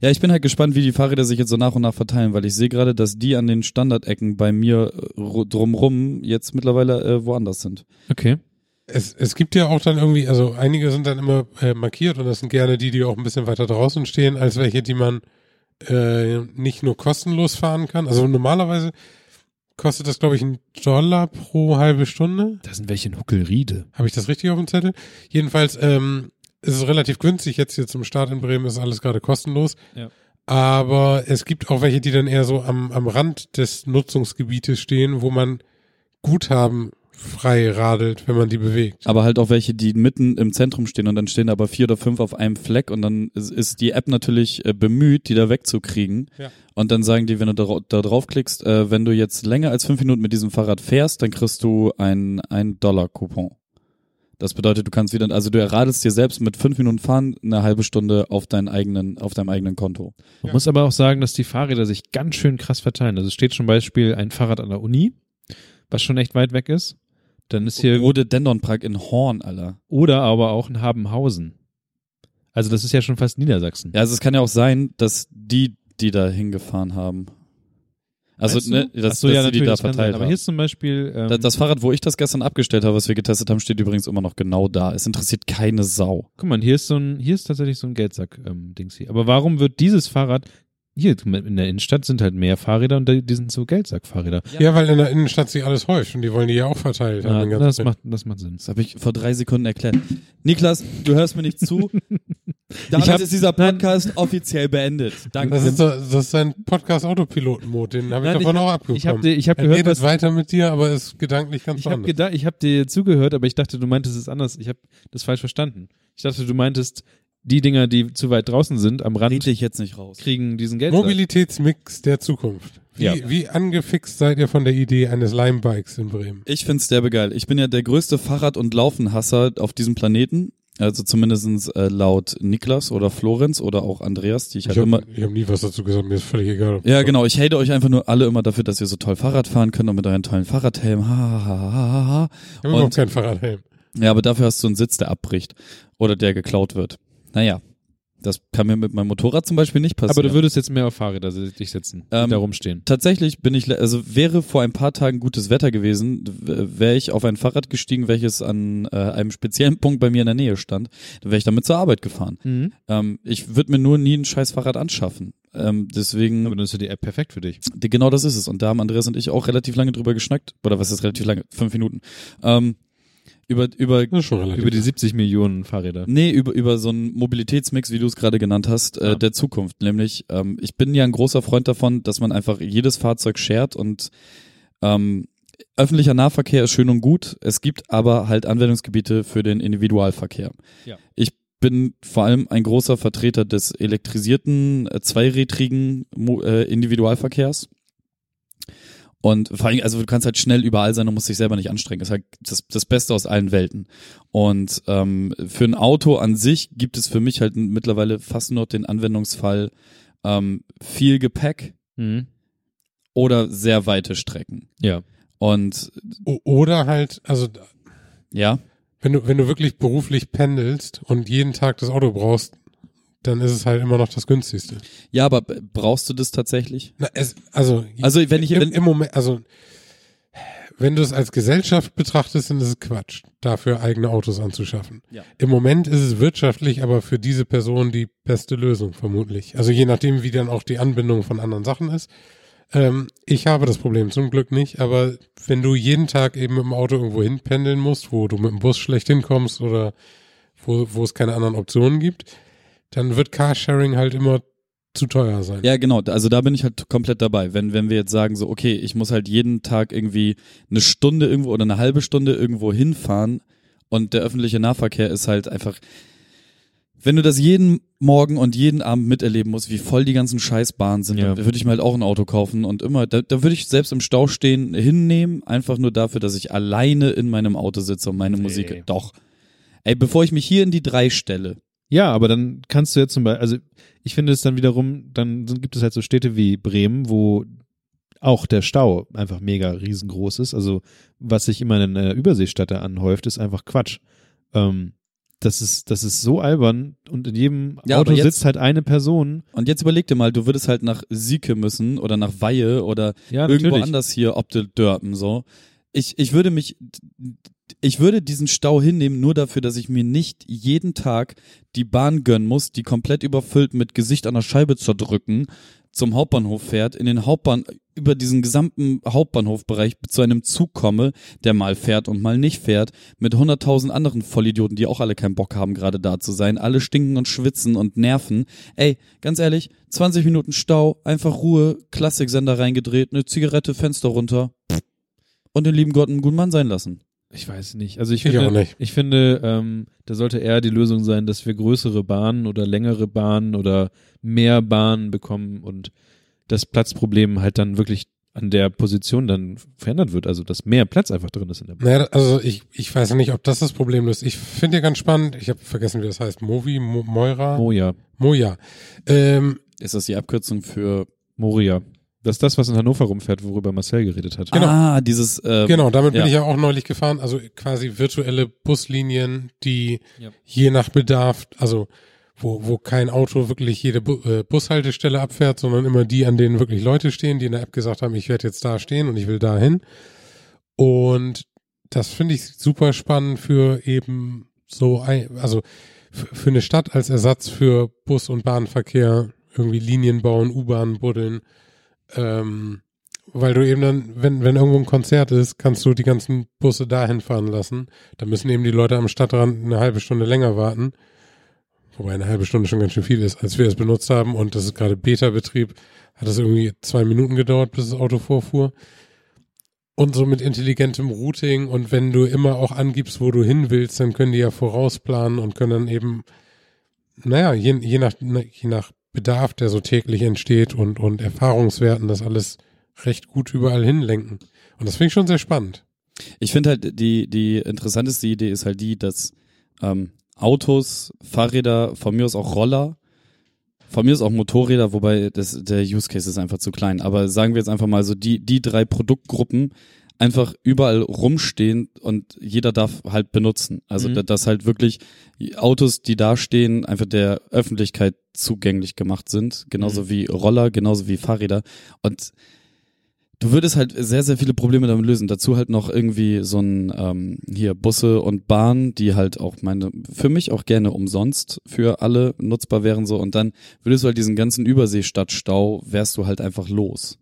Speaker 4: Ja, ich bin halt gespannt, wie die Fahrräder sich jetzt so nach und nach verteilen, weil ich sehe gerade, dass die an den Standardecken bei mir äh, ru- drumrum jetzt mittlerweile äh, woanders sind.
Speaker 2: Okay.
Speaker 3: Es, es gibt ja auch dann irgendwie, also einige sind dann immer äh, markiert und das sind gerne die, die auch ein bisschen weiter draußen stehen, als welche, die man äh, nicht nur kostenlos fahren kann. Also normalerweise kostet das, glaube ich, einen Dollar pro halbe Stunde.
Speaker 2: Da sind welche in Huckelriede.
Speaker 3: Habe ich das richtig auf dem Zettel? Jedenfalls ähm, ist es relativ günstig. Jetzt hier zum Start in Bremen ist alles gerade kostenlos.
Speaker 2: Ja.
Speaker 3: Aber es gibt auch welche, die dann eher so am, am Rand des Nutzungsgebietes stehen, wo man Guthaben frei radelt, wenn man die bewegt.
Speaker 4: Aber halt auch welche, die mitten im Zentrum stehen und dann stehen aber vier oder fünf auf einem Fleck und dann ist, ist die App natürlich äh, bemüht, die da wegzukriegen.
Speaker 3: Ja.
Speaker 4: Und dann sagen die, wenn du da, da draufklickst, äh, wenn du jetzt länger als fünf Minuten mit diesem Fahrrad fährst, dann kriegst du ein, ein Dollar-Coupon. Das bedeutet, du kannst wieder, also du erradelst dir selbst mit fünf Minuten fahren eine halbe Stunde auf deinen eigenen, auf deinem eigenen Konto.
Speaker 2: Man
Speaker 3: Ja.
Speaker 2: muss aber auch sagen, dass die Fahrräder sich ganz schön krass verteilen. Also es steht zum Beispiel ein Fahrrad an der Uni, was schon echt weit weg ist. Dann ist hier,
Speaker 4: Rode Dendonpark in Horn, Alter.
Speaker 2: oder aber auch in Habenhausen. Also das ist ja schon fast Niedersachsen.
Speaker 4: Ja, also es kann ja auch sein, dass die, die da hingefahren haben. Also,
Speaker 2: Meinst du?
Speaker 4: ne, dass,
Speaker 2: so, ja,
Speaker 4: dass die, die
Speaker 2: natürlich,
Speaker 4: da
Speaker 2: das sein.
Speaker 4: verteilt
Speaker 2: Aber
Speaker 4: haben.
Speaker 2: hier ist zum Beispiel, ähm,
Speaker 4: Da- Das Fahrrad, wo ich das gestern abgestellt habe, was wir getestet haben, steht übrigens immer noch genau da. Es interessiert keine Sau.
Speaker 2: guck mal, hier ist so ein, hier ist tatsächlich so ein Geldsack-Dings hier. Aber warum wird dieses Fahrrad, hier in der Innenstadt sind halt mehr Fahrräder und die sind so Geldsack-Fahrräder.
Speaker 3: Ja, weil in der Innenstadt sich alles häuft und die wollen die ja auch verteilt haben.
Speaker 2: Ja, das macht, das macht Sinn.
Speaker 4: Das habe ich vor drei Sekunden erklärt. Niklas, du hörst mir nicht zu. Damit
Speaker 2: Ich hab-
Speaker 4: ist dieser Podcast offiziell beendet. Danke.
Speaker 3: Das ist, so, das ist ein Podcast-Autopiloten-Mode, den habe ich
Speaker 2: Nein,
Speaker 3: davon
Speaker 2: ich-
Speaker 3: auch abgekommen.
Speaker 2: Ich habe ich hab
Speaker 3: er
Speaker 2: gehört,
Speaker 3: redet
Speaker 2: was,
Speaker 3: weiter mit dir, aber ist gedanklich ganz
Speaker 2: ich habe
Speaker 3: anders.
Speaker 2: ich habe dir zugehört, aber ich dachte, du meintest es anders. Ich habe das falsch verstanden. Ich dachte, du meintest, die Dinger, die zu weit draußen sind, am Rand
Speaker 4: Rede ich jetzt nicht raus.
Speaker 2: kriegen diesen Geldsack.
Speaker 3: Mobilitätsmix der Zukunft. Wie,
Speaker 2: Ja.
Speaker 3: wie angefixt seid ihr von der Idee eines Limebikes in Bremen?
Speaker 4: Ich find's derbe geil. Ich bin ja der größte Fahrrad- und Laufenhasser auf diesem Planeten. Also zumindestens äh, laut Niklas oder Florenz oder auch Andreas, die ich halt
Speaker 3: Ich
Speaker 4: immer.
Speaker 3: habe hab nie was dazu gesagt, mir ist völlig egal.
Speaker 4: Ja, genau. Ich hate euch einfach nur alle immer dafür, dass ihr so toll Fahrrad fahren könnt und mit euren tollen Fahrradhelm. Ha, ha, ha, ha.
Speaker 3: Ich habe überhaupt keinen Fahrradhelm.
Speaker 4: Ja, aber dafür hast du einen Sitz, der abbricht oder der geklaut wird. Naja, das kann mir mit meinem Motorrad zum Beispiel nicht passieren.
Speaker 2: Aber du würdest jetzt mehr auf Fahrräder dich setzen,
Speaker 4: Ähm,
Speaker 2: da rumstehen.
Speaker 4: Tatsächlich bin ich, also wäre vor ein paar Tagen gutes Wetter gewesen, wäre ich auf ein Fahrrad gestiegen, welches an äh, einem speziellen Punkt bei mir in der Nähe stand, dann wäre ich damit zur Arbeit gefahren.
Speaker 2: Mhm.
Speaker 4: Ähm, ich würde mir nur nie ein scheiß Fahrrad anschaffen. Ähm, deswegen,
Speaker 2: Aber dann ist ja die App perfekt für dich.
Speaker 4: genau das ist es. Und da haben Andreas und ich auch relativ lange drüber geschnackt. Oder was ist relativ lange? Fünf Minuten. Ähm, über, über.
Speaker 2: Über die 70 Millionen Fahrräder.
Speaker 4: Nee, über, über so einen Mobilitätsmix, wie du es gerade genannt hast, äh,
Speaker 2: Ja.
Speaker 4: der Zukunft. Nämlich, ähm, ich bin ja ein großer Freund davon, dass man einfach jedes Fahrzeug shared und ähm, öffentlicher Nahverkehr ist schön und gut. Es gibt aber halt Anwendungsgebiete für den Individualverkehr.
Speaker 2: Ja.
Speaker 4: Ich bin vor allem ein großer Vertreter des elektrisierten, äh, zweirädrigen äh, Individualverkehrs. Und vor allem, also du kannst halt schnell überall sein und musst dich selber nicht anstrengen. Das ist halt das, das Beste aus allen Welten. Und ähm, für ein Auto an sich gibt es für mich halt mittlerweile fast nur den Anwendungsfall ähm, viel Gepäck
Speaker 2: Mhm.
Speaker 4: oder sehr weite Strecken.
Speaker 2: Ja.
Speaker 4: Und
Speaker 3: O- Oder halt, also
Speaker 4: ja,
Speaker 3: wenn du, wenn du wirklich beruflich pendelst und jeden Tag das Auto brauchst, dann ist es halt immer noch das günstigste.
Speaker 4: ja, aber brauchst du das tatsächlich?
Speaker 3: Na, es, also,
Speaker 4: Also wenn ich
Speaker 3: im,
Speaker 4: wenn,
Speaker 3: im Moment, also wenn du es als Gesellschaft betrachtest, dann ist es Quatsch, dafür eigene Autos anzuschaffen.
Speaker 4: Ja.
Speaker 3: Im Moment ist es wirtschaftlich, aber für diese Person die beste Lösung vermutlich. Also je nachdem, wie dann auch die Anbindung von anderen Sachen ist. Ähm, ich habe das Problem zum Glück nicht, aber wenn du jeden Tag eben mit dem Auto irgendwo hin pendeln musst, wo du mit dem Bus schlecht hinkommst oder wo, wo es keine anderen Optionen gibt, dann wird Carsharing halt immer zu teuer sein.
Speaker 4: Ja, genau. Also da bin ich halt komplett dabei. Wenn, wenn wir jetzt sagen, so, okay, ich muss halt jeden Tag irgendwie eine Stunde irgendwo oder eine halbe Stunde irgendwo hinfahren und der öffentliche Nahverkehr ist halt einfach, wenn du das jeden Morgen und jeden Abend miterleben musst, wie voll die ganzen Scheißbahnen sind,
Speaker 2: Ja.
Speaker 4: dann würde ich mir halt auch ein Auto kaufen und immer, da, da würde ich selbst im Stau stehen hinnehmen, einfach nur dafür, dass ich alleine in meinem Auto sitze und meine
Speaker 2: Nee.
Speaker 4: Musik, doch. Ey, bevor ich mich hier in die drei stelle,
Speaker 2: Ja, aber dann kannst du jetzt zum Beispiel, also ich finde es dann wiederum, dann gibt es halt so Städte wie Bremen, wo auch der Stau einfach mega riesengroß ist. Also was sich immer in einer Überseestadt da anhäuft, ist einfach Quatsch. Ähm, das ist, das ist so albern und in jedem
Speaker 4: Ja,
Speaker 2: Auto
Speaker 4: jetzt-
Speaker 2: sitzt halt eine Person.
Speaker 4: Und jetzt überleg dir mal, du würdest halt nach Sieke müssen oder nach Weihe oder
Speaker 2: Ja,
Speaker 4: irgendwo
Speaker 2: natürlich.
Speaker 4: anders hier ob de Dörpen so. Ich, ich würde mich, ich würde diesen Stau hinnehmen, nur dafür, dass ich mir nicht jeden Tag die Bahn gönnen muss, die komplett überfüllt mit Gesicht an der Scheibe zerdrücken, zum Hauptbahnhof fährt, in den Hauptbahn, über diesen gesamten Hauptbahnhofbereich zu einem Zug komme, der mal fährt und mal nicht fährt, mit hunderttausend anderen Vollidioten, die auch alle keinen Bock haben, gerade da zu sein, alle stinken und schwitzen und nerven. Ey, ganz ehrlich, 20 Minuten Stau, einfach Ruhe, Klassiksender reingedreht, eine Zigarette, Fenster runter und den lieben Gott einen guten Mann sein lassen.
Speaker 2: Ich weiß nicht. Also ich
Speaker 3: Ich
Speaker 2: finde,
Speaker 3: auch nicht.
Speaker 2: ich finde, ähm, da sollte eher die Lösung sein, dass wir größere Bahnen oder längere Bahnen oder mehr Bahnen bekommen und das Platzproblem halt dann wirklich an der Position dann verändert wird. Also dass mehr Platz einfach drin ist in der Bahn.
Speaker 3: Naja, also ich, ich weiß nicht, ob das das Problem ist. Ich finde ja ganz spannend, ich habe vergessen, wie das heißt, Movi, Mo, Moira,
Speaker 2: Oh ja,
Speaker 3: Moja. Ähm,
Speaker 4: Ist das die Abkürzung für
Speaker 2: Moria. Das ist das, was in Hannover rumfährt, worüber Marcel geredet hat.
Speaker 3: Genau.
Speaker 4: Ah, dieses äh,
Speaker 3: genau, damit
Speaker 4: ja.
Speaker 3: bin ich ja auch neulich gefahren. Also quasi virtuelle Buslinien, die
Speaker 2: Ja.
Speaker 3: je nach Bedarf, also wo, wo kein Auto wirklich jede Bu äh, Bushaltestelle abfährt, sondern immer die, an denen wirklich Leute stehen, die in der App gesagt haben, ich werde jetzt da stehen und ich will da hin. Und das finde ich super spannend für eben so, ein, also für, für eine Stadt als Ersatz für Bus- und Bahnverkehr, irgendwie Linien bauen, U-Bahn buddeln. Ähm, weil du eben dann, wenn, wenn irgendwo ein Konzert ist, kannst du die ganzen Busse dahin fahren lassen. Da müssen eben die Leute am Stadtrand eine halbe Stunde länger warten. Wobei eine halbe Stunde schon ganz schön viel ist. Als wir es benutzt haben und das ist gerade Beta-Betrieb, hat es irgendwie zwei Minuten gedauert, bis das Auto vorfuhr. Und so mit intelligentem Routing und wenn du immer auch angibst, wo du hin willst, dann können die ja vorausplanen und können dann eben, naja, je, je nach, je nach Bedarf, der so täglich entsteht und, und Erfahrungswerten, das alles recht gut überall hinlenken. Und das finde ich schon sehr spannend.
Speaker 4: Ich finde halt, die, die interessanteste Idee ist halt die, dass, ähm, Autos, Fahrräder, von mir aus auch Roller, von mir aus auch Motorräder, wobei das, der Use Case ist einfach zu klein. Aber sagen wir jetzt einfach mal so, die, die drei Produktgruppen einfach überall rumstehen und jeder darf halt benutzen. Also
Speaker 2: Mhm.
Speaker 4: da- dass halt wirklich die Autos, die da stehen, einfach der Öffentlichkeit zugänglich gemacht sind. Genauso wie Roller, genauso wie Fahrräder. Und du würdest halt sehr, sehr viele Probleme damit lösen. Dazu halt noch irgendwie so ein ähm, hier Busse und Bahnen, die halt auch meine, für mich auch gerne umsonst für alle nutzbar wären so. Und dann würdest du halt diesen ganzen Überseestadtstau, wärst du halt einfach los.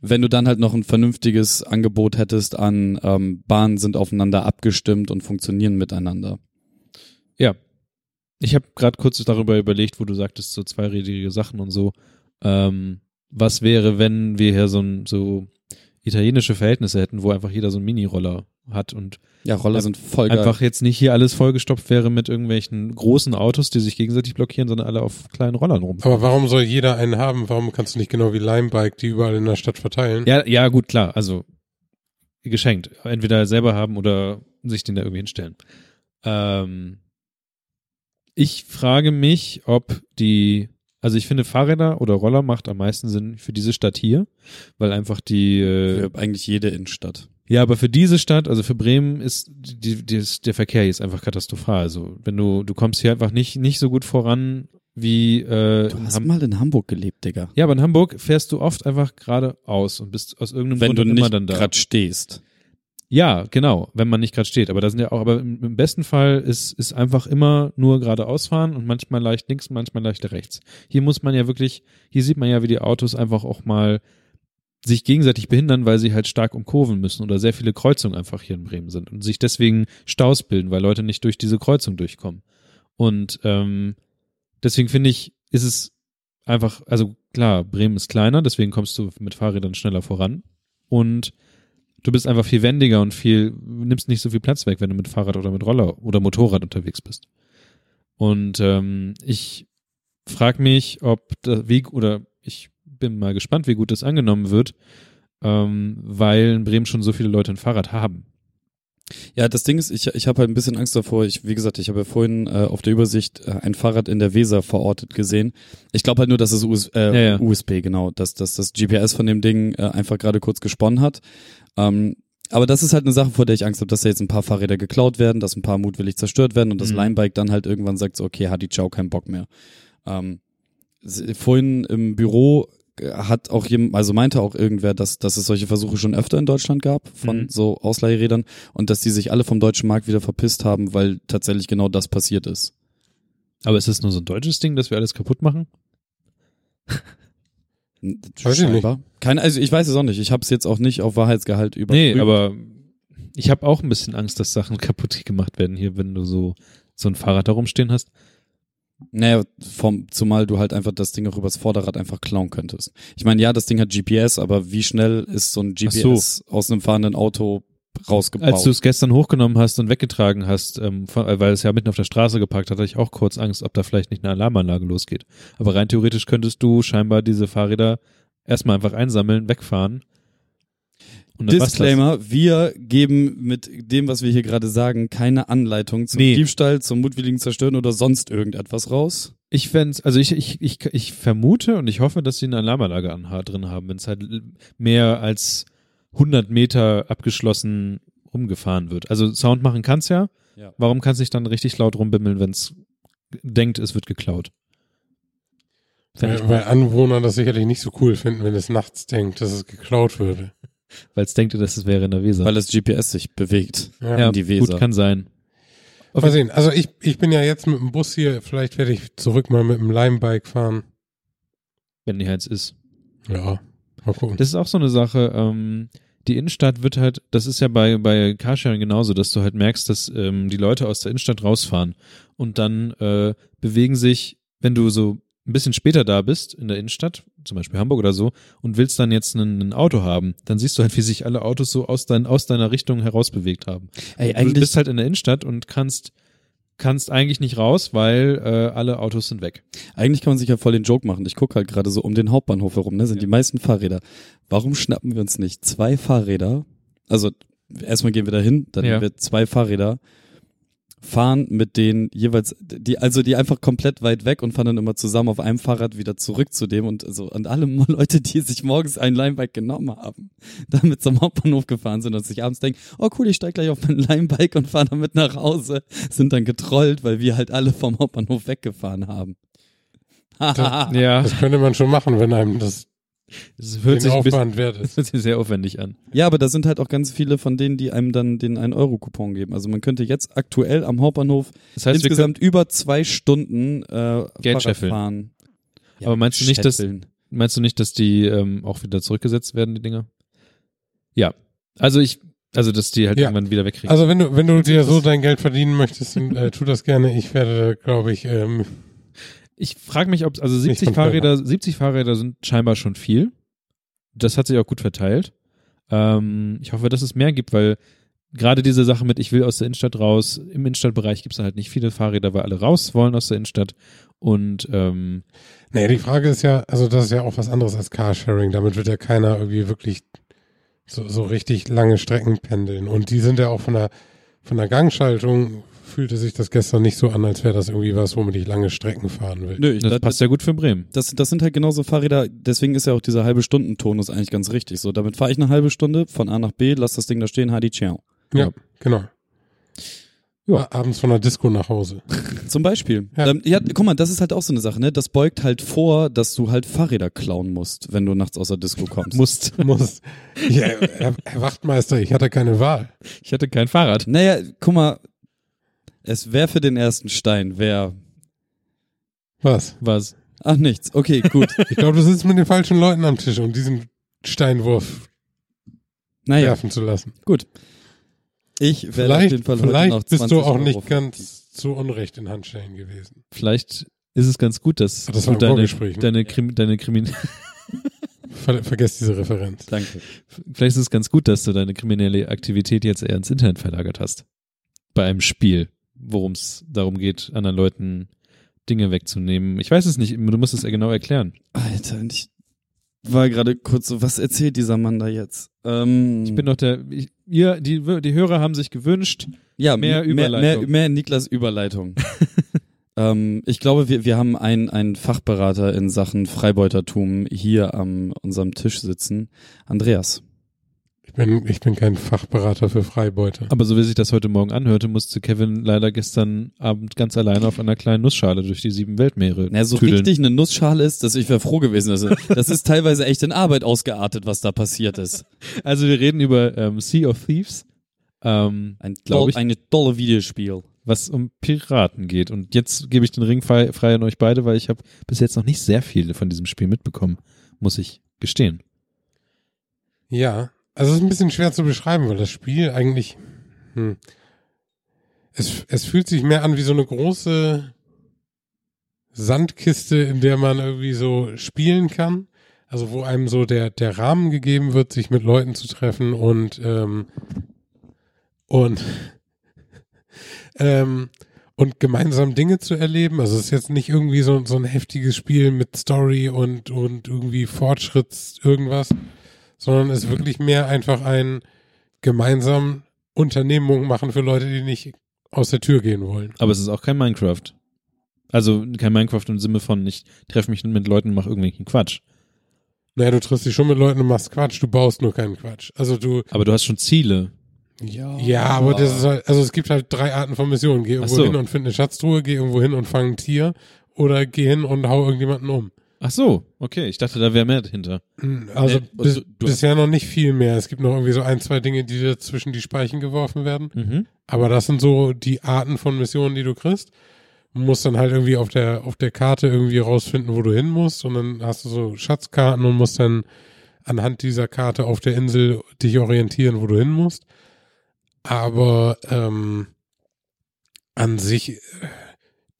Speaker 4: Wenn du dann halt noch ein vernünftiges Angebot hättest an ähm, Bahnen sind aufeinander abgestimmt und funktionieren miteinander.
Speaker 2: Ja. Ich habe gerade kurz darüber überlegt, wo du sagtest, so zweirädige Sachen und so. Ähm, was wäre, wenn wir hier so, ein, so italienische Verhältnisse hätten, wo einfach jeder so einen Mini-Roller hat und
Speaker 4: Ja, Roller sind voll geil.
Speaker 2: einfach jetzt nicht hier alles vollgestopft wäre mit irgendwelchen großen Autos, die sich gegenseitig blockieren, sondern alle auf kleinen Rollern rumfahren.
Speaker 3: Aber warum soll jeder einen haben? Warum kannst du nicht genau wie Limebike die überall in der Stadt verteilen?
Speaker 2: Ja, ja, gut, klar. Also geschenkt. Entweder selber haben oder sich den da irgendwie hinstellen. Ähm, ich frage mich, ob die, also ich finde Fahrräder oder Roller macht am meisten Sinn für diese Stadt hier, weil einfach die, äh,
Speaker 4: für eigentlich jede Innenstadt.
Speaker 2: ja, aber für diese Stadt, also für Bremen ist die, die, ist- der Verkehr jetzt einfach katastrophal. Also wenn du, du kommst hier einfach nicht, nicht so gut voran wie äh,
Speaker 4: Du
Speaker 2: in
Speaker 4: hast
Speaker 2: Ham-
Speaker 4: mal in Hamburg gelebt, Digga.
Speaker 2: ja, aber in Hamburg fährst du oft einfach geradeaus und bist aus irgendeinem
Speaker 4: Wenn
Speaker 2: Grund
Speaker 4: du
Speaker 2: immer
Speaker 4: nicht
Speaker 2: dann da.
Speaker 4: gerade stehst.
Speaker 2: Ja, genau, wenn man nicht gerade steht. Aber da sind ja auch, aber im, besten Fall ist, ist einfach immer nur geradeaus fahren und manchmal leicht links, manchmal leicht rechts. Hier muss man ja wirklich, hier sieht man ja, wie die Autos einfach auch mal sich gegenseitig behindern, weil sie halt stark umkurven müssen oder sehr viele Kreuzungen einfach hier in Bremen sind und sich deswegen Staus bilden, weil Leute nicht durch diese Kreuzung durchkommen. Und ähm, deswegen finde ich, ist es einfach, also klar, Bremen ist kleiner, deswegen kommst du mit Fahrrädern schneller voran. Und du bist einfach viel wendiger und viel, nimmst nicht so viel Platz weg, wenn du mit Fahrrad oder mit Roller oder Motorrad unterwegs bist. Und ähm, ich frage mich, ob da, wie, oder ich bin mal gespannt, wie gut das angenommen wird, ähm, weil in Bremen schon so viele Leute ein Fahrrad haben.
Speaker 4: Ja, das Ding ist, ich, ich habe halt ein bisschen Angst davor. Ich, wie gesagt, ich habe ja vorhin äh, auf der Übersicht äh, ein Fahrrad in der Weser verortet gesehen. Ich glaube halt nur, dass es US, äh,
Speaker 2: Ja, ja.
Speaker 4: USB, genau, dass, dass das GPS von dem Ding äh, einfach gerade kurz gesponnen hat. Ähm, aber das ist halt eine Sache, vor der ich Angst habe, dass da jetzt ein paar Fahrräder geklaut werden, dass ein paar mutwillig zerstört werden und das
Speaker 2: Mhm.
Speaker 4: Limebike dann halt irgendwann sagt so, okay, Hadi Ciao, kein Bock mehr. Ähm, vorhin im Büro äh, hat auch jemand, also meinte auch irgendwer, dass, dass es solche Versuche schon öfter in Deutschland gab von
Speaker 2: Mhm.
Speaker 4: so Ausleihrädern und dass die sich alle vom deutschen Markt wieder verpisst haben, weil tatsächlich genau das passiert ist.
Speaker 2: Aber ist das nur so ein deutsches Ding, dass wir alles kaputt machen?
Speaker 3: Weiß ich nicht.
Speaker 4: Keine, also ich weiß es auch nicht. Ich habe es jetzt auch nicht auf Wahrheitsgehalt überprüft.
Speaker 2: Nee, aber ich habe auch ein bisschen Angst, dass Sachen kaputt gemacht werden hier, wenn du so, so ein Fahrrad da rumstehen hast.
Speaker 4: Naja, vom, zumal du halt einfach das Ding auch übers Vorderrad einfach klauen könntest. Ich meine, ja, das Ding hat GPS, aber wie schnell ist so ein
Speaker 2: Ach so.
Speaker 4: GPS aus einem fahrenden Auto rausgebaut?
Speaker 2: Als du es gestern hochgenommen hast und weggetragen hast, ähm, von, äh, weil es ja mitten auf der Straße geparkt hat, hatte ich auch kurz Angst, ob da vielleicht nicht eine Alarmanlage losgeht. Aber rein theoretisch könntest du scheinbar diese Fahrräder erstmal einfach einsammeln, wegfahren. Und.
Speaker 4: Disclaimer, wir geben mit dem, was wir hier gerade sagen, keine Anleitung zum
Speaker 2: Nee.
Speaker 4: Diebstahl, zum mutwilligen Zerstören oder sonst irgendetwas raus.
Speaker 2: Ich fänd's, also ich, ich, ich, ich vermute und ich hoffe, dass sie eine Alarmanlage an, drin haben, wenn es halt mehr als 100 Meter abgeschlossen rumgefahren wird. Also Sound machen kann's ja.
Speaker 4: Ja.
Speaker 2: Warum kann es nicht dann richtig laut rumbimmeln, wenn es denkt, es wird geklaut?
Speaker 3: Weil, weil Anwohner das sicherlich nicht so cool finden, wenn es nachts denkt, dass es geklaut würde.
Speaker 2: weil es denkt, dass es wäre in der Weser.
Speaker 4: Weil das GPS sich bewegt.
Speaker 3: Ja.
Speaker 2: ja,
Speaker 4: in die Weser.
Speaker 2: gut, kann sein.
Speaker 3: Mal sehen. Also ich, ich bin ja jetzt mit dem Bus hier, vielleicht werde ich zurück mal mit dem Limebike fahren.
Speaker 2: Wenn die Heinz ist.
Speaker 3: Ja.
Speaker 2: Das ist auch so eine Sache, ähm, die Innenstadt wird halt, das ist ja bei, bei Carsharing genauso, dass du halt merkst, dass ähm, die Leute aus der Innenstadt rausfahren und dann äh, bewegen sich, wenn du so ein bisschen später da bist in der Innenstadt, zum Beispiel Hamburg oder so, und willst dann jetzt ein, Auto haben, dann siehst du halt, wie sich alle Autos so aus, dein, aus deiner Richtung herausbewegt haben.
Speaker 4: Ey,
Speaker 2: du
Speaker 4: eigentlich,
Speaker 2: bist halt in der Innenstadt und kannst kannst eigentlich nicht raus, weil äh, alle Autos sind weg.
Speaker 4: eigentlich kann man sich ja voll den Joke machen. Ich gucke halt gerade so um den Hauptbahnhof herum, ne, sind die meisten Fahrräder. Warum schnappen wir uns nicht zwei Fahrräder? Also erstmal gehen wir da hin, dann
Speaker 2: Ja.
Speaker 4: nehmen wir zwei Fahrräder, fahren mit denen jeweils, die, also die einfach komplett weit weg und fahren dann immer zusammen auf einem Fahrrad wieder zurück zu dem und so, und alle Leute, die sich morgens ein Linebike genommen haben, damit zum Hauptbahnhof gefahren sind und sich abends denken, oh cool, ich steig gleich auf mein Linebike und fahre damit nach Hause, sind dann getrollt, weil wir halt alle vom Hauptbahnhof weggefahren haben.
Speaker 2: Ja,
Speaker 3: Das könnte man schon machen, wenn einem das
Speaker 2: es hört
Speaker 3: den
Speaker 2: sich ein bisschen, das
Speaker 3: ist.
Speaker 2: hört sich sehr aufwendig an.
Speaker 4: Ja, aber da sind halt auch ganz viele von denen, die einem dann den 1-Euro-Coupon geben. Also man könnte jetzt aktuell am Hauptbahnhof
Speaker 2: Das heißt,
Speaker 4: insgesamt über zwei Stunden äh,
Speaker 2: Geld
Speaker 4: fahren.
Speaker 2: Aber meinst du nicht, dass-
Speaker 4: scheffeln.
Speaker 2: Meinst du nicht, dass die ähm, auch wieder zurückgesetzt werden, die Dinger? Ja. Also ich, also dass die halt
Speaker 3: Ja.
Speaker 2: irgendwann wieder wegkriegen.
Speaker 3: Also wenn du, wenn du dir so dein Geld verdienen möchtest, dann, äh, tu das gerne. Ich werde, glaube ich, ähm,
Speaker 2: ich frage mich, ob also 70
Speaker 3: von Fahrrad.
Speaker 2: Fahrräder, 70 Fahrräder sind scheinbar schon viel. Das hat sich auch gut verteilt. Ähm, ich hoffe, dass es mehr gibt, weil gerade diese Sache mit, ich will aus der Innenstadt raus, im Innenstadtbereich gibt es halt nicht viele Fahrräder, weil alle raus wollen aus der Innenstadt. Und ähm,
Speaker 3: nee, die Frage ist ja, also das ist ja auch was anderes als Carsharing. Damit wird ja keiner irgendwie wirklich so, so richtig lange Strecken pendeln. Und die sind ja auch von der, von der Gangschaltung fühlte sich das gestern nicht so an, als wäre das irgendwie was, womit ich lange Strecken fahren will.
Speaker 4: Nö, ich,
Speaker 2: das
Speaker 4: das,
Speaker 2: passt ja gut für Bremen.
Speaker 4: das, das sind halt genauso Fahrräder, deswegen ist ja auch dieser halbe Stunden-Tonus eigentlich ganz richtig. So, damit fahre ich eine halbe Stunde von A nach B, lass das Ding da stehen, Hadi Ciao.
Speaker 3: Ja, genau. Ja. Abends von der Disco nach Hause.
Speaker 4: Zum Beispiel.
Speaker 3: Ja.
Speaker 4: Ja. ja, guck mal, das ist halt auch so eine Sache, ne? Das beugt halt vor, dass du halt Fahrräder klauen musst, wenn du nachts aus der Disco kommst.
Speaker 2: Musst.
Speaker 3: Muss. Ja, Herr, Herr Wachtmeister, ich hatte keine Wahl.
Speaker 2: Ich hatte kein Fahrrad.
Speaker 4: Naja, guck mal, es wäre für den ersten Stein, wer.
Speaker 3: Was?
Speaker 2: Was?
Speaker 4: Ach, nichts. Okay, gut.
Speaker 3: Ich glaube, du sitzt mit den falschen Leuten am Tisch, um diesen Steinwurf
Speaker 4: Naja,
Speaker 3: werfen zu lassen.
Speaker 4: gut. Ich werde auf
Speaker 3: Vielleicht,
Speaker 4: jeden Fall heute noch
Speaker 3: vielleicht bist
Speaker 4: 20
Speaker 3: du auch
Speaker 4: Euro
Speaker 3: nicht ganz so unrecht in Handschellen gewesen.
Speaker 2: Vielleicht ist es ganz gut, dass
Speaker 3: Das
Speaker 2: du deine,
Speaker 3: ne?
Speaker 2: deine, Krim, deine Krimin
Speaker 3: Ver vergesst diese Referenz.
Speaker 4: Danke.
Speaker 2: Vielleicht ist es ganz gut, dass du deine kriminelle Aktivität jetzt eher ins Internet verlagert hast. Bei einem Spiel, worum es darum geht, anderen Leuten Dinge wegzunehmen. Ich weiß es nicht, du musst es ja genau erklären.
Speaker 4: Alter, ich war gerade kurz so, was erzählt dieser Mann da jetzt? Ähm,
Speaker 2: Ich bin doch der, ich, ihr, die, die Hörer haben sich gewünscht,
Speaker 4: ja,
Speaker 2: mehr
Speaker 4: mehr, mehr,
Speaker 2: Überleitung.
Speaker 4: mehr Niklas Überleitung. ähm, ich glaube, wir, wir haben einen, einen Fachberater in Sachen Freibeutertum hier am unserem Tisch sitzen. Andreas.
Speaker 3: Ich bin, ich bin kein Fachberater für Freibeuter.
Speaker 2: aber so wie sich das heute Morgen anhörte, musste Kevin leider gestern Abend ganz alleine auf einer kleinen Nussschale durch die sieben Weltmeere
Speaker 4: Na, so
Speaker 2: tüdeln.
Speaker 4: richtig eine Nussschale ist, dass ich wäre froh gewesen. Also, das ist teilweise echt in Arbeit ausgeartet, was da passiert ist.
Speaker 2: Also wir reden über ähm, Sea of Thieves, ähm,
Speaker 4: Ein
Speaker 2: Glaub
Speaker 4: toll,
Speaker 2: ich.
Speaker 4: eine tolle Videospiel.
Speaker 2: was um Piraten geht. Und jetzt gebe ich den Ring frei, frei an euch beide, weil ich habe bis jetzt noch nicht sehr viel von diesem Spiel mitbekommen, muss ich gestehen.
Speaker 3: Ja, also es ist ein bisschen schwer zu beschreiben, weil das Spiel eigentlich, hm, es, es fühlt sich mehr an wie so eine große Sandkiste, in der man irgendwie so spielen kann. Also wo einem so der, der Rahmen gegeben wird, sich mit Leuten zu treffen und, ähm, und, ähm, und gemeinsam Dinge zu erleben. Also es ist jetzt nicht irgendwie so, so ein heftiges Spiel mit Story und, und irgendwie Fortschritts irgendwas, sondern es ist wirklich mehr einfach ein gemeinsam Unternehmung machen für Leute, die nicht aus der Tür gehen wollen.
Speaker 2: Aber es ist auch kein Minecraft. Also kein Minecraft im Sinne von, ich treffe mich mit Leuten und mache irgendwelchen Quatsch.
Speaker 3: Naja, du triffst dich schon mit Leuten und machst Quatsch, du baust nur keinen Quatsch. Also du,
Speaker 2: Aber du hast schon Ziele.
Speaker 4: Ja.
Speaker 3: ja, aber das ist halt, also es gibt halt drei Arten von Missionen. Geh irgendwo
Speaker 2: so.
Speaker 3: hin und find eine Schatztruhe, geh irgendwo hin und fang ein Tier oder geh hin und hau irgendjemanden um.
Speaker 2: Ach so, okay. Ich dachte, da wäre mehr dahinter.
Speaker 3: Also
Speaker 4: Äh,
Speaker 3: bis,
Speaker 4: also du-
Speaker 3: bisher noch nicht viel mehr. Es gibt noch irgendwie so ein, zwei Dinge, die dir zwischen die Speichen geworfen werden.
Speaker 2: Mhm.
Speaker 3: Aber das sind so die Arten von Missionen, die du kriegst. Du musst dann halt irgendwie auf der, auf der Karte irgendwie rausfinden, wo du hin musst. Und dann hast du so Schatzkarten und musst dann anhand dieser Karte auf der Insel dich orientieren, wo du hin musst. Aber ähm, an sich äh,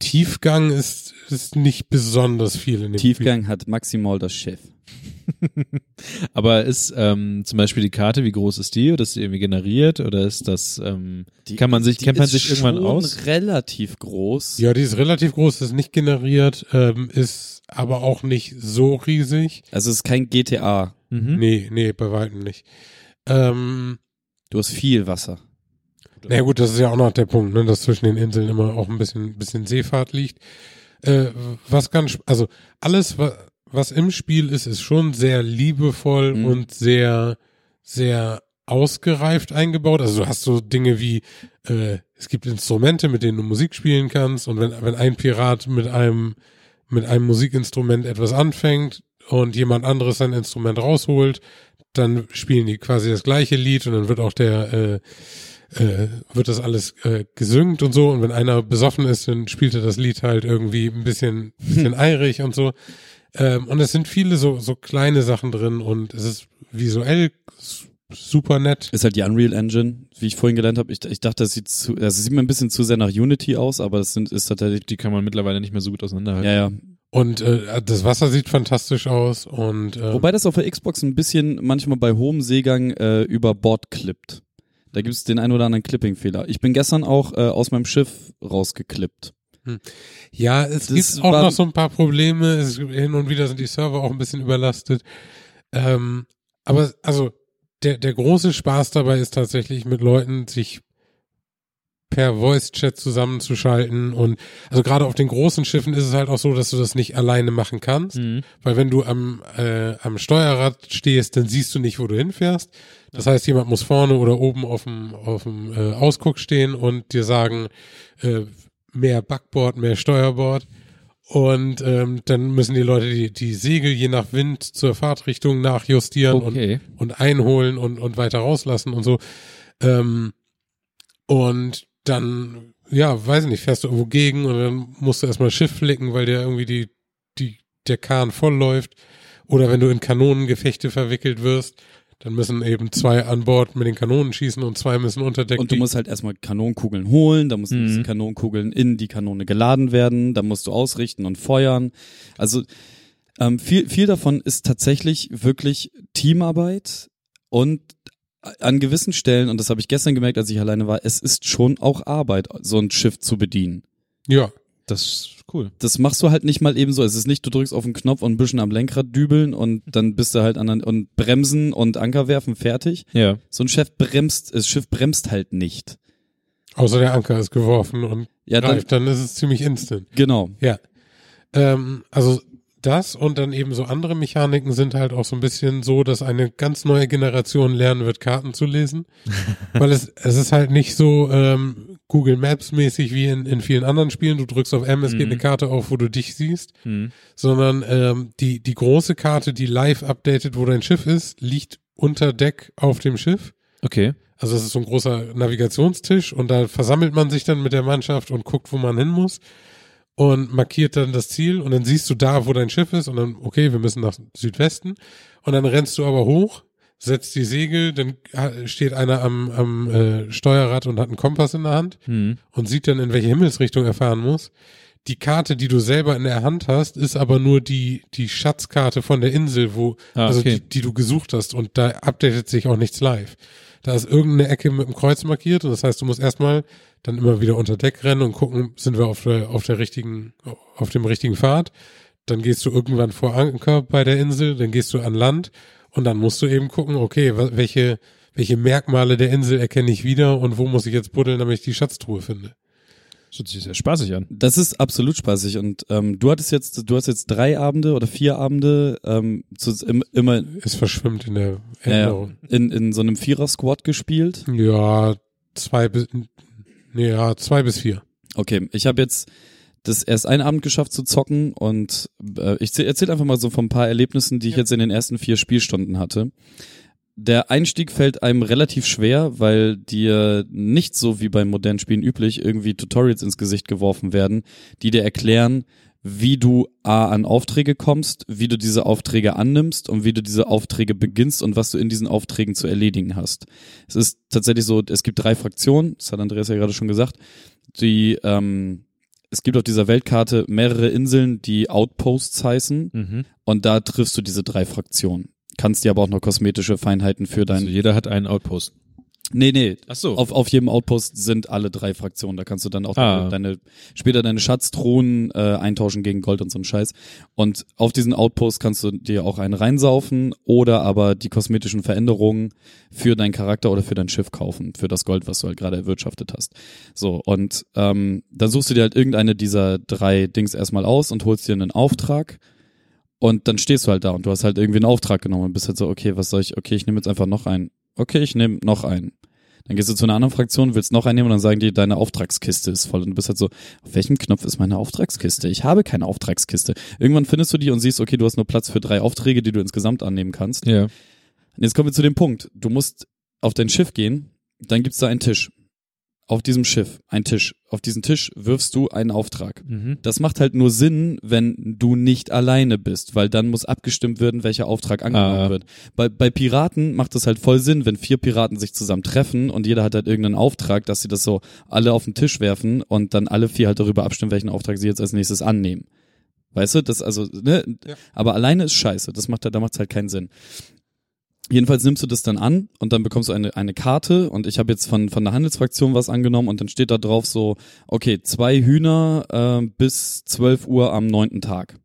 Speaker 3: Tiefgang ist, ist nicht besonders viel in dem Spiel.
Speaker 4: Tiefgang hat maximal das Schiff.
Speaker 2: Aber ist ähm, zum Beispiel die Karte, wie groß ist die? Oder ist die irgendwie generiert? Oder ist das, ähm,
Speaker 4: Die,
Speaker 2: kann man sich,
Speaker 4: die
Speaker 2: kennt man
Speaker 4: ist
Speaker 2: sich irgendwann
Speaker 4: schon
Speaker 2: aus?
Speaker 4: relativ groß.
Speaker 3: Ja, die ist relativ groß, ist nicht generiert, ähm, ist aber auch nicht so riesig.
Speaker 4: Also es ist kein GTA.
Speaker 2: Mhm.
Speaker 3: Nee, nee, bei weitem nicht. Ähm,
Speaker 4: Du hast viel Wasser.
Speaker 3: Na ja, gut, das ist ja auch noch der Punkt, ne, dass zwischen den Inseln immer auch ein bisschen, bisschen Seefahrt liegt. Äh, was ganz, also alles, was, was im Spiel ist, ist schon sehr liebevoll
Speaker 4: Mhm.
Speaker 3: und sehr, sehr ausgereift eingebaut. Also du hast so Dinge wie, äh, es gibt Instrumente, mit denen du Musik spielen kannst und wenn, wenn ein Pirat mit einem, mit einem Musikinstrument etwas anfängt und jemand anderes sein Instrument rausholt, dann spielen die quasi das gleiche Lied und dann wird auch der, äh, äh, wird das alles äh, gesüngt und so und wenn einer besoffen ist, dann spielt er das Lied halt irgendwie ein bisschen, bisschen eirig und so. Ähm, und es sind viele so, so kleine Sachen drin und es ist visuell super nett.
Speaker 4: Ist halt die Unreal Engine, wie ich vorhin gelernt habe. Ich, ich dachte, das sieht zu, also es sieht mir ein bisschen zu sehr nach Unity aus, aber es sind, ist tatsächlich,
Speaker 2: Die kann man mittlerweile nicht mehr so gut auseinanderhalten.
Speaker 4: ja, ja.
Speaker 3: Und äh, das Wasser sieht fantastisch aus und äh,
Speaker 4: Wobei das auf der Xbox ein bisschen manchmal bei hohem Seegang äh, über Bord klippt. Da gibt es den ein oder anderen Clipping-Fehler. Ich bin gestern auch äh, aus meinem Schiff rausgeklippt.
Speaker 3: ja, es
Speaker 4: das
Speaker 3: gibt auch noch so ein paar Probleme. Es, gibt- hin und wieder sind die Server auch ein bisschen überlastet. Ähm, aber also der, der große Spaß dabei ist tatsächlich mit Leuten sich per Voice-Chat zusammenzuschalten und also gerade auf den großen Schiffen ist es halt auch so, dass du das nicht alleine machen kannst.
Speaker 2: Mhm.
Speaker 3: Weil wenn du am, äh, am Steuerrad stehst, dann siehst du nicht, wo du hinfährst. Das heißt, jemand muss vorne oder oben auf dem, auf dem äh, Ausguck stehen und dir sagen, äh, mehr Backbord, mehr Steuerbord. Und ähm, dann müssen die Leute die, die Segel je nach Wind zur Fahrtrichtung nachjustieren
Speaker 2: Okay.
Speaker 3: und, und einholen und, und weiter rauslassen und so. Ähm, und dann, ja, weiß nicht, fährst du irgendwo gegen und dann musst du erstmal Schiff flicken, weil der irgendwie die, die, der Kahn voll läuft. Oder wenn du in Kanonengefechte verwickelt wirst, dann müssen eben zwei an Bord mit den Kanonen schießen und zwei müssen unter Deck.
Speaker 4: Und du musst halt erstmal Kanonenkugeln holen, da müssen
Speaker 2: Mhm.
Speaker 4: diese Kanonenkugeln in die Kanone geladen werden, da musst du ausrichten und feuern. Also ähm, viel, viel davon ist tatsächlich wirklich Teamarbeit und an gewissen Stellen, und das habe ich gestern gemerkt, als ich alleine war, es ist schon auch Arbeit, so ein Schiff zu bedienen.
Speaker 3: ja,
Speaker 2: Das ist cool.
Speaker 4: Das machst du halt nicht mal eben so. Es ist nicht, du drückst auf den Knopf und ein bisschen am Lenkrad dübeln und dann bist du halt an der- und bremsen und Anker werfen fertig.
Speaker 2: Ja.
Speaker 4: So ein Chef bremst, das Schiff bremst halt nicht.
Speaker 3: außer der Anker ist geworfen und
Speaker 4: Ja, dann,
Speaker 3: dann ist es ziemlich instant.
Speaker 4: genau.
Speaker 3: Ja. Ähm, also das und dann eben so andere Mechaniken sind halt auch so ein bisschen so, dass eine ganz neue Generation lernen wird, Karten zu lesen. Weil es, es ist halt nicht so ähm, Google Maps mäßig wie in, in vielen anderen Spielen. Du drückst auf M, es geht
Speaker 2: Mhm.
Speaker 3: eine Karte auf, wo du dich siehst.
Speaker 2: Mhm.
Speaker 3: Sondern ähm, die, die große Karte, die live updatet, wo dein Schiff ist, liegt unter Deck auf dem Schiff.
Speaker 2: Okay.
Speaker 3: Also es ist so ein großer Navigationstisch und da versammelt man sich dann mit der Mannschaft und guckt, wo man hin muss und markiert dann das Ziel und dann siehst du da, wo dein Schiff ist und dann, okay, wir müssen nach Südwesten und dann rennst du aber hoch, setzt die Segel, dann ha- steht einer am, am äh, Steuerrad und hat einen Kompass in der Hand
Speaker 2: Mhm.
Speaker 3: und sieht dann, in welche Himmelsrichtung er fahren muss. Die Karte, die du selber in der Hand hast, ist aber nur die, die Schatzkarte von der Insel, wo,
Speaker 2: Ah,
Speaker 3: also
Speaker 2: okay.
Speaker 3: die, die du gesucht hast und da updatet sich auch nichts live. Da ist irgendeine Ecke mit dem Kreuz markiert und das heißt, du musst erstmal dann immer wieder unter Deck rennen und gucken, sind wir auf der, auf der richtigen, auf dem richtigen Pfad. Dann gehst du irgendwann vor Anker bei der Insel, dann gehst du an Land und dann musst du eben gucken, okay, welche, welche Merkmale der Insel erkenne ich wieder und wo muss ich jetzt buddeln, damit ich die Schatztruhe finde.
Speaker 2: Das hört sich sehr spaßig an.
Speaker 4: Das ist absolut spaßig und ähm, du hattest jetzt, du hast jetzt drei Abende oder vier Abende ähm, zu, im, immer
Speaker 3: Es verschwimmt in der
Speaker 4: äh,
Speaker 3: Erinnerung.
Speaker 4: in, in so einem Vierer-Squad gespielt.
Speaker 3: Ja, zwei bis, ja, zwei bis vier.
Speaker 4: Okay, ich habe jetzt das erst einen Abend geschafft zu zocken und äh, ich erzähle einfach mal so von ein paar Erlebnissen, die ich jetzt in den ersten vier Spielstunden hatte. Der Einstieg fällt einem relativ schwer, weil dir nicht so wie bei modernen Spielen üblich irgendwie Tutorials ins Gesicht geworfen werden, die dir erklären, wie du A an Aufträge kommst, wie du diese Aufträge annimmst und wie du diese Aufträge beginnst und was du in diesen Aufträgen zu erledigen hast. Es ist tatsächlich so, es gibt drei Fraktionen, das hat Andreas ja gerade schon gesagt, die ähm, es gibt auf dieser Weltkarte mehrere Inseln, die Outposts heißen
Speaker 2: Mhm.
Speaker 4: und da triffst du diese drei Fraktionen. Kannst dir aber auch noch kosmetische Feinheiten für dein
Speaker 2: Also jeder hat einen Outpost.
Speaker 4: Nee, nee.
Speaker 2: Ach so.
Speaker 4: Auf, auf jedem Outpost sind alle drei Fraktionen. Da kannst du dann auch
Speaker 2: Ah.
Speaker 4: deine, deine später deine Schatztruhen äh, eintauschen gegen Gold und so einen Scheiß. Und auf diesen Outpost kannst du dir auch einen reinsaufen oder aber die kosmetischen Veränderungen für deinen Charakter oder für dein Schiff kaufen, für das Gold, was du halt gerade erwirtschaftet hast. So, und ähm, dann suchst du dir halt irgendeine dieser drei Dings erstmal aus und holst dir einen Auftrag. Und dann stehst du halt da und du hast halt irgendwie einen Auftrag genommen und bist halt so, okay, was soll ich, okay, ich nehme jetzt einfach noch einen. Okay, ich nehme noch einen. Dann gehst du zu einer anderen Fraktion, willst noch einen nehmen und dann sagen die, deine Auftragskiste ist voll. Und du bist halt so, auf welchem Knopf ist meine Auftragskiste? Ich habe keine Auftragskiste. Irgendwann findest du die und siehst, okay, du hast nur Platz für drei Aufträge, die du insgesamt annehmen kannst.
Speaker 2: Ja.
Speaker 4: Und jetzt kommen wir zu dem Punkt. Du musst auf dein Schiff gehen, dann gibt's da einen Tisch. Auf diesem Schiff, ein Tisch. Auf diesen Tisch wirfst du einen Auftrag.
Speaker 2: Mhm.
Speaker 4: Das macht halt nur Sinn, wenn du nicht alleine bist, weil dann muss abgestimmt werden, welcher Auftrag angenommen
Speaker 2: Ah.
Speaker 4: wird. Bei, bei Piraten macht das halt voll Sinn, wenn vier Piraten sich zusammen treffen und jeder hat halt irgendeinen Auftrag, dass sie das so alle auf den Tisch werfen und dann alle vier halt darüber abstimmen, welchen Auftrag sie jetzt als nächstes annehmen. Weißt du, das also, ne?
Speaker 3: Ja.
Speaker 4: Aber alleine ist scheiße. Das macht, da macht's halt keinen Sinn. Jedenfalls nimmst du das dann an und dann bekommst du eine, eine Karte und ich habe jetzt von, von der Handelsfraktion was angenommen und dann steht da drauf so, okay, zwei Hühner äh, bis 12 Uhr am neunten Tag.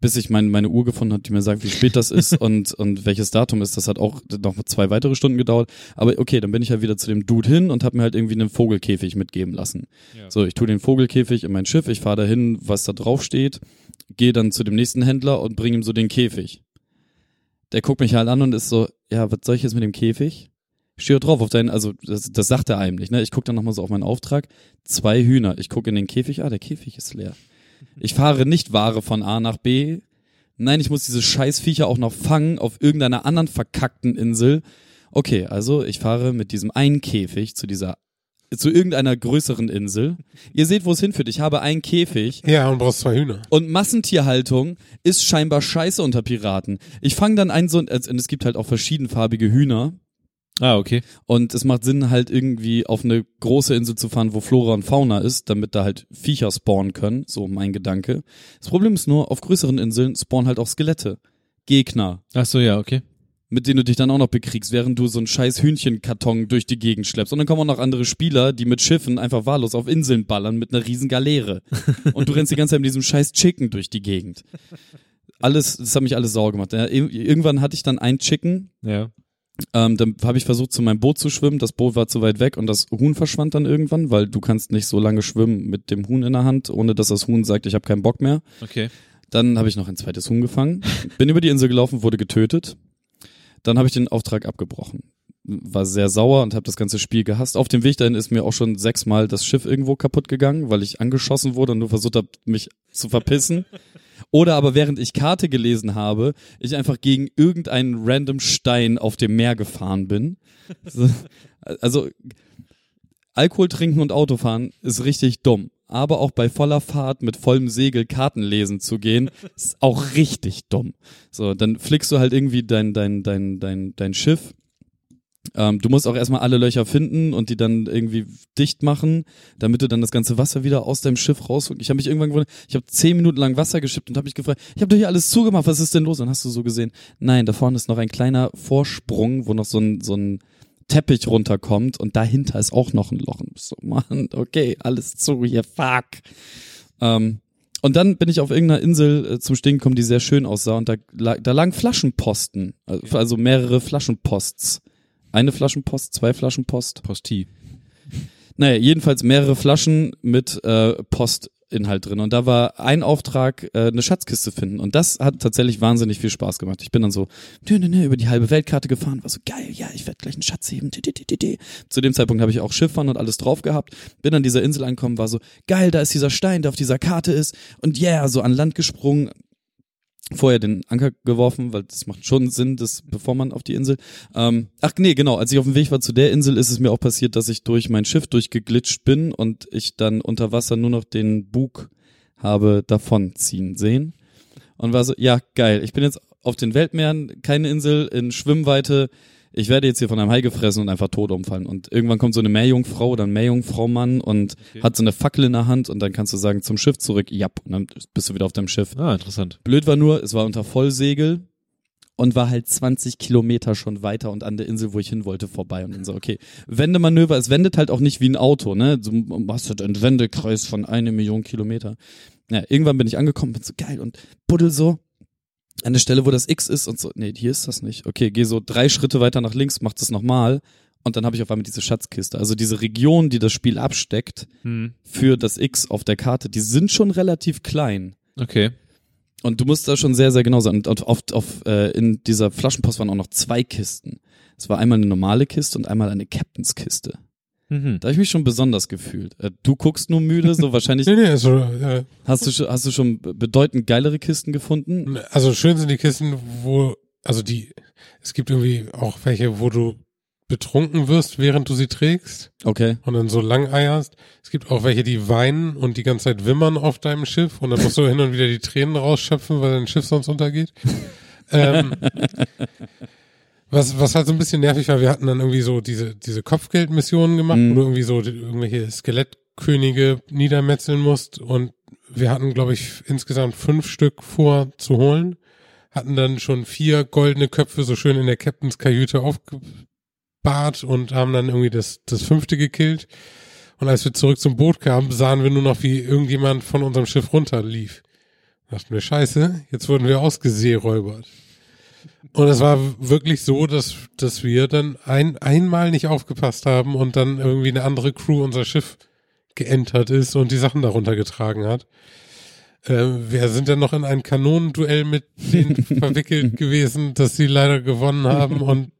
Speaker 4: Bis ich mein, meine Uhr gefunden habe, die mir sagt, wie spät das ist und, und welches Datum ist. Das hat auch noch zwei weitere Stunden gedauert. Aber okay, dann bin ich ja wieder zu dem Dude hin und habe mir halt irgendwie einen Vogelkäfig mitgeben lassen.
Speaker 2: Ja.
Speaker 4: So, ich tue den Vogelkäfig in mein Schiff, ich fahre dahin, was da drauf steht, gehe dann zu dem nächsten Händler und bringe ihm so den Käfig. Der guckt mich halt an und ist so, ja, was soll ich jetzt mit dem Käfig? Steht drauf auf deinen, also das, das sagt er einem nicht, ne? Ich gucke dann nochmal so auf meinen Auftrag. Zwei Hühner. Ich gucke in den Käfig, ah, der Käfig ist leer. Ich fahre nicht Ware von A nach B. Nein, ich muss diese Scheißviecher auch noch fangen auf irgendeiner anderen verkackten Insel. Okay, also ich fahre mit diesem einen Käfig zu dieser, zu irgendeiner größeren Insel. Ihr seht, wo es hinführt. Ich habe einen Käfig.
Speaker 3: Ja, und brauchst zwei Hühner.
Speaker 4: Und Massentierhaltung ist scheinbar scheiße unter Piraten. Ich fange dann einen so, und es gibt halt auch verschiedenfarbige Hühner.
Speaker 2: Ah, okay.
Speaker 4: Und es macht Sinn, halt irgendwie auf eine große Insel zu fahren, wo Flora und Fauna ist, damit da halt Viecher spawnen können. So mein Gedanke. Das Problem ist nur, auf größeren Inseln spawnen halt auch Skelette. Gegner.
Speaker 2: Ach so, ja, okay.
Speaker 4: Mit denen du dich dann auch noch bekriegst, während du so einen scheiß Hühnchenkarton durch die Gegend schleppst. Und dann kommen auch noch andere Spieler, die mit Schiffen einfach wahllos auf Inseln ballern mit einer riesen Galeere. Und du rennst die ganze Zeit mit diesem scheiß Chicken durch die Gegend. Alles, das hat mich alles sauer gemacht. Ja, ir- irgendwann hatte ich dann ein Chicken,
Speaker 2: Ja.
Speaker 4: ähm, dann habe ich versucht, zu meinem Boot zu schwimmen. Das Boot war zu weit weg und das Huhn verschwand dann irgendwann, weil du kannst nicht so lange schwimmen mit dem Huhn in der Hand, ohne dass das Huhn sagt, ich habe keinen Bock mehr.
Speaker 2: Okay.
Speaker 4: Dann habe ich noch ein zweites Huhn gefangen, bin über die Insel gelaufen, wurde getötet. Dann habe ich den Auftrag abgebrochen. War sehr sauer und habe das ganze Spiel gehasst. Auf dem Weg dahin ist mir auch schon sechsmal das Schiff irgendwo kaputt gegangen, weil ich angeschossen wurde und nur versucht habe, mich zu verpissen. Oder aber während ich Karte gelesen habe, ich einfach gegen irgendeinen random Stein auf dem Meer gefahren bin. So, Also Alkohol trinken und Autofahren ist richtig dumm. Aber auch bei voller Fahrt mit vollem Segel Karten lesen zu gehen, ist auch richtig dumm. So, dann flickst du halt irgendwie dein, dein, dein, dein, dein Schiff. Ähm, du musst auch erstmal alle Löcher finden und die dann irgendwie dicht machen, damit du dann das ganze Wasser wieder aus deinem Schiff raus. Ich habe mich irgendwann gewundert, ich habe zehn Minuten lang Wasser geschippt und habe mich gefragt, ich habe doch hier alles zugemacht, was ist denn los? Dann hast du so gesehen, nein, da vorne ist noch ein kleiner Vorsprung, wo noch so ein, so ein Teppich runterkommt und dahinter ist auch noch ein Loch. Und So, Mann, okay, alles zu hier, fuck. Ähm, und dann bin ich auf irgendeiner Insel äh, zum Stehen gekommen, die sehr schön aussah und da, lag, da lagen Flaschenposten, also, also mehrere Flaschenposts. Eine Flaschenpost, zwei Flaschenpost.
Speaker 2: Postie.
Speaker 4: Naja, jedenfalls mehrere Flaschen mit äh, Postinhalt drin. Und da war ein Auftrag, äh, eine Schatzkiste finden. Und das hat tatsächlich wahnsinnig viel Spaß gemacht. Ich bin dann so nö, nö, nö, über die halbe Weltkarte gefahren, war so geil, ja, ich werde gleich einen Schatz heben. Ti, ti, ti. Zu dem Zeitpunkt habe ich auch Schifffahren und alles drauf gehabt. Bin an dieser Insel angekommen, war so geil, da ist dieser Stein, der auf dieser Karte ist. Und yeah, so an Land gesprungen. Vorher den Anker geworfen, weil das macht schon Sinn, das, bevor man auf die Insel. Ähm, ach nee, genau, als ich auf dem Weg war zu der Insel, ist es mir auch passiert, dass ich durch mein Schiff durchgeglitscht bin und ich dann unter Wasser nur noch den Bug habe davonziehen sehen. Und war so, ja, geil, ich bin jetzt auf den Weltmeeren, keine Insel in Schwimmweite. Ich werde jetzt hier von einem Hai gefressen und einfach tot umfallen. Und irgendwann kommt so eine Meerjungfrau oder ein Meerjungfrau-Mann und hat so eine Fackel in der Hand und dann kannst du sagen, zum Schiff zurück, ja, und dann bist du wieder auf deinem Schiff.
Speaker 2: Ah, interessant.
Speaker 4: Blöd war nur, es war unter Vollsegel und war halt 20 Kilometer schon weiter und an der Insel, wo ich hin wollte, vorbei. Und dann so, okay, Wendemanöver, es wendet halt auch nicht wie ein Auto, ne? Du hast halt einen Wendekreis von eine Million Kilometer. Ja, irgendwann bin ich angekommen, bin so geil und buddel so an der Stelle, wo das X ist und so, nee, hier ist das nicht. Okay, geh so drei Schritte weiter nach links, mach das nochmal und dann habe ich auf einmal diese Schatzkiste. Also diese Region, die das Spiel absteckt
Speaker 2: Hm.
Speaker 4: für das X auf der Karte, die sind schon relativ klein.
Speaker 2: Okay.
Speaker 4: Und du musst da schon sehr, sehr genau sein. Und auf, auf, äh, in dieser Flaschenpost waren auch noch zwei Kisten. Es war einmal eine normale Kiste und einmal eine Captainskiste.
Speaker 2: Mhm.
Speaker 4: Da habe ich mich schon besonders gefühlt. Äh, du guckst nur müde, so wahrscheinlich
Speaker 3: Nee, nee, also, äh,
Speaker 4: hast du schon, hast du schon bedeutend geilere Kisten gefunden.
Speaker 3: also schön sind die Kisten, wo, also die, es gibt irgendwie auch welche, wo du betrunken wirst, während du sie trägst
Speaker 4: Okay.
Speaker 3: und dann so lang eierst. Es gibt auch welche, die weinen und die ganze Zeit wimmern auf deinem Schiff und dann musst du hin und wieder die Tränen rausschöpfen, weil dein Schiff sonst untergeht. ähm, was, was halt so ein bisschen nervig war, wir hatten dann irgendwie so diese, diese Kopfgeldmissionen gemacht,
Speaker 4: Mhm.
Speaker 3: wo du irgendwie so die, irgendwelche Skelettkönige niedermetzeln musst und wir hatten, glaube ich, insgesamt fünf Stück vor zu holen, hatten dann schon vier goldene Köpfe so schön in der Captains Kajüte aufgebahrt und haben dann irgendwie das, das fünfte gekillt. Und als wir zurück zum Boot kamen, sahen wir nur noch, wie irgendjemand von unserem Schiff runterlief. Da dachten wir, scheiße, jetzt wurden wir ausgeseeräubert. Und es war wirklich so, dass, dass wir dann ein, einmal nicht aufgepasst haben und dann irgendwie eine andere Crew unser Schiff geentert ist und die Sachen darunter getragen hat. Äh, wir sind dann noch in ein Kanonenduell mit denen verwickelt gewesen, dass sie leider gewonnen haben und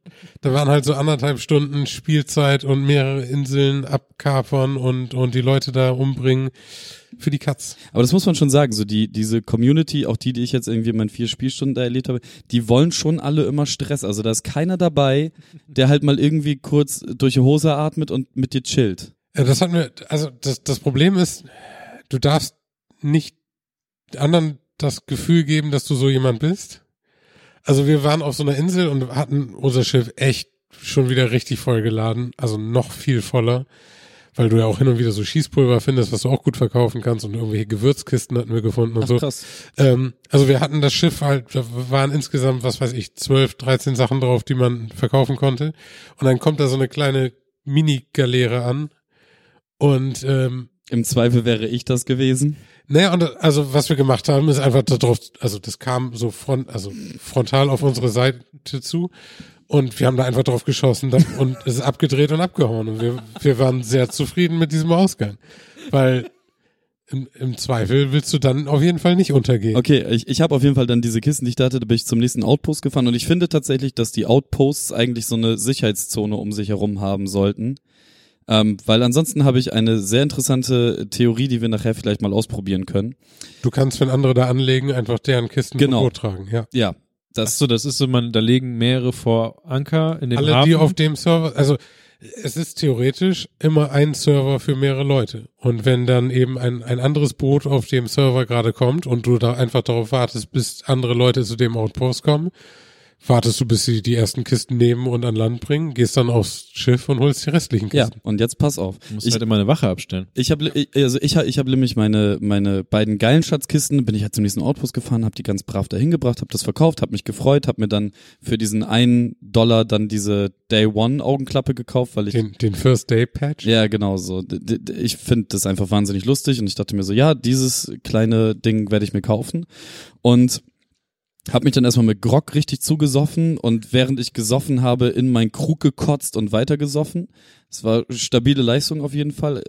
Speaker 3: da waren halt so anderthalb Stunden Spielzeit und mehrere Inseln abkapern und, und die Leute da umbringen für die Katz.
Speaker 4: Aber das muss man schon sagen, so die, diese Community, auch die, die ich jetzt irgendwie in meinen vier Spielstunden da erlebt habe, die wollen schon alle immer Stress. Also da ist keiner dabei, der halt mal irgendwie kurz durch die Hose atmet und mit dir chillt.
Speaker 3: Ja, das hat mir, also das, das Problem ist, du darfst nicht anderen das Gefühl geben, dass du so jemand bist. Also wir waren auf so einer Insel und hatten unser Schiff echt schon wieder richtig voll geladen, also noch viel voller, weil du ja auch hin und wieder so Schießpulver findest, was du auch gut verkaufen kannst und irgendwelche Gewürzkisten hatten wir gefunden und so.
Speaker 4: krass.
Speaker 3: Ähm, also wir hatten das Schiff halt, da waren insgesamt, was weiß ich, 12, 13 Sachen drauf, die man verkaufen konnte. Und dann kommt da so eine kleine Mini-Galeere an. Und ähm,
Speaker 4: Im Zweifel wäre ich das gewesen.
Speaker 3: Naja, und also was wir gemacht haben, ist einfach darauf, also das kam so front, also frontal auf unsere Seite zu. Und wir haben da einfach drauf geschossen und es ist abgedreht und abgehauen. Und wir, wir waren sehr zufrieden mit diesem Ausgang. Weil im, im Zweifel willst du dann auf jeden Fall nicht untergehen.
Speaker 4: Okay, ich, ich habe auf jeden Fall dann diese Kisten, die ich da hatte, da bin ich zum nächsten Outpost gefahren und ich finde tatsächlich, dass die Outposts eigentlich so eine Sicherheitszone um sich herum haben sollten. Ähm, weil ansonsten habe ich eine sehr interessante Theorie, die wir nachher vielleicht mal ausprobieren können.
Speaker 3: Du kannst, wenn andere da anlegen, einfach deren Kisten
Speaker 4: Genau.
Speaker 3: genau. tragen, ja.
Speaker 4: Ja,
Speaker 2: Ach
Speaker 4: das
Speaker 2: so, das ist so, man, da legen mehrere vor Anker in den
Speaker 3: Alle,
Speaker 2: Hafen.
Speaker 3: die auf dem Server, also es ist theoretisch immer ein Server für mehrere Leute. Und wenn dann eben ein, ein anderes Boot auf dem Server gerade kommt und du da einfach darauf wartest, bis andere Leute zu dem Outpost kommen, wartest du, bis sie die ersten Kisten nehmen und an Land bringen, gehst dann aufs Schiff und holst die restlichen
Speaker 4: ja.
Speaker 3: Kisten.
Speaker 4: Und jetzt pass auf.
Speaker 2: Du musst
Speaker 4: Ich,
Speaker 2: halt immer eine Wache abstellen.
Speaker 4: Ich habe also ich hab- ich habe nämlich meine meine beiden geilen Schatzkisten bin ich halt zum nächsten Outpost gefahren, habe die ganz brav dahin gebracht, habe das verkauft, habe mich gefreut, habe mir dann für diesen einen Dollar dann diese Day One Augenklappe gekauft, weil ich
Speaker 3: Den, den First Day Patch.
Speaker 4: ja genau so ich finde das einfach wahnsinnig lustig und ich dachte mir so ja dieses kleine Ding werde ich mir kaufen und hab mich dann erstmal mit Grog richtig zugesoffen und während ich gesoffen habe, in meinen Krug gekotzt und weiter gesoffen. Es war stabile Leistung auf jeden Fall.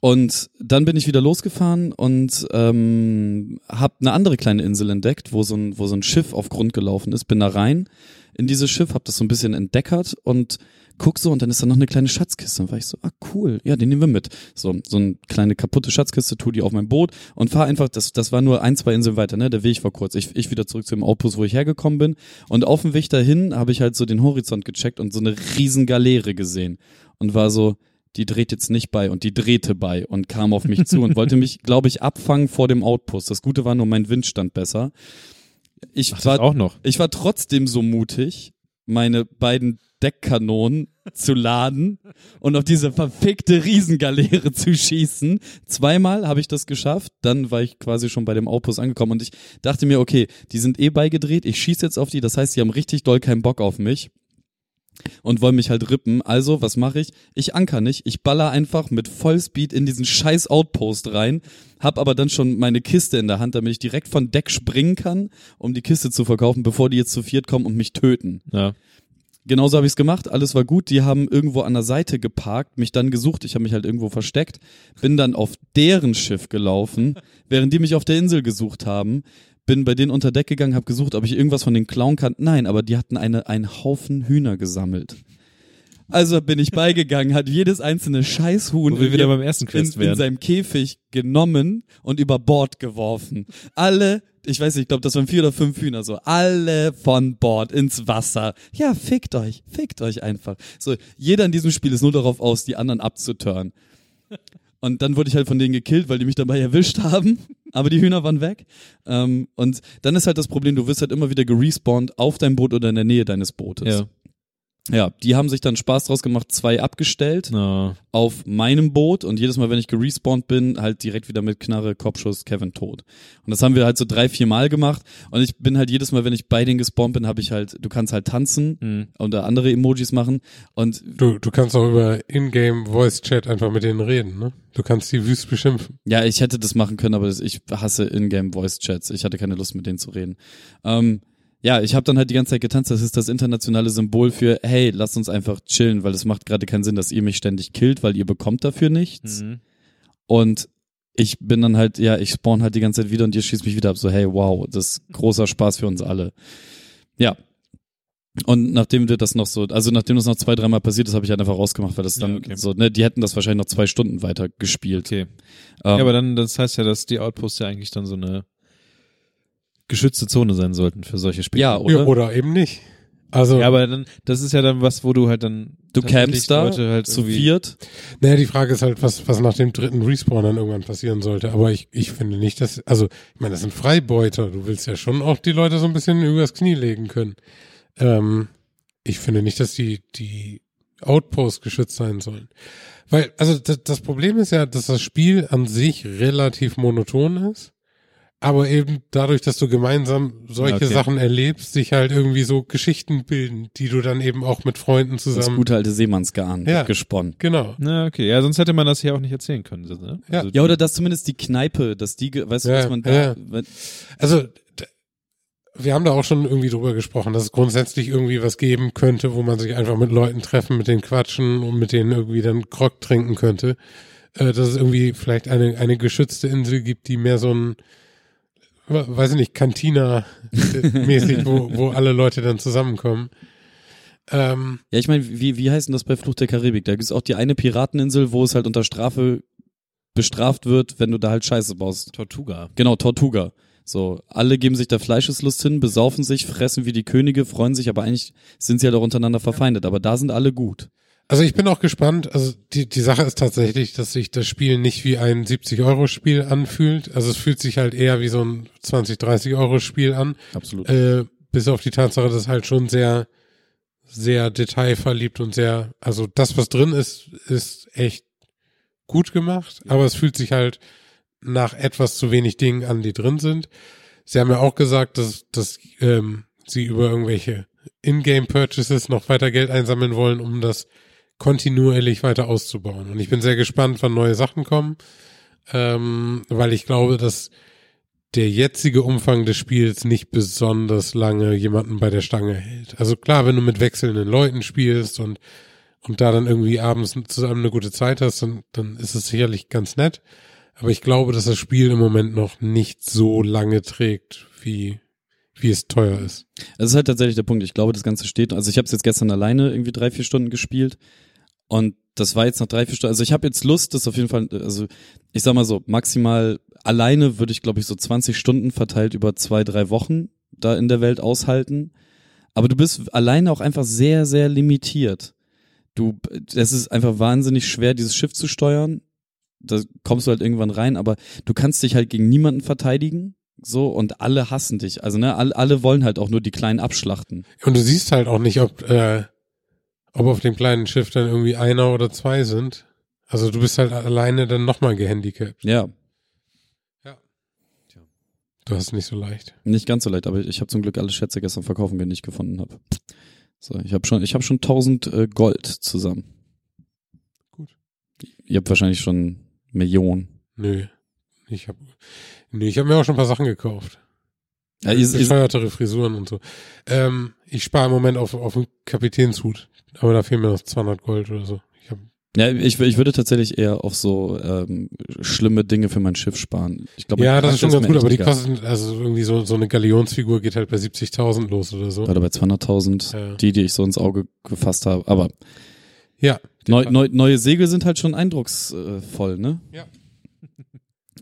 Speaker 4: Und dann bin ich wieder losgefahren und ähm, habe eine andere kleine Insel entdeckt, wo so ein, wo so ein Schiff auf Grund gelaufen ist. Bin da rein in dieses Schiff, habe das so ein bisschen entdeckert und guck so und dann ist da noch eine kleine Schatzkiste. Und war ich so, ah cool, ja, den nehmen wir mit. So, so eine kleine kaputte Schatzkiste, tu die auf mein Boot und fahr einfach, das, das war nur ein, zwei Inseln weiter, ne? Der Weg war kurz. Ich, ich wieder zurück zu dem Outpost, wo ich hergekommen bin. Und auf dem Weg dahin habe ich halt so den Horizont gecheckt und so eine riesen Galeere gesehen. Und war so, die dreht jetzt nicht bei und die drehte bei und kam auf mich zu und wollte mich, glaube ich, abfangen vor dem Outpost. Das Gute war nur, mein Wind stand besser. Ich
Speaker 2: Ach,
Speaker 4: war
Speaker 2: auch noch.
Speaker 4: ich war trotzdem so mutig, meine beiden Deckkanonen zu laden und auf diese verfickte Riesengaleere zu schießen. Zweimal habe ich das geschafft, dann war ich quasi schon bei dem Outpost angekommen und ich dachte mir, okay, die sind eh beigedreht, ich schieße jetzt auf die, das heißt, die haben richtig doll keinen Bock auf mich und wollen mich halt rippen. Also, was mache ich? Ich anker nicht. Ich baller einfach mit Vollspeed in diesen scheiß Outpost rein, hab aber dann schon meine Kiste in der Hand, damit ich direkt von Deck springen kann, um die Kiste zu verkaufen, bevor die jetzt zu viert kommen und mich töten.
Speaker 2: Ja.
Speaker 4: Genauso habe ich es gemacht, alles war gut. Die haben irgendwo an der Seite geparkt, mich dann gesucht. Ich habe mich halt irgendwo versteckt, bin dann auf deren Schiff gelaufen, während die mich auf der Insel gesucht haben. Bin bei denen unter Deck gegangen, habe gesucht, ob ich irgendwas von den klauen kann. Nein, aber die hatten eine, einen Haufen Hühner gesammelt. Also bin ich beigegangen, hat jedes einzelne Scheißhuhn
Speaker 2: Wo wir wieder
Speaker 4: in-
Speaker 2: beim ersten Quest
Speaker 4: in, in seinem Käfig genommen und über Bord geworfen. Alle, ich weiß nicht, ich glaube, das waren vier oder fünf Hühner, so alle von Bord ins Wasser. Ja, fickt euch, fickt euch einfach. So, jeder in diesem Spiel ist nur darauf aus, die anderen abzutören. Und dann wurde ich halt von denen gekillt, weil die mich dabei erwischt haben. Aber die Hühner waren weg. Ähm, und dann ist halt das Problem, du wirst halt immer wieder gerespawnt auf deinem Boot oder in der Nähe deines Bootes.
Speaker 2: Ja.
Speaker 4: Ja, die haben sich dann Spaß draus gemacht, zwei abgestellt
Speaker 2: Na,
Speaker 4: auf meinem Boot und jedes Mal, wenn ich gerespawnt bin, halt direkt wieder mit Knarre, Kopfschuss, Kevin tot. Und das haben wir halt so drei, vier Mal gemacht und ich bin halt jedes Mal, wenn ich bei denen gespawnt bin, habe ich halt, du kannst halt tanzen
Speaker 2: hm.
Speaker 4: oder andere Emojis machen und
Speaker 3: Du, du kannst auch über Ingame Voice Chat einfach mit denen reden, ne? Du kannst die wüst beschimpfen.
Speaker 4: ja, ich hätte das machen können, aber ich hasse Ingame Voice Chats. Ich hatte keine Lust mit denen zu reden. Ähm, ja, ich habe dann halt die ganze Zeit getanzt. Das ist das internationale Symbol für, hey, lasst uns einfach chillen, weil es macht gerade keinen Sinn, dass ihr mich ständig killt, weil ihr bekommt dafür nichts.
Speaker 2: Mhm.
Speaker 4: Und ich bin dann halt, ja, ich spawn halt die ganze Zeit wieder und ihr schießt mich wieder ab. So, hey, wow, das ist großer Spaß für uns alle. Ja. Und nachdem wir das noch so, also nachdem das noch zwei, dreimal passiert ist, habe ich halt einfach rausgemacht, weil das dann
Speaker 2: Ja, okay.
Speaker 4: so, ne, die hätten das wahrscheinlich noch zwei Stunden weiter gespielt.
Speaker 2: Okay.
Speaker 4: Ähm,
Speaker 2: ja, aber dann, das heißt ja, dass die Outposts ja eigentlich dann so eine geschützte Zone sein sollten für solche Spiele.
Speaker 4: ja,
Speaker 3: Ja,
Speaker 4: oder?
Speaker 3: oder eben nicht. Also,
Speaker 2: Ja, aber dann, das ist ja dann was, wo du halt dann
Speaker 4: du campst da
Speaker 2: Leute halt
Speaker 4: zu viert.
Speaker 3: naja, die Frage ist halt, was, was nach dem dritten Respawn dann irgendwann passieren sollte. Aber ich, ich finde nicht, dass, also, ich meine, das sind Freibeuter. Du willst ja schon auch die Leute so ein bisschen übers Knie legen können. Ähm, ich finde nicht, dass die, die Outposts geschützt sein sollen. Weil, also, das, das Problem ist ja, dass das Spiel an sich relativ monoton ist. Aber eben dadurch, dass du gemeinsam solche
Speaker 2: Okay.
Speaker 3: Sachen erlebst, sich halt irgendwie so Geschichten bilden, die du dann eben auch mit Freunden
Speaker 4: Das
Speaker 3: zusammen.
Speaker 4: gute alte Seemannsgarn
Speaker 3: Ja.
Speaker 4: gesponnen.
Speaker 3: Genau.
Speaker 2: Na, okay. Ja, sonst hätte man das hier auch nicht erzählen können. so, Ne?
Speaker 3: Ja.
Speaker 2: Also,
Speaker 4: Ja, oder dass zumindest die Kneipe, dass die, weißt du,
Speaker 3: Ja,
Speaker 4: was man da,
Speaker 3: ja.
Speaker 4: wenn-
Speaker 3: Also, wir haben da auch schon irgendwie drüber gesprochen, dass es grundsätzlich irgendwie was geben könnte, wo man sich einfach mit Leuten treffen, mit denen quatschen und mit denen irgendwie dann Grog trinken könnte. Äh, dass es irgendwie vielleicht eine, eine geschützte Insel gibt, die mehr so ein, weiß ich nicht, Cantina-mäßig, wo, wo alle Leute dann zusammenkommen. Ähm,
Speaker 4: Ja, ich meine, wie, wie heißt denn das bei Flucht der Karibik? Da gibt's auch die eine Pirateninsel, wo es halt unter Strafe bestraft wird, wenn du da halt Scheiße baust.
Speaker 2: Tortuga.
Speaker 4: Genau, Tortuga. So, alle geben sich der Fleischeslust hin, besaufen sich, fressen wie die Könige, freuen sich, aber eigentlich sind sie halt auch untereinander verfeindet. Aber da sind alle gut.
Speaker 3: Also ich bin auch gespannt. Also die, die Sache ist tatsächlich, dass sich das Spiel nicht wie ein 70-Euro-Spiel anfühlt. Also es fühlt sich halt eher wie so ein 20, 30-Euro-Spiel an.
Speaker 4: Absolut.
Speaker 3: Äh, bis auf die Tatsache, dass halt schon sehr, sehr detailverliebt und sehr, also das, was drin ist, ist echt gut gemacht, aber es fühlt sich halt nach etwas zu wenig Dingen an, die drin sind. Sie haben ja auch gesagt, dass, dass ähm, sie über irgendwelche In-Game-Purchases noch weiter Geld einsammeln wollen, um das kontinuierlich weiter auszubauen. Und ich bin sehr gespannt, wann neue Sachen kommen, ähm, weil ich glaube, dass der jetzige Umfang des Spiels nicht besonders lange jemanden bei der Stange hält. Also klar, wenn du mit wechselnden Leuten spielst und, und da dann irgendwie abends zusammen eine gute Zeit hast, dann, dann ist es sicherlich ganz nett. Aber ich glaube, dass das Spiel im Moment noch nicht so lange trägt, wie, wie es teuer ist.
Speaker 4: Das ist halt tatsächlich der Punkt. Ich glaube, das Ganze steht. Also ich habe es jetzt gestern alleine irgendwie drei, vier Stunden gespielt. Und das war jetzt nach drei, vier Stunden. Also ich habe jetzt Lust, das auf jeden Fall, also ich sag mal so, maximal alleine würde ich, glaube ich, so 20 Stunden verteilt über zwei, drei Wochen da in der Welt aushalten. Aber du bist alleine auch einfach sehr, sehr limitiert. Du, es ist einfach wahnsinnig schwer, dieses Schiff zu steuern. Da kommst du halt irgendwann rein, aber du kannst dich halt gegen niemanden verteidigen, so und alle hassen dich. Also ne, alle, alle wollen halt auch nur die Kleinen abschlachten.
Speaker 3: Und du siehst halt auch nicht, ob, äh, ob auf dem kleinen Schiff dann irgendwie einer oder zwei sind. Also du bist halt alleine dann nochmal gehandicapt.
Speaker 4: Ja,
Speaker 3: Du hast nicht so leicht.
Speaker 4: nicht ganz so leicht, aber ich habe zum Glück alle Schätze gestern verkaufen, die ich gefunden habe. So, ich habe schon, ich habe schon 1000 äh, Gold zusammen.
Speaker 3: Gut.
Speaker 4: Ihr habt wahrscheinlich schon Millionen.
Speaker 3: Nö. Ich hab, nö, ich habe mir auch schon ein paar Sachen gekauft.
Speaker 4: Ja, ihr,
Speaker 3: Bescheuertere Frisuren und so. Ähm, ich spare im Moment auf, auf einen Kapitänshut. Aber da fehlen mir noch 200 Gold oder so. Ich hab,
Speaker 4: ja, ich, ich würde tatsächlich eher auf so ähm, schlimme Dinge für mein Schiff sparen. Ich glaube,
Speaker 3: ja, das ist schon ganz gut, aber die kosten, also irgendwie so, so eine Galionsfigur geht halt bei 70.000 los oder so.
Speaker 4: Gerade bei 200.000,
Speaker 3: Ja.
Speaker 4: die, die ich so ins Auge gefasst habe. Aber
Speaker 3: Ja.
Speaker 4: neu, neu, neue Segel sind halt schon eindrucksvoll, ne?
Speaker 3: Ja.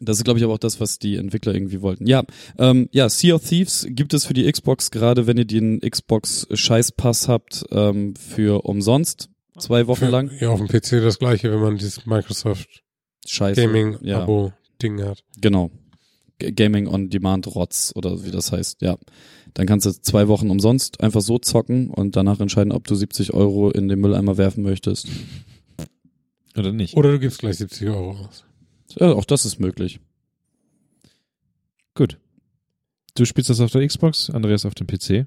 Speaker 4: Das ist, glaube ich, aber auch das, was die Entwickler irgendwie wollten. Ja, ähm, ja, Sea of Thieves gibt es für die Xbox, gerade wenn ihr den Xbox Scheißpass habt, ähm, für umsonst. Zwei Wochen
Speaker 3: Für-
Speaker 4: lang.
Speaker 3: Ja, auf dem PC das gleiche, wenn man dieses Microsoft
Speaker 4: Scheiße.
Speaker 3: Gaming
Speaker 4: ja.
Speaker 3: Abo Ding hat.
Speaker 4: Genau. G Gaming on Demand Rotz oder wie das heißt, ja. Dann kannst du zwei Wochen umsonst einfach so zocken und danach entscheiden, ob du 70 Euro in den Mülleimer werfen möchtest.
Speaker 2: Oder nicht?
Speaker 3: Oder du gibst gleich 70 Euro aus.
Speaker 4: Ja, auch das ist möglich.
Speaker 2: Gut. Du spielst das auf der Xbox, Andreas auf dem PC.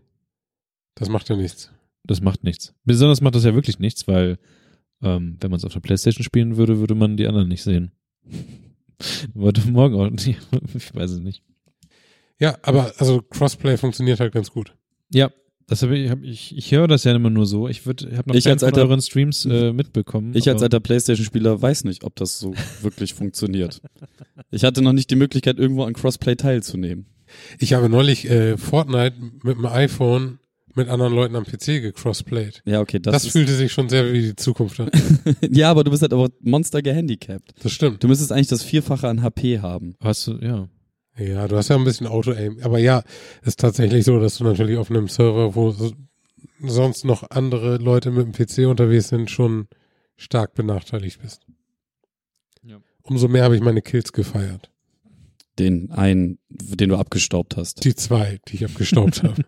Speaker 3: Das macht ja nichts.
Speaker 2: Das macht nichts. Besonders macht das ja wirklich nichts, weil ähm, wenn man es auf der Playstation spielen würde, würde man die anderen nicht sehen. Wollte morgen auch nicht. Ich weiß es nicht.
Speaker 3: Ja, aber also Crossplay funktioniert halt ganz gut.
Speaker 2: Ja, das hab ich, hab ich, ich höre das ja immer nur so. Ich würde, habe noch
Speaker 4: Ich
Speaker 2: keinen
Speaker 4: als alter-
Speaker 2: euren Streams äh, mitbekommen.
Speaker 4: Ich als alter Playstation-Spieler weiß nicht, ob das so wirklich funktioniert. Ich hatte noch nicht die Möglichkeit, irgendwo an Crossplay teilzunehmen.
Speaker 3: Ich habe neulich äh, Fortnite mit dem iPhone mit anderen Leuten am PC gecrossplayed.
Speaker 4: Ja, okay, das,
Speaker 3: Das, fühlte sich schon sehr wie die Zukunft an.
Speaker 4: Ja, aber du bist halt aber Monster gehandicapt.
Speaker 3: Das stimmt.
Speaker 4: Du müsstest eigentlich das Vierfache an HP haben.
Speaker 2: Hast du, ja.
Speaker 3: Ja, du hast ja ein bisschen Auto-Aim. Aber ja, ist tatsächlich so, dass du natürlich auf einem Server, wo so- sonst noch andere Leute mit dem PC unterwegs sind, schon stark benachteiligt bist.
Speaker 2: Ja.
Speaker 3: Umso mehr habe ich meine Kills gefeiert.
Speaker 4: Den einen, den du abgestaubt hast.
Speaker 3: Die zwei, die ich abgestaubt habe.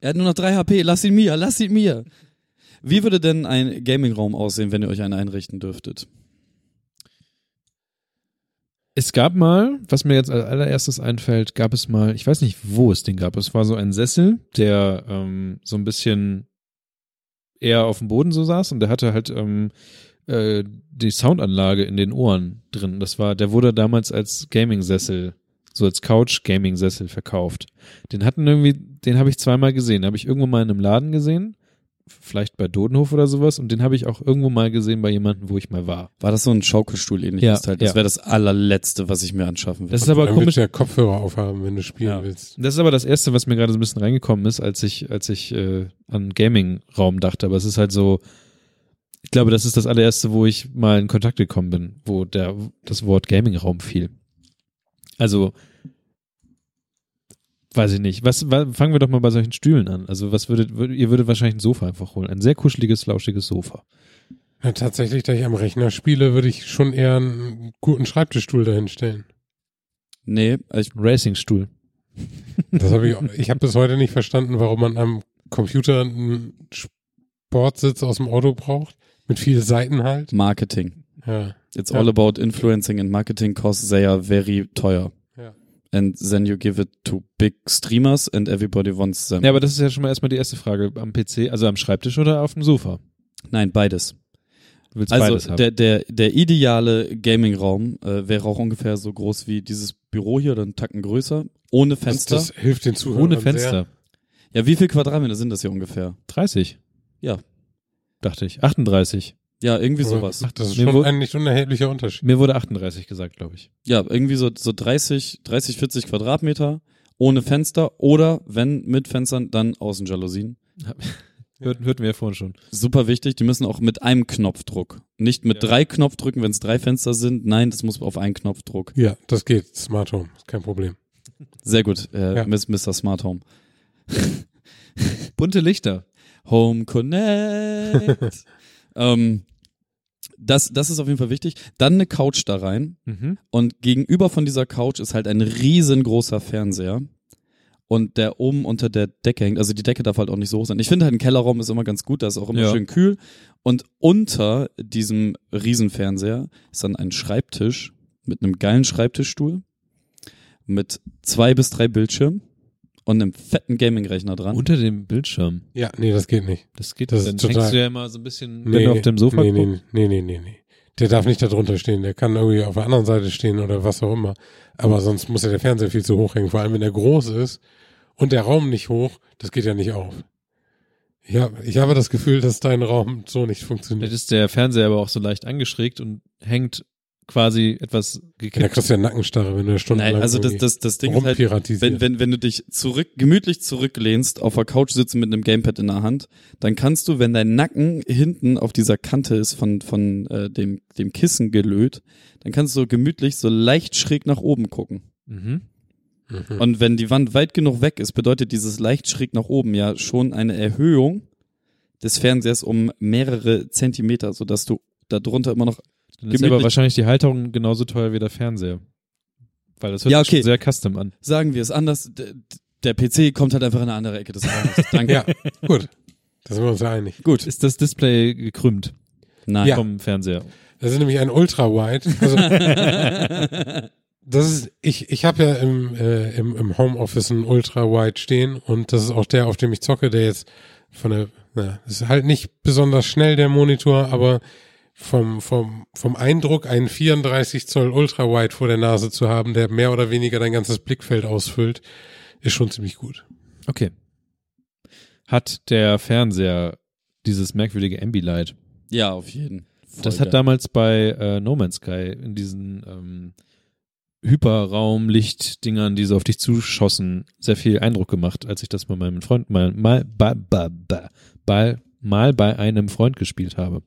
Speaker 4: Er hat nur noch drei HP, lass ihn mir, lass ihn mir. Wie würde denn ein Gaming-Raum aussehen, wenn ihr euch einen einrichten dürftet?
Speaker 2: Es gab mal, was mir jetzt als allererstes einfällt, gab es mal, ich weiß nicht, wo es den gab. Es war so ein Sessel, der ähm, so ein bisschen eher auf dem Boden so saß und der hatte halt ähm, äh, die Soundanlage in den Ohren drin. Das war, der wurde damals als Gaming-Sessel, so als Couch-Gaming-Sessel verkauft. Den hatten irgendwie, den habe ich zweimal gesehen. Habe ich irgendwo mal in einem Laden gesehen, vielleicht bei Dodenhof oder sowas, und den habe ich auch irgendwo mal gesehen bei jemandem, wo ich mal war.
Speaker 4: War das so ein Schaukelstuhl ähnliches
Speaker 2: Ja,
Speaker 4: Teil? Das
Speaker 2: ja.
Speaker 4: wäre das allerletzte, was ich mir anschaffen würde.
Speaker 2: Das ist aber
Speaker 3: Dann
Speaker 2: komisch.
Speaker 3: willst du ja Kopfhörer aufhaben, wenn du spielen
Speaker 4: Ja.
Speaker 3: willst.
Speaker 2: Das ist aber das erste, was mir gerade so ein bisschen reingekommen ist, als ich, als ich äh, an Gaming-Raum dachte. Aber es ist halt so, ich glaube, das ist das allererste, wo ich mal in Kontakt gekommen bin, wo der das Wort Gaming-Raum fiel. Also weiß ich nicht. Was wa- fangen wir doch mal bei solchen Stühlen an. Also was würdet, würdet ihr würdet wahrscheinlich ein Sofa einfach holen, ein sehr kuscheliges, flauschiges Sofa.
Speaker 3: Ja, tatsächlich, da ich am Rechner spiele, würde ich schon eher einen guten Schreibtischstuhl dahin stellen.
Speaker 4: Nee, ich,
Speaker 2: Ein Racing-Stuhl.
Speaker 3: Das habe ich, ich habe bis heute nicht verstanden, warum man am Computer einen Sportsitz aus dem Auto braucht. Mit viel Seiten halt.
Speaker 4: Marketing.
Speaker 3: Ja.
Speaker 4: It's
Speaker 3: Ja.
Speaker 4: all about influencing and marketing costs they are very teuer. And then you give it to big streamers and everybody wants them.
Speaker 2: Ja, aber das ist ja schon mal erstmal die erste Frage. Am PC, also am Schreibtisch oder auf dem Sofa?
Speaker 4: Nein, beides.
Speaker 2: Du willst beides
Speaker 4: Also
Speaker 2: haben.
Speaker 4: der, der, der ideale Gaming-Raum äh, wäre auch ungefähr so groß wie dieses Büro hier oder einen Tacken größer, ohne
Speaker 3: Das,
Speaker 4: Fenster.
Speaker 3: das hilft den Zuhörern
Speaker 2: Ohne
Speaker 3: Sehr.
Speaker 2: Fenster.
Speaker 4: Ja, wie viel Quadratmeter sind das hier ungefähr?
Speaker 2: 30.
Speaker 4: Ja.
Speaker 2: Dachte ich. 38.
Speaker 4: Ja, irgendwie sowas.
Speaker 3: Das ist
Speaker 2: Mir
Speaker 3: schon
Speaker 2: wurde-
Speaker 3: ein nicht unerheblicher Unterschied.
Speaker 2: Mir wurde 38 gesagt, glaube ich.
Speaker 4: Ja, irgendwie so, so 30, 30, 40 Quadratmeter ohne Fenster oder wenn mit Fenstern, dann Außenjalousien.
Speaker 2: Hörten, hörten wir ja vorhin schon.
Speaker 4: Super wichtig, die müssen auch mit einem Knopfdruck. Nicht mit
Speaker 2: Ja.
Speaker 4: drei Knopfdrücken, wenn es drei Fenster sind. Nein, das muss auf einen Knopfdruck.
Speaker 3: Ja, das geht. Smart Home. Ist kein Problem.
Speaker 4: Sehr gut, äh,
Speaker 3: Ja.
Speaker 4: Mr. Smart Home.
Speaker 2: Bunte Lichter.
Speaker 4: Home Connect. ähm, Das, das ist auf jeden Fall wichtig. Dann eine Couch da rein.
Speaker 2: Mhm.
Speaker 4: Und gegenüber von dieser Couch ist halt ein riesengroßer Fernseher. Und der oben unter der Decke hängt. Also die Decke darf halt auch nicht so hoch sein. Ich finde halt ein Kellerraum ist immer ganz gut, da ist auch immer
Speaker 2: Ja.
Speaker 4: schön kühl. Und unter diesem Riesenfernseher ist dann ein Schreibtisch mit einem geilen Schreibtischstuhl, mit zwei bis drei Bildschirmen und einem fetten Gaming-Rechner dran.
Speaker 2: Unter dem Bildschirm.
Speaker 3: Ja, nee, das geht nicht.
Speaker 2: Das geht,
Speaker 3: Das
Speaker 2: dann
Speaker 3: ist total-
Speaker 2: hängst du ja immer so ein bisschen,
Speaker 3: Nee,
Speaker 2: wenn du auf dem Sofa
Speaker 3: nee,
Speaker 2: guckst.
Speaker 3: nee, nee, nee, nee, nee. Der darf nicht da drunter stehen. Der kann irgendwie auf der anderen Seite stehen oder was auch immer. Aber sonst muss ja der Fernseher viel zu hoch hängen. Vor allem, wenn er groß ist und der Raum nicht hoch, das geht ja nicht auf. Ich, hab, ich habe das Gefühl, dass dein Raum so nicht
Speaker 2: Vielleicht
Speaker 3: funktioniert.
Speaker 2: ist der Fernseher aber auch so leicht angeschrägt und hängt quasi etwas
Speaker 3: Ja,
Speaker 2: gekippt.
Speaker 3: kriegst du ja Nackenstarre, wenn du stundenlang
Speaker 4: Nein, also das, das, das Ding ist halt,
Speaker 3: rumpiratisierst.
Speaker 4: wenn, wenn, wenn du dich zurück, gemütlich zurücklehnst, auf der Couch sitzen mit einem Gamepad in der Hand, dann kannst du, wenn dein Nacken hinten auf dieser Kante ist von, von äh, dem, dem Kissen gelöt, dann kannst du gemütlich so leicht schräg nach oben gucken.
Speaker 2: Mhm.
Speaker 3: Mhm.
Speaker 4: Und wenn die Wand weit genug weg ist, bedeutet dieses leicht schräg nach oben ja schon eine Erhöhung des Fernsehers um mehrere Zentimeter, sodass du darunter immer noch
Speaker 2: Dann ist aber wahrscheinlich die Halterung genauso teuer wie der Fernseher. Weil das hört
Speaker 4: Ja,
Speaker 2: sich schon
Speaker 4: okay.
Speaker 2: sehr custom an.
Speaker 4: sagen wir es anders, der PC kommt halt einfach in eine andere Ecke des Raumes. Danke.
Speaker 3: Ja, gut. Da sind wir uns ja einig.
Speaker 4: Gut.
Speaker 2: Ist das Display gekrümmt
Speaker 4: Nein.
Speaker 3: Ja.
Speaker 2: vom Fernseher?
Speaker 3: Das ist nämlich ein Ultra-Wide. Also, das ist, ich, ich habe ja im, äh, im, im Homeoffice einen Ultra-Wide stehen und das ist auch der, auf dem ich zocke, der jetzt von der, na, das ist halt nicht besonders schnell, der Monitor, aber vom, vom, vom Eindruck, einen 34 Zoll Ultra-Wide vor der Nase zu haben, der mehr oder weniger dein ganzes Blickfeld ausfüllt, ist schon ziemlich gut.
Speaker 2: Okay. Hat der Fernseher dieses merkwürdige Ambilight?
Speaker 4: Ja, auf jeden. Voll
Speaker 2: Das hat damals bei äh, No Man's Sky in diesen ähm, Hyperraumlichtdingern, die so auf dich zuschossen, sehr viel Eindruck gemacht, als ich das bei meinem Freund mal mal ba, ba, ba, bei, mal bei einem Freund gespielt habe.